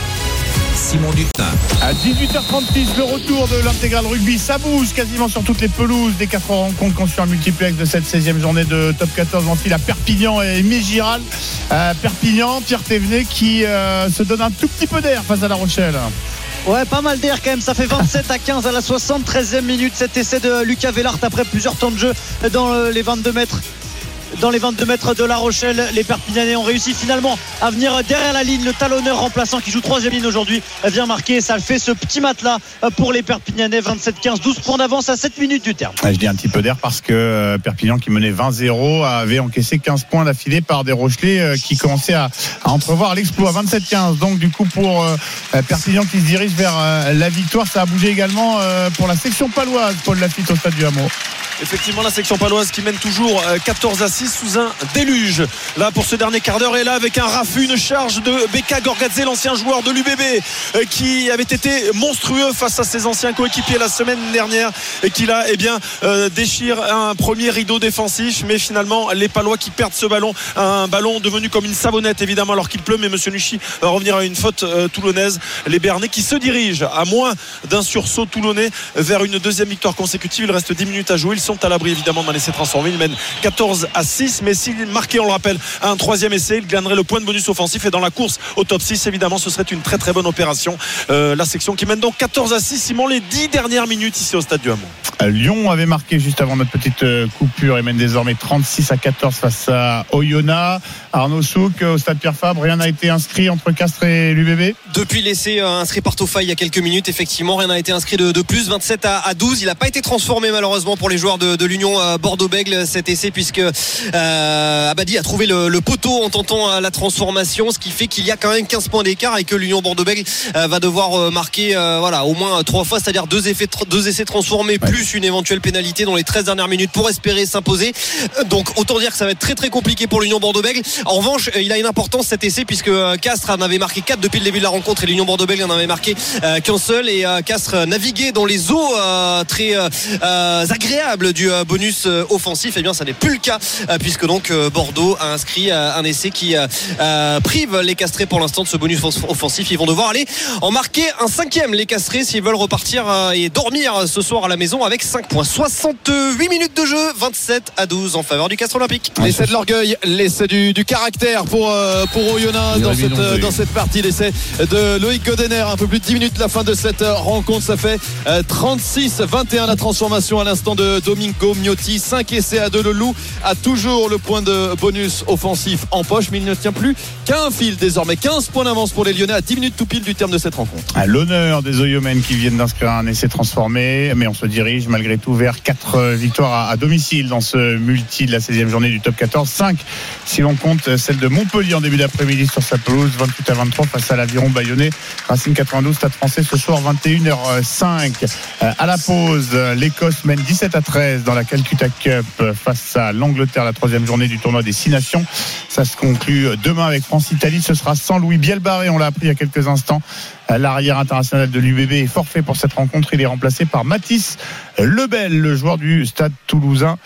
Simon Dutin. À 18h36, le retour de l'intégral rugby. Ça bouge quasiment sur toutes les pelouses des quatre rencontres qu'on suit en multiplex de cette 16e journée de top 14 en file à Perpignan et Mégiral. Euh, Perpignan, Pierre Thévenet qui euh, se donne un tout petit peu d'air face à La Rochelle. Ouais, pas mal d'air quand même. Ça fait 27 à 15 à la 73e minute. Cet essai de Lucas Vellart après plusieurs temps de jeu dans euh, les 22 mètres dans les 22 mètres de La Rochelle. Les Perpignanais ont réussi finalement à venir derrière la ligne. Le talonneur remplaçant qui joue troisième ligne aujourd'hui vient marquer. Ça fait ce petit matelas pour les Perpignanais. 27-15, 12 points d'avance à 7 minutes du terme. je dis un petit peu d'air parce que euh, Perpignan qui menait 20-0 avait encaissé 15 points d'affilée par des Rochelais euh, qui commençaient à, entrevoir l'exploit. 27-15 donc du coup pour euh, Perpignan qui se dirige vers la victoire. Ça a bougé également pour la section paloise. Paul Lafitte au stade du Hameau. Effectivement, la section paloise qui mène toujours 14 à 6 sous un déluge. Là, pour ce dernier quart d'heure, et là, avec un raffut, une charge de Beka Gorgadze, l'ancien joueur de l'UBB, euh, qui avait été monstrueux face à ses anciens coéquipiers la semaine dernière et qui là, eh bien, euh, déchire un premier rideau défensif. Mais finalement, les Palois qui perdent ce ballon, un ballon devenu comme une savonnette, évidemment, alors qu'il pleut. Mais Monsieur Nuchy va revenir à une faute euh, toulonnaise. Les Bernais qui se dirigent à moins d'un sursaut toulonnais vers une deuxième victoire consécutive. Il reste 10 minutes à jouer. Ils sont à l'abri, évidemment, d'un essai transformé. Ils mènent 14 à 6 mais s'il marquait, on le rappelle, un troisième essai, il gagnerait le point de bonus offensif et dans la course au top 6, évidemment, ce serait une très très bonne opération. Euh, la section qui mène donc 14 à 6, Simon, les 10 dernières minutes ici au stade du Hamon. Lyon avait marqué juste avant notre petite euh, coupure et mène désormais 36 à 14 face à Oyonnax. Arnaud Souk au stade Pierre Fabre, rien n'a été inscrit entre Castres et l'UBB Depuis l'essai euh, inscrit par Tofa il y a quelques minutes, effectivement, rien n'a été inscrit de, plus, 27 à, 12. Il n'a pas été transformé malheureusement pour les joueurs de, l'Union Bordeaux-Bègle cet essai puisque Abadi a trouvé le, poteau en tentant la transformation, ce qui fait qu'il y a quand même 15 points d'écart et que l'Union Bordeaux-Bègle va devoir marquer voilà, au moins trois fois, c'est-à-dire deux, effets, deux essais transformés plus une éventuelle pénalité dans les 13 dernières minutes pour espérer s'imposer. Donc autant dire que ça va être très très compliqué pour l'Union Bordeaux-Bègles. En revanche, il a une importance cet essai puisque euh, Castres en avait marqué 4 depuis le début de la rencontre et l'Union Bordeaux-Bègles en avait marqué euh, qu'un seul et euh, Castres naviguait dans les eaux très agréables du bonus offensif. Et eh bien ça n'est plus le cas puisque donc Bordeaux a inscrit un essai qui prive les Castrés pour l'instant de ce bonus offensif. Ils vont devoir aller en marquer un cinquième les Castrés s'ils veulent repartir et dormir ce soir à la maison avec 5 points. 68 minutes de jeu, 27 à 12 en faveur du Castre Olympique. L'essai de l'orgueil, l'essai du, caractère pour, euh, pour Oyonnax dans cette, dans cette partie. L'essai de Loïc Godener, un peu plus de 10 minutes la fin de cette euh, rencontre. Ça fait 36-21 euh, la transformation à l'instant de Domingo Miotti. 5 essais à 2. Le Loup a toujours le point de bonus offensif en poche, mais il ne tient plus qu'un fil désormais. 15 points d'avance pour les Lyonnais à 10 minutes tout pile du terme de cette rencontre. À l'honneur des Oyomens qui viennent d'inscrire un essai transformé, mais on se dirige malgré tout vers 4 euh, victoires à, domicile dans ce multi de la 16e journée du top 14. 5 si l'on compte celle de Montpellier en début d'après-midi sur sa pelouse, 28 à 23 face à l'Aviron Bayonnais. Racing 92, Stade français ce soir 21h05. Euh, à la pause, l'Écosse mène 17 à 13 dans la Calcutta Cup face à l'Angleterre, la troisième journée du tournoi des 6 nations. Ça se conclut demain avec France-Italie. Ce sera sans Louis Bielbarré, on l'a appris il y a quelques instants. L'arrière international de l'UBB est forfait pour cette rencontre. Il est remplacé par Mathis Lebel, le joueur du stade toulousain.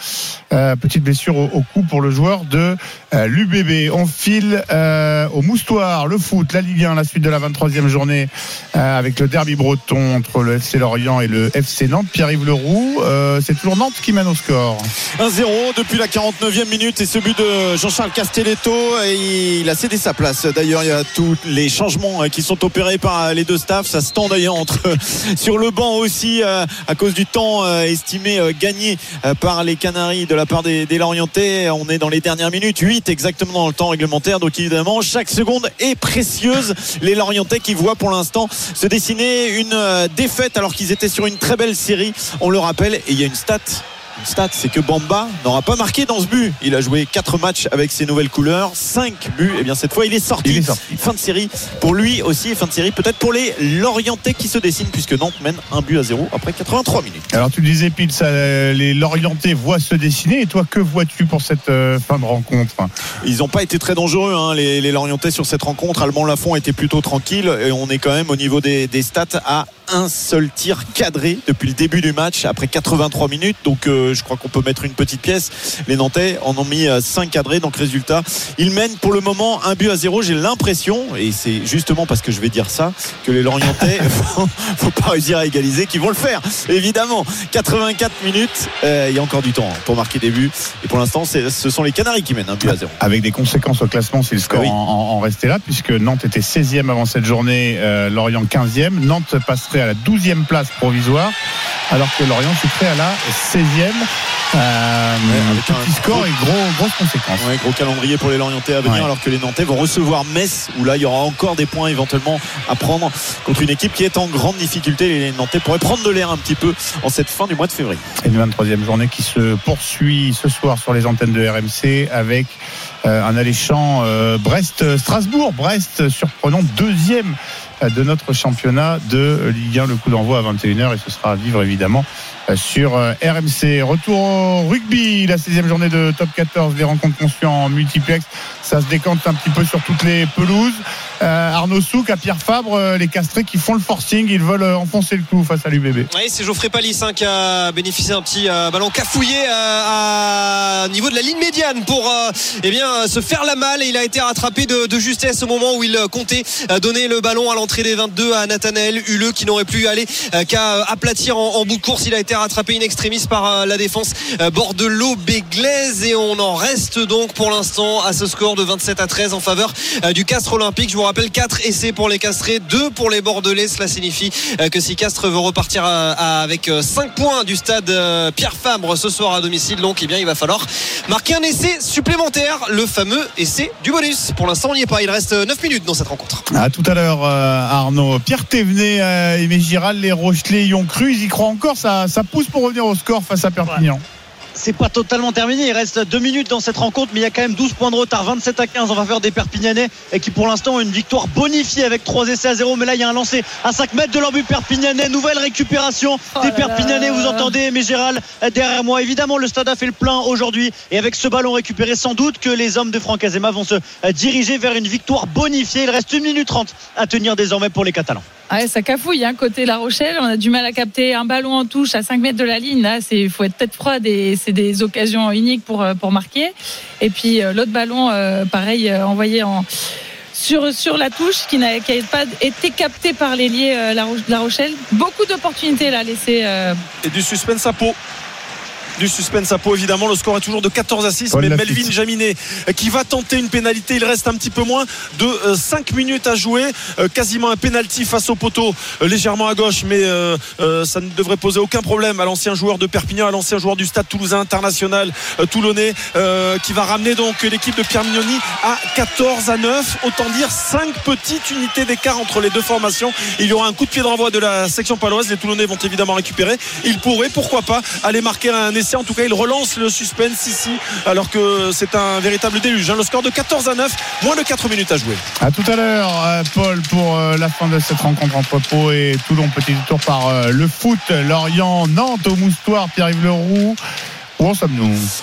Euh, petite blessure au, cou pour le joueur de euh, l'UBB. On file euh, au moustoir, le foot, la Ligue 1, la suite de la 23e journée avec le derby breton entre le FC Lorient et le FC Nantes. Pierre-Yves Leroux, c'est toujours Nantes qui mène au score. 1-0 depuis la 49e minute et ce but de Jean-Charles Castelletto. il a cédé sa place. D'ailleurs, il y a tous les changements qui sont opérés par les deux staffs. Ça se tend d'ailleurs entre sur le banc aussi à cause du temps euh, estimé euh, gagné euh, par les Canaries de la part des, des Lorientais. On est dans les dernières minutes, 8 exactement dans le temps réglementaire. Donc évidemment, chaque seconde est précieuse. Les Lorientais qui voient pour l'instant se dessiner une défaite alors qu'ils étaient sur une très belle série. On le rappelle, et il y a une stat une stat, c'est que Bamba n'aura pas marqué dans ce but. Il a joué 4 matchs avec ses nouvelles couleurs, 5 buts. Et eh bien cette fois, il est, sorti. Fin de série pour lui aussi et fin de série peut-être pour les Lorientais qui se dessinent puisque Nantes mène un but à 0 après 83 minutes. Alors tu disais Pile, ça, les Lorientais voient se dessiner et toi que vois-tu pour cette euh, fin de rencontre? Ils n'ont pas été très dangereux hein, les, les, Lorientais sur cette rencontre. Allemand Lafont était plutôt tranquille et on est quand même au niveau des, des stats à un seul tir cadré depuis le début du match après 83 minutes. Donc euh, je crois qu'on peut mettre une petite pièce. Les Nantais en ont mis 5 cadrés. Donc résultat, ils mènent pour le moment un but à zéro. J'ai l'impression, et c'est justement parce que je vais dire ça, que les Lorientais vont, vont pas réussir à égaliser, qu'ils vont le faire. Évidemment, 84 minutes. euh, il y a encore du temps hein, pour marquer des buts. Et pour l'instant, c'est- ce sont les Canaries qui mènent un but à zéro. Avec des conséquences au classement si le score Oui. en, en- restait là, puisque Nantes était 16e avant cette journée, euh, Lorient 15e. Nantes à la 12e place provisoire, alors que Lorient chuterait à la 16e. Euh, avec un petit score et gros, grosses conséquences. Ouais, gros calendrier pour les Lorientais à venir, Ouais. alors que les Nantais vont recevoir Metz, où là il y aura encore des points éventuellement à prendre contre une équipe qui est en grande difficulté. Les Nantais pourraient prendre de l'air un petit peu en cette fin du mois de février. Et une 23e journée qui se poursuit ce soir sur les antennes de RMC avec euh, un alléchant euh, Brest-Strasbourg. Brest surprenant deuxième de notre championnat de Ligue 1. Le coup d'envoi à 21h et ce sera à vivre évidemment sur euh, RMC. Retour au rugby, la 16e journée de top 14, les rencontres conçues en multiplex. Ça se décante un petit peu sur toutes les pelouses. Euh, Arnaud Souk, à Pierre Fabre, euh, les castrés qui font le forcing, ils veulent enfoncer le clou face à l'UBB. Oui, c'est Geoffrey Palis hein, qui a bénéficié d'un petit ballon cafouillé à niveau de la ligne médiane pour eh bien se faire la malle et il a été rattrapé de, justesse au moment où il comptait donner le ballon à l'entrée des 22 à Nathanaël Huleux qui n'aurait plus euh, qu'à aplatir en, en bout de course. Il a été rattrapé in extremis par euh, la défense euh, Bordelot-Béglaise et on en reste donc pour l'instant à ce score de 27 à 13 en faveur euh, du Castre Olympique. Je vous rappelle 4 essais pour les Castrés, 2 pour les Bordelais. Cela signifie que si Castres veut repartir avec 5 points du stade Pierre Fabre ce soir à domicile, donc eh bien il va falloir marquer un essai supplémentaire, le fameux essai du bonus. Pour l'instant, on n'y est pas. Il reste 9 minutes dans cette rencontre. À tout à l'heure, Arnaud. Pierre Thévenet, Aimé Giral, les Rochelais y ont cru. Ils y croient encore. Ça pousse pour revenir au score face à Perpignan. c'est pas totalement terminé. Il reste deux minutes dans cette rencontre, mais il y a quand même 12 points de retard. 27 à 15 en faveur des Perpignanais et qui pour l'instant ont une victoire bonifiée avec 3 essais à 0. Mais là, il y a un lancé à 5 mètres de leur but Perpignanais. Nouvelle récupération des Perpignanais. Vous entendez, mais Gérald derrière moi. Évidemment, le stade a fait le plein aujourd'hui. Et avec ce ballon récupéré, sans doute que les hommes de Franck Azema vont se diriger vers une victoire bonifiée. Il reste 1 minute 30 à tenir désormais pour les Catalans. Ah Ouais, ça cafouille, hein, côté La Rochelle. On a du mal à capter un ballon en touche à 5 mètres de la ligne. Là, c'est faut être tête froide et c'est des occasions uniques pour, euh, marquer. Et puis euh, l'autre ballon, euh, pareil, envoyé en. Sur, la touche qui n'a pas été capté par l'ailier euh, la, Ro- La Rochelle. Beaucoup d'opportunités là laissées. Et du suspense à peau. Du suspense à peau évidemment. Le score est toujours de 14 à 6 Paul mais. Melvin Jaminet euh, qui va tenter une pénalité. Il reste un petit peu moins de 5 minutes à jouer. Euh, quasiment un penalty face au poteau euh, légèrement à gauche mais euh, euh, ça ne devrait poser aucun problème à l'ancien joueur de Perpignan à l'ancien joueur du Stade Toulousain International euh, Toulonnais euh, qui va ramener donc l'équipe de Pierre Mignoni à 14 à 9 autant dire 5 petites unités d'écart entre les deux formations. Il y aura un coup de pied de renvoi de la section paloise. Les Toulonnais vont évidemment récupérer. Ils pourraient pourquoi pas aller marquer un essai en tout cas il relance le suspense ici alors que c'est un véritable déluge hein. le score de 14 à 9 moins de 4 minutes à jouer À tout à l'heure, euh, Paul, pour euh, la fin de cette rencontre entre Pau et Toulon. Petit tour par euh, le foot. Lorient, Nantes au Moustoir, Pierre-Yves Leroux. Où en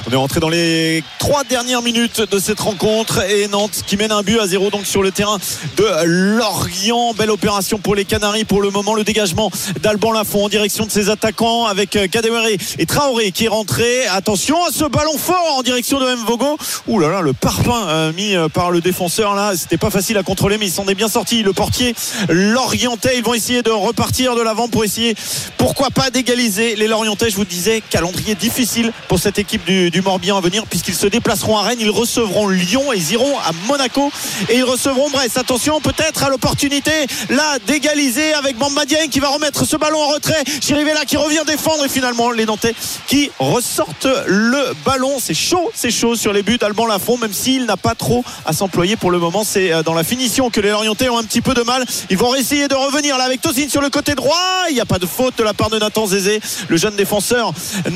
On est rentré dans les trois dernières minutes de cette rencontre et Nantes qui mène un but à zéro donc sur le terrain de Lorient. Belle opération pour les Canaries pour le moment. Le dégagement d'Alban Lafont en direction de ses attaquants avec euh, Kadewere et Traoré qui est rentré. Attention à ce ballon fort en direction de Mvogo. Ouh là là, le parpaing euh, mis euh, par le défenseur là, c'était pas facile à contrôler mais il s'en est bien sorti. Le portier Lorientais, ils vont essayer de repartir de l'avant pour essayer pourquoi pas d'égaliser les Lorientais. Je vous disais, calendrier difficile pour cette équipe du, Morbihan à venir puisqu'ils se déplaceront à Rennes, ils recevront Lyon et ils iront à Monaco et ils recevront Brest. Attention peut-être à l'opportunité là d'égaliser avec Bamba Dieng qui va remettre ce ballon en retrait. Chirivella qui revient défendre et finalement les Nantais qui ressortent le ballon. C'est chaud, c'est chaud sur les buts d'Alban Lafont même s'il n'a pas trop à s'employer pour le moment. C'est euh, dans la finition que les Lorientais ont un petit peu de mal. Ils vont essayer de revenir là avec Tosin sur le côté droit. Il n'y a pas de faute de la part de Nathan Zézé, le jeune défenseur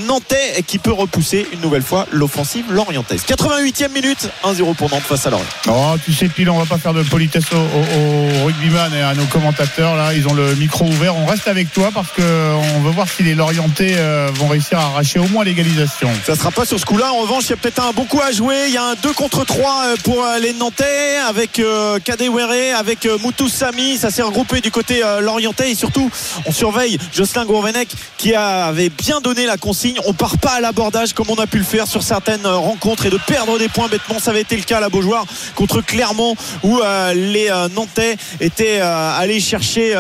nantais qui peut repousser une nouvelle fois l'offensive lorientaise. 88e minute, 1-0 pour Nantes face à Lorient. Oh, tu sais, Pile, on va pas faire de politesse aux, aux, aux rugbyman et à nos commentateurs. Là, ils ont le micro ouvert. On reste avec toi parce qu'on veut voir si les Lorientais euh, vont réussir à arracher au moins l'égalisation. Ça sera pas sur ce coup-là. En revanche, il y a peut-être un bon coup à jouer. Il y a un 2 contre 3 euh, pour euh, les Nantais avec euh, Kadewere, avec euh, Moutou Sami. Ça s'est regroupé du côté Lorientais et surtout, on surveille Jocelyn Gourvenec qui avait bien donné la consigne. On part pas à comme on a pu le faire sur certaines euh, rencontres et de perdre des points bêtement. Ça avait été le cas à la Beaujoire contre Clermont où euh, les euh, Nantais étaient allés chercher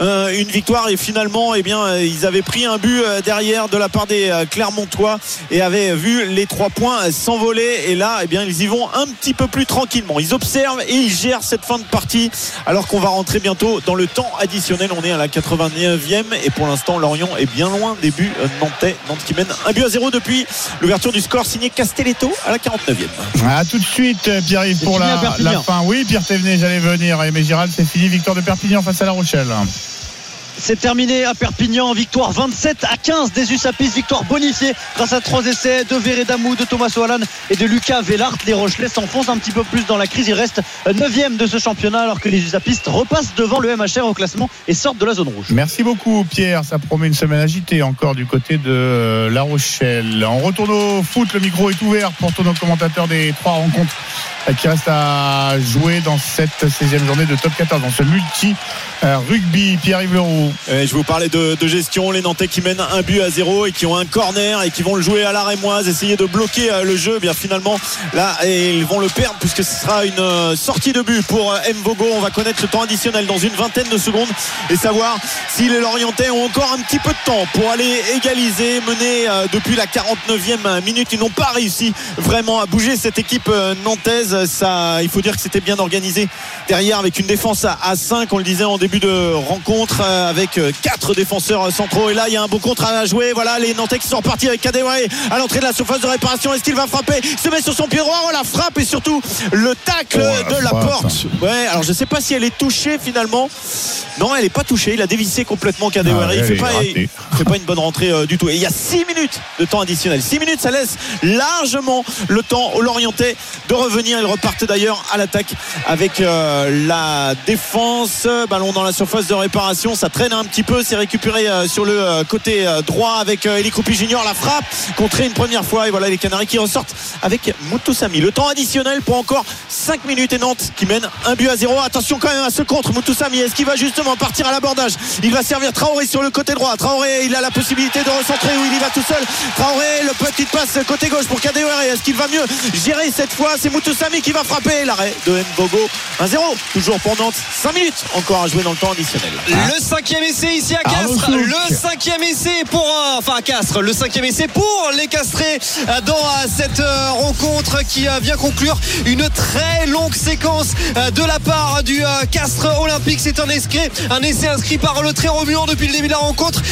une victoire et finalement, eh bien, ils avaient pris un but derrière de la part des Clermontois et avaient vu les trois points s'envoler. Et là, eh bien, ils y vont un petit peu plus tranquillement. Ils observent et ils gèrent cette fin de partie alors qu'on va rentrer bientôt dans le temps additionnel. On est à la 89e et pour l'instant, Lorient est bien loin des buts nantais. Nantes qui mène un but à zéro depuis l'ouverture du score signé Castelletto à la 49e. À tout de suite, Pierre-Yves, pour la, fin. Oui, Pierre Thévenet, j'allais venir. Et mais Gérald, c'est fini. Victoire de Perpignan face à La Rochelle. C'est terminé à Perpignan, victoire 27 à 15 des Usapis, victoire bonifiée grâce à trois essais de Veredamou, de Thomas Soalan et de Lucas Vellart. Les Rochelais s'enfoncent un petit peu plus dans la crise. Ils restent 9 de ce championnat alors que les Usapistes repassent devant le MHR au classement et sortent de la zone rouge. Merci beaucoup, Pierre. Ça promet une semaine agitée encore du côté de euh, La Rochelle. On retourne au foot. Le micro est ouvert pour tous nos commentateurs des trois rencontres euh, qui restent à jouer dans cette 16e journée de top 14, dans ce multi euh. Pierre-Yves Leroux. Euh, je vous parlais de, gestion, les Nantais qui mènent un but à zéro et qui ont un corner et qui vont le jouer à la rémoise, essayer de bloquer euh, le jeu. Eh Bien finalement, là, et ils vont le perdre puisque ce sera une euh, sortie de but pour euh, Mvogo. On va connaître le temps additionnel dans une vingtaine de secondes et savoir si les Lorientais ont encore un petit peu de temps pour aller égaliser, mener depuis la 49e minute. Ils n'ont pas réussi vraiment à bouger cette équipe nantaise. Ça, il faut dire que c'était bien organisé derrière avec une défense à, à 5, on le disait en début de rencontre, avec euh, quatre défenseurs centraux. Et là, il y a un beau contre à jouer. Voilà, les Nantais qui sont repartis avec Kadewere à l'entrée de la surface de réparation. Est-ce qu'il va frapper? Il se met sur son pied droit. Oh, la frappe et surtout le tacle Oh, la de la frappe. porte. Ouais, alors je sais pas si elle est touchée finalement. Non, elle est pas touchée. Il a dévissé complètement Kadewere. Ah, il fait pas, il fait pas une bonne rentrée euh, du tout. Et il y a 6 minutes de temps additionnel. 6 minutes, ça laisse largement le temps aux Lorientais de revenir. Ils repartent d'ailleurs à l'attaque avec euh, la défense. Ballon dans la surface de réparation. Ça traîne un petit peu. C'est récupéré euh, sur le euh, côté euh, droit avec Eli Kroupi Junior. La frappe contrée une première fois. Et voilà les Canaries qui ressortent avec Moutoussami. Le temps additionnel pour encore 5 minutes et Nantes qui mène un but à zéro. Attention quand même à ce contre. Moutoussami, est-ce qu'il va justement partir à l'abordage? Il va servir Traoré sur le côté droit. Traoré, il a la possibilité de recentrer où il y va tout seul. Traoré, le petit passe côté gauche pour Kadewere. Est-ce qu'il va mieux gérer cette fois? C'est Moutoussami qui va frapper. L'arrêt de Mbogo. 1-0. Toujours pour Nantes. 5 minutes encore à jouer dans le temps additionnel. Le cinquième essai ici à Castres. Le cinquième essai pour enfin à Castres. Le cinquième essai pour les Castrés euh, dans euh, cette euh, rencontre qui vient conclure une très longue séquence de la part du Castres Olympique. C'est un essai, un essai inscrit par le très remuant depuis le début de la rencontre.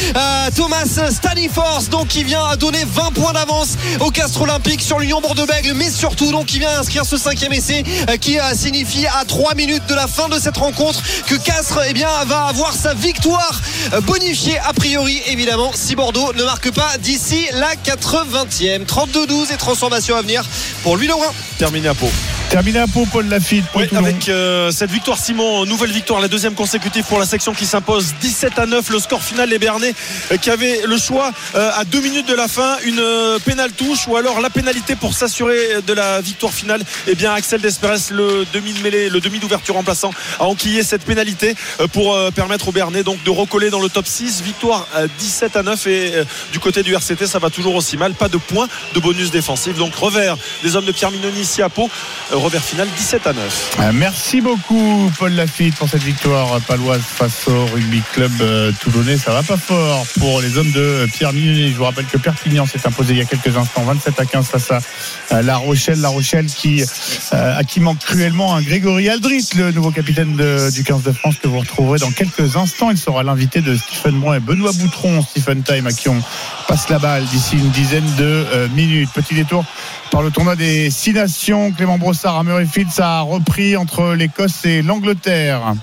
Thomas Staniforce donc qui vient donner 20 points d'avance au Castres Olympique sur l'Union Bordeaux-Bègles, mais surtout donc qui vient inscrire ce cinquième essai qui signifie à 3 minutes de la fin de cette rencontre que Castres eh bien, va avoir sa victoire euh, bonifiée a priori évidemment si Bordeaux ne marque pas d'ici la 80e 32-12 et transformation à venir pour lui Laurent Terminé à Pau. Terminé à Pau, Paul Lafitte. Oui, avec euh, cette victoire Simon, nouvelle victoire, la deuxième consécutive pour la section qui s'impose 17 à 9. Le score final, les Bernais euh, qui avaient le choix euh, à deux minutes de la fin, une euh, pénale touche ou alors la pénalité pour s'assurer de la victoire finale. Eh bien, Axel Desperes, le demi de mêlée, le demi d'ouverture remplaçant, a enquillé cette pénalité euh, pour euh, permettre aux Bernais donc de recoller dans le top 6. Victoire euh, 17 à 9 et euh, du côté du RCT, ça va toujours aussi mal. Pas de points de bonus défensif. Donc revers des hommes de Pierre Minoni ici à Pau. Revers final 17 à 9. Euh, Merci beaucoup Paul Lafitte pour cette victoire paloise face au rugby club euh, toulonnais. Ça va pas fort pour les hommes de Pierre Mignonnet. Je vous rappelle que Perpignan s'est imposé il y a quelques instants 27 à 15 face à La Rochelle. La Rochelle qui, euh, à qui manque cruellement un Grégory Aldrit, le nouveau capitaine du 15 de France que vous retrouverez dans quelques instants. Il sera l'invité de Stephen Brun et Benoît Boutron, Stephen Time, à qui on passe la balle d'ici une dizaine de minutes. Petit détour par le tournoi des Six Nations. Clément Brossard à Murrayfield, ça a repris entre l'Écosse et l'Angleterre.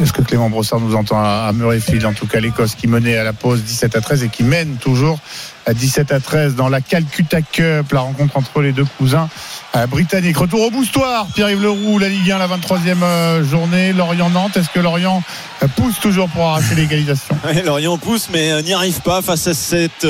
Est-ce que Clément Brossard nous entend à Murrayfield? En tout cas, l'Écosse qui menait à la pause 17 à 13 et qui mène toujours à 17 à 13 dans la Calcutta Cup, la rencontre entre les deux cousins euh, britanniques. Retour au boustoir, Pierre-Yves Leroux, la Ligue 1, la 23e euh, journée, Lorient-Nantes. Est-ce que Lorient euh, pousse toujours pour arracher l'égalisation? Lorient pousse, mais n'y arrive pas face à cette,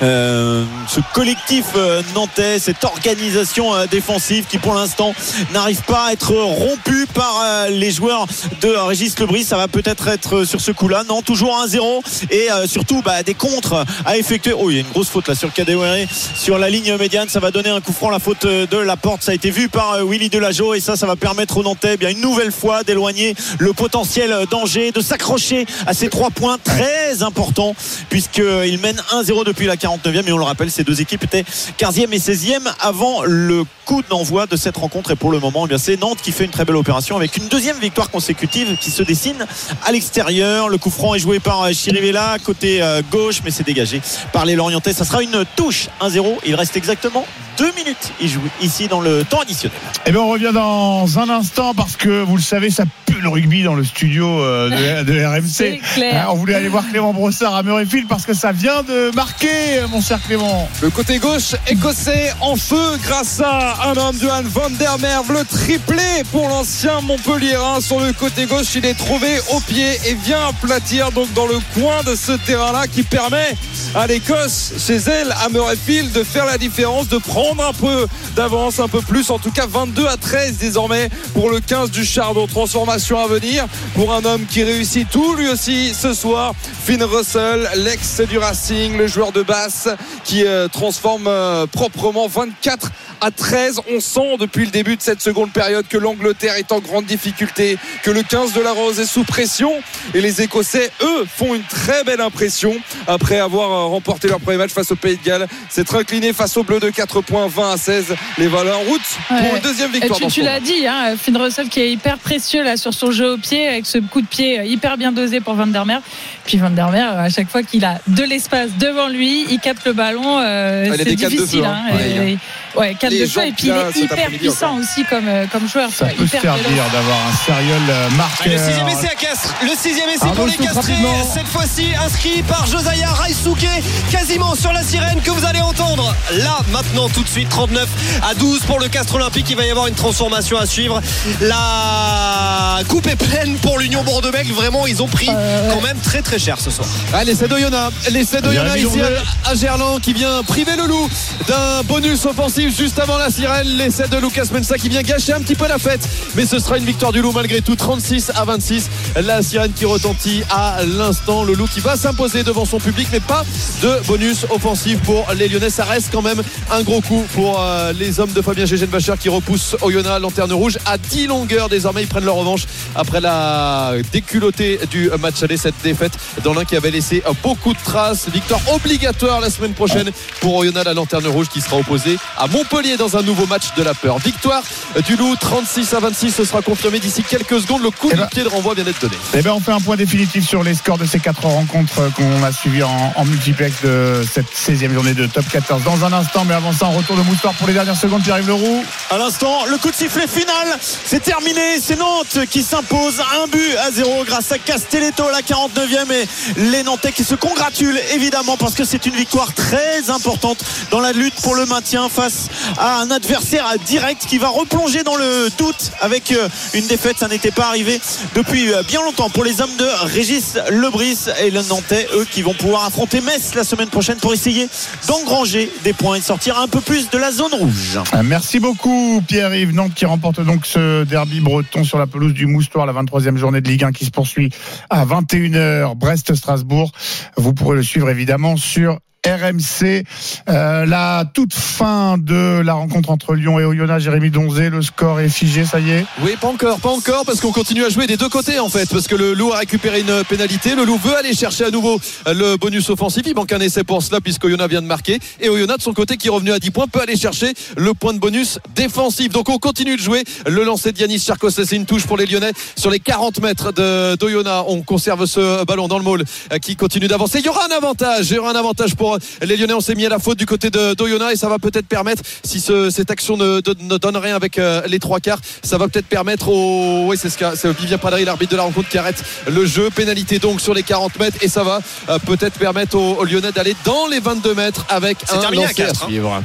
ce collectif nantais, cette organisation défensive qui, pour l'instant, n'arrive pas à être rompue par les joueurs de Régis Lebris. Ça va peut-être être sur ce coup-là. Non, toujours 1-0 et surtout bah, des contres à effectuer. Oh, il y a une grosse faute là sur Kadewere sur la ligne médiane. Ça va donner un coup franc. La faute de la porte, ça a été vu par euh, Willy Delageau et ça, ça va permettre aux Nantais eh bien une nouvelle fois d'éloigner le potentiel danger, de s'accrocher à ces trois points très importants puisqu'ils mènent 1-0 depuis la 49e. Et on le rappelle, ces deux équipes étaient 15e et 16e avant le coup d'envoi de cette rencontre. Et pour le moment, eh bien c'est Nantes qui fait une très belle opération avec une deuxième victoire consécutive qui se dessine à l'extérieur. Le coup franc est joué par euh, Chirivella côté euh, gauche, mais c'est dégagé par les Lorientais. Ça sera une touche 1-0. Il reste exactement deux minutes. Il joue ici dans le temps additionnel. Eh bien, on revient dans un instant parce que vous le savez, ça pue le rugby dans le studio euh, de, de RMC. C'est clair. Hein, on voulait aller voir Clément Brossard à Murrayfield parce que ça vient de marquer, mon cher Clément. Le côté gauche écossais en feu grâce à un homme, Johan van der Merwe. Le triplé pour l'ancien Montpellierin sur le côté gauche. Il est trouvé au pied et vient aplatir donc dans le coin de ce terrain-là qui permet à l'Écosse, chez elle, à Murrayfield, de faire la différence, de prendre un peu d'avance, un peu plus. En tout cas, 22 à 13 désormais pour le 15 du Chardon. Transformation à venir pour un homme qui réussit tout lui aussi ce soir. Finn Russell, l'ex du Racing, le joueur de basse qui euh, transforme euh, proprement 24 à 13. On sent depuis le début de cette seconde période que l'Angleterre est en grande difficulté, que le 15 de la Rose est sous pression et les Écossais, eux, font une très belle impression après avoir euh, remporté leur premier match face au Pays de Galles. C'est incliné face au Bleu de 4 points, 20 à 16. Les valeurs en route pour une deuxième Et victoire. tu, dans tu l'as dit, hein, Finn Russell qui est hyper précieux là sur son jeu au pied avec ce coup de pied euh, hyper bien dosé pour Van der Merwe. Puis Van der Merwe, à chaque fois qu'il a de l'espace devant lui, il capte le ballon. euh, Ah, c'est difficile. feu, hein. hein. Ouais, Et- ouais, canne Les de feu jambes et puis il est hyper puissant aussi comme, euh, comme joueur. Ça peut hyper servir véloce. d'avoir un sérieux euh, marqueur. Allez, le sixième essai à Castres. Le sixième essai Arnaud pour les Castrés. Cette fois-ci inscrit par Josiah Raisuke, quasiment sur la sirène que vous allez entendre. Là, maintenant, tout de suite, 39 à 12 pour le Castres Olympique. Il va y avoir une transformation à suivre. La coupe est pleine pour l'Union Bordeaux-Bègles. Vraiment, ils ont pris quand même très très cher ce soir. Allez, c'est d'Oyonnax. L'essai Jérémy ici à Gerland qui vient priver le loup d'un bonus offensif juste avant la sirène. L'essai de Lucas Mensa qui vient gâcher un petit peu la fête. Mais ce sera une victoire du loup malgré tout. 36 à 26. La sirène qui retentit à l'instant. Le loup qui va s'imposer devant son public, mais pas de bonus offensif pour les Lyonnais. Ça reste quand même un gros coup pour euh, les hommes de Fabien Gégenbacher qui repoussent Oyonnax, lanterne rouge, à 10 longueurs. Désormais, ils prennent leur revanche après la déculottée du match aller. Cette défaite dans l'un qui avait laissé beaucoup de traces. Victoire obligatoire la semaine prochaine pour Oyonnax, la lanterne rouge qui sera opposée à Montpellier dans un nouveau match de la peur. Victoire du Loup 36 à 26. Ce sera confirmé d'ici quelques secondes. Le coup Eh de ben- pied de renvoi vient d'être donné. Eh ben, on fait un point définitif sur les scores de ces quatre rencontres qu'on a suivies en, en multiplex de cette 16e journée de top 14. Dans un instant, mais avant ça, on retourne de Moustoir pour les dernières secondes. Pierre-Yves Leroux. À l'instant, le coup de sifflet final, c'est terminé. C'est Nantes qui s'impose un but à zéro grâce à Castelletto à la 49e et les Nantais qui se congratulent évidemment parce que c'est une victoire très importante dans la lutte pour le maintien face à un adversaire direct qui va replonger dans le doute avec euh, une défaite. Ça n'était pas arrivé depuis euh, bien longtemps pour les hommes de Régis Lebris et les Nantais, eux qui vont pouvoir affronter Metz la semaine prochaine pour essayer d'engranger des points et de sortir un peu plus de la zone rouge. Euh, Merci beaucoup Pierre-Yves Nantes qui remporte donc ce derby breton sur la pelouse du Moustoir, la 23e journée de Ligue 1 qui se poursuit à 21h Brest-Strasbourg. Vous pourrez le suivre évidemment sur RMC. Euh, la toute fin de la rencontre entre Lyon et Oyonnax, Jérémy Donzé, le score est figé, ça y est Oui, pas encore, pas encore, parce qu'on continue à jouer des deux côtés en fait, parce que le Loup a récupéré une pénalité. Le Loup veut aller chercher à nouveau le bonus offensif. Il manque un essai pour cela, puisque Oyonnax vient de marquer. Et Oyonnax, de son côté, qui est revenu à 10 points, peut aller chercher le point de bonus défensif. Donc on continue de jouer. Le lancer de Yanis Charcos, c'est une touche pour les Lyonnais sur les 40 mètres d'Oyonnax. On conserve ce ballon dans le môle euh, qui continue d'avancer. Il y aura un avantage, il y aura un avantage pour les Lyonnais. On s'est mis à la faute du côté de d'Oyonnax et ça va peut-être permettre, si ce, cette action ne, ne, donne rien avec les trois quarts, ça va peut-être permettre au. Oui, c'est ce c'est Vivien Padry, l'arbitre de la rencontre, qui arrête le jeu. Pénalité donc sur les 40 mètres et ça va peut-être permettre aux, Lyonnais d'aller dans les 22 mètres avec un lancer à, à suivre.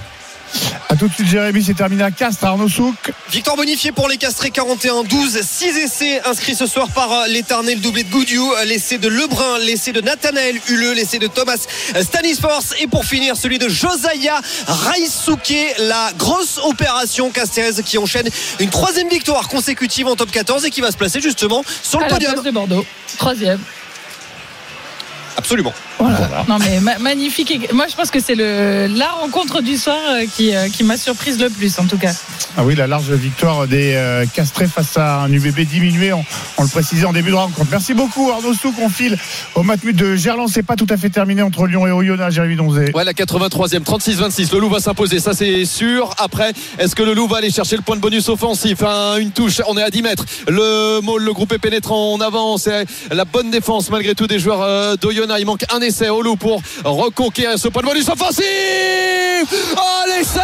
A tout de suite, Jérémy, c'est terminé à Castres, Arnaud Souk. Victoire bonifiée pour les Castrés, 41-12. 6 essais inscrits ce soir par euh, l'éternel doublé de Goudiou. Euh, l'essai de Lebrun, l'essai de Nathanaël Huleux, l'essai de Thomas euh, Stanisforce. Et pour finir, celui de Josiah Raisuke. La grosse opération castraise qui enchaîne une troisième victoire consécutive en top 14 et qui va se placer justement sur le podium. de Bordeaux. Troisième. Absolument. Non mais magnifique. Moi je pense que c'est le la rencontre du soir euh, qui, euh, qui m'a surprise le plus en tout cas. Ah oui, la large victoire des euh, Castrés face à un UBB diminué. On, le précisait en début de rencontre. Merci beaucoup Arnaud Souk. On file au Matmut de Gerland. C'est pas tout à fait terminé entre Lyon et Oyonnax, Jérémy Donzé. Ouais, la 83e, 36-26. Le Loup va s'imposer, ça c'est sûr. Après, est-ce que le Loup va aller chercher le point de bonus offensif? Une touche, on est à 10 mètres. Le, le groupe est pénétrant, on avance. La bonne défense malgré tout des joueurs d'Oyonnax. Il manque un essai au Loup pour reconquérir ce point de bonus offensif. Oh l'essai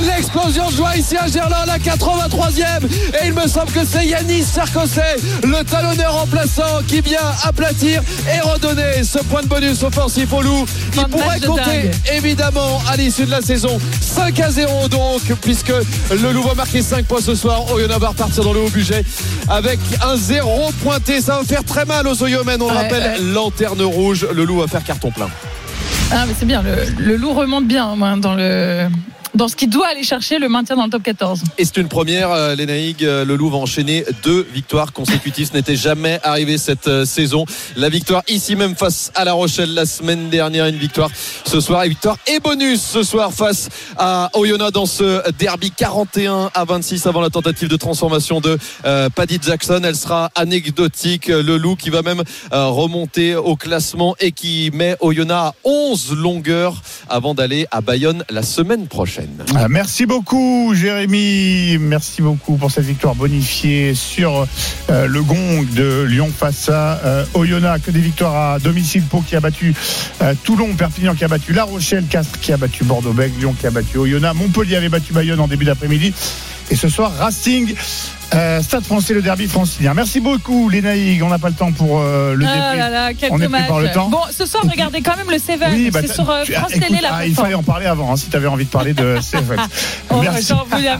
L'explosion de joie ici à Gerland, la 83e. Et il me semble que c'est Yanis Sarkosé, le talonneur remplaçant, qui vient aplatir et redonner ce point de bonus offensif au Loup. Il pourrait compter évidemment à l'issue de la saison 5 à 0 donc, puisque le Loup va marquer 5 points ce soir. Oyonnax va repartir dans le haut budget avec un 0 pointé. Ça va faire très mal aux Oyomènes. On le rappelle, lanterne rouge. Le Loup faire carton plein. Ah, mais c'est bien. Le, le, loup remonte bien dans le dans ce qui doit aller chercher le maintien dans le top 14. Et c'est une première, euh, Lénaïg. Euh, le Loup va enchaîner deux victoires consécutives. Ce n'était jamais arrivé cette euh, saison. La victoire ici même face à La Rochelle la semaine dernière. Une victoire ce soir. Et victoire et bonus ce soir face à Oyonnax dans ce derby 41 à 26 avant la tentative de transformation de Paddy Jackson. Elle sera anecdotique. Le Loup qui va même remonter au classement et qui met Oyonnax à 11 longueurs avant d'aller à Bayonne la semaine prochaine. Ah, merci beaucoup, Jérémy. Merci beaucoup pour cette victoire bonifiée sur euh, le gong de Lyon face à euh. Que des victoires à domicile. Pau qui a battu euh, Toulon, Perpignan qui a battu La Rochelle, Castres qui a battu Bordeaux-Bègles, Lyon qui a battu Oyonnax, Montpellier avait battu Bayonne en début d'après-midi. Et ce soir, Racing euh, Stade français, le derby francilien. Merci beaucoup, les Naïg. On n'a pas le temps pour euh, le ah Là là, quel On est par le temps. Bon, ce soir, regardez quand même le Seven. Oui, bah, c'est sur euh, France Télé là. Ah, il fallait en parler avant, hein, si tu avais envie de parler de Seven. oh, Merci.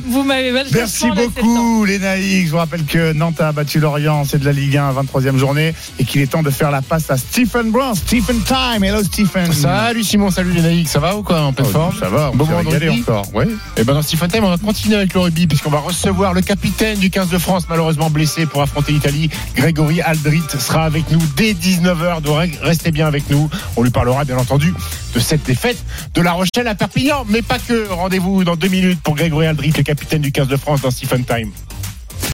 vous, m'avez Merci beaucoup, les Naïg. Je vous rappelle que Nantes a battu Lorient, c'est de la Ligue 1, 23e journée, et qu'il est temps de faire la passe à Stephen Brown. Stephen Time. Hello, Stephen. Salut, Simon. Salut, les Naïg. Ça va ou quoi En pleine oh, forme Ça va. On bon va regarder encore. Ouais. Et eh ben dans Stephen Time, on va continuer avec le rugby, puisqu'on va recevoir le capitaine du 15 de France, malheureusement blessé pour affronter l'Italie. Grégory Aldrit sera avec nous dès 19h. Donc restez bien avec nous. On lui parlera bien entendu de cette défaite de La Rochelle à Perpignan. Mais pas que. Rendez-vous dans deux minutes pour Grégory Aldrit, le capitaine du 15 de France dans Stephen Time.